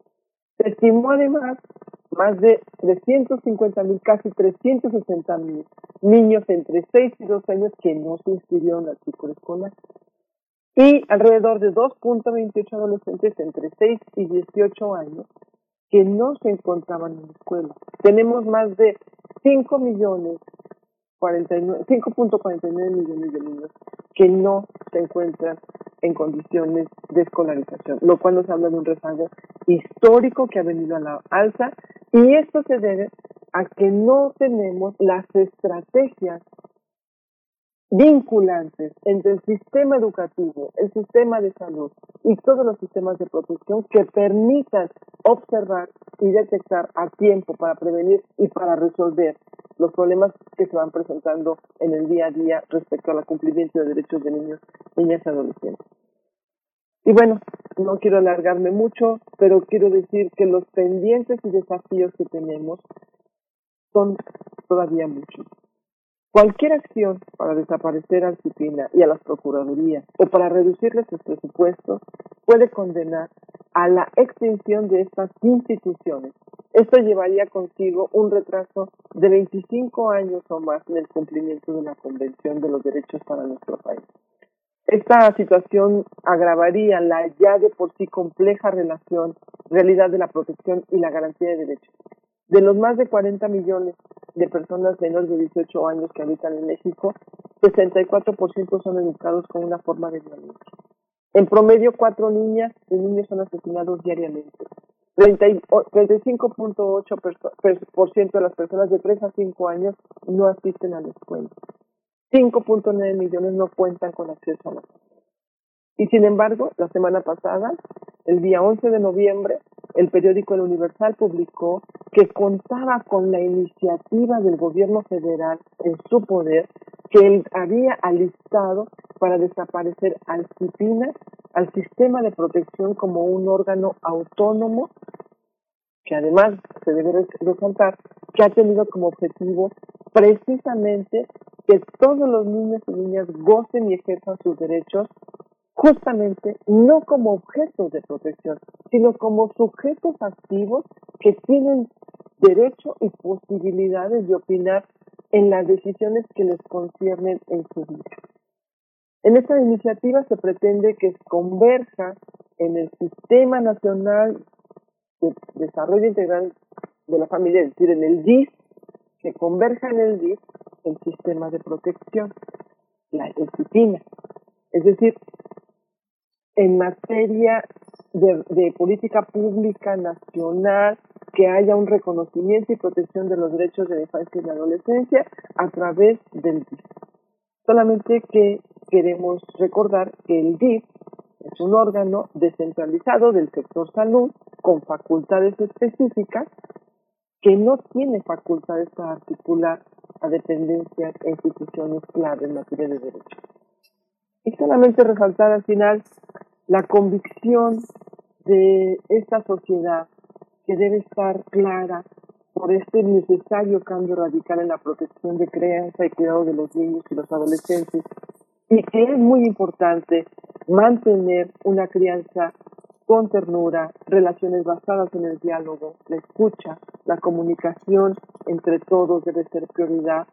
Se estimó además más de 350 mil, casi 360 mil niños entre 6 y 12 años que no se inscribieron al ciclo escolar. Y alrededor de 2.28 adolescentes entre 6 y 18 años que no se encontraban en la escuela. Tenemos más de 5 millones 5.49 millones de niños que no se encuentran en condiciones de escolarización, lo cual nos habla de un rezago histórico que ha venido a la alza y esto se debe a que no tenemos las estrategias vinculantes entre el sistema educativo, el sistema de salud y todos los sistemas de protección que permitan observar y detectar a tiempo para prevenir y para resolver los problemas que se van presentando en el día a día respecto al cumplimiento de derechos de niños, niñas y adolescentes. Y bueno, no quiero alargarme mucho, pero quiero decir que los pendientes y desafíos que tenemos son todavía muchos. Cualquier acción para desaparecer al CIPINA y a las procuradurías o para reducirles sus presupuestos puede condenar a la extinción de estas instituciones. Esto llevaría consigo un retraso de 25 años o más en el cumplimiento de la Convención de los Derechos para nuestro país. Esta situación agravaría la ya de por sí compleja relación, realidad de la protección y la garantía de derechos. De los más de 40 millones de personas menores de 18 años que habitan en México, 64% son educados con una forma de violencia. En promedio, cuatro niñas y niños son asesinados diariamente. 35.8% de las personas de 3 a 5 años no asisten a la escuela. 5.9 millones no cuentan con acceso a la salud. Y sin embargo, la semana pasada, el día 11 de noviembre, el periódico El Universal publicó que contaba con la iniciativa del gobierno federal en su poder que él había alistado para desaparecer al CIPINA, al sistema de protección como un órgano autónomo que además se debe resaltar que ha tenido como objetivo precisamente que todos los niños y niñas gocen y ejerzan sus derechos justamente no como objetos de protección, sino como sujetos activos que tienen derecho y posibilidades de opinar en las decisiones que les conciernen en su vida. En esta iniciativa se pretende que converja en el Sistema Nacional de Desarrollo Integral de la Familia, es decir, en el DIS, que converja en el DIS el sistema de protección, la disciplina. Es decir, en materia de, de política pública nacional que haya un reconocimiento y protección de los derechos de la infancia y la adolescencia a través del DIF. Solamente que queremos recordar que el DIF es un órgano descentralizado del sector salud con facultades específicas que no tiene facultades para articular a dependencias e instituciones clave en materia de derechos. Y solamente resaltar al final la convicción de esta sociedad que debe estar clara por este necesario cambio radical en la protección de crianza y cuidado de los niños y los adolescentes y que es muy importante mantener una crianza con ternura, relaciones basadas en el diálogo, la escucha, la comunicación entre todos debe ser prioridad,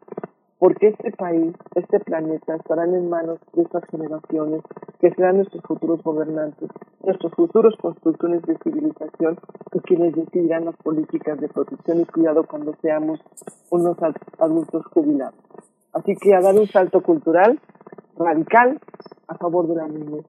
porque este país, este planeta estarán en manos de estas generaciones que serán nuestros futuros gobernantes, nuestros futuros constructores de civilización y quienes decidirán las políticas de protección y cuidado cuando seamos unos adultos jubilados. Así que a dar un salto cultural radical a favor de la niñez.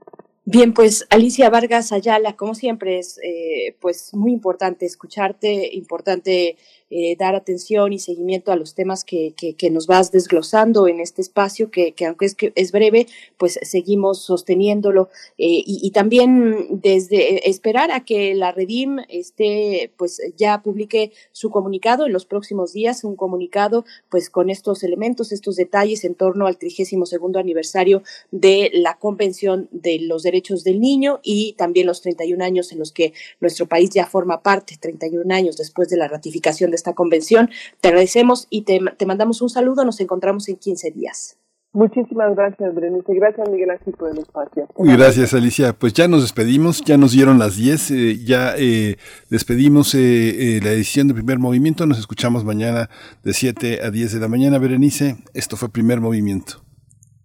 Bien, pues Alicia Vargas Ayala, como siempre es eh, pues muy importante escucharte, importante eh, dar atención y seguimiento a los temas que, que, nos vas desglosando en este espacio, que, que aunque es, que es breve, pues seguimos sosteniéndolo. Eh, y, y, también desde esperar a que la Redim esté, pues ya publique su comunicado en los próximos días, un comunicado pues con estos elementos, estos detalles en torno al 32 segundo aniversario de la Convención de los Derechos del Niño y también los 31 años en los que nuestro país ya forma parte, 31 años después de la ratificación de esta convención. Te agradecemos y te, te mandamos un saludo. Nos encontramos en 15 días. Muchísimas gracias, Berenice. Gracias, Miguel Ángel, por el espacio. Gracias, Alicia. Pues ya nos despedimos, ya nos dieron las 10, eh, ya eh, despedimos eh, la edición de Primer Movimiento. Nos escuchamos mañana de 7 a 10 de la mañana, Berenice. Esto fue Primer Movimiento.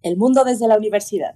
El mundo desde la universidad.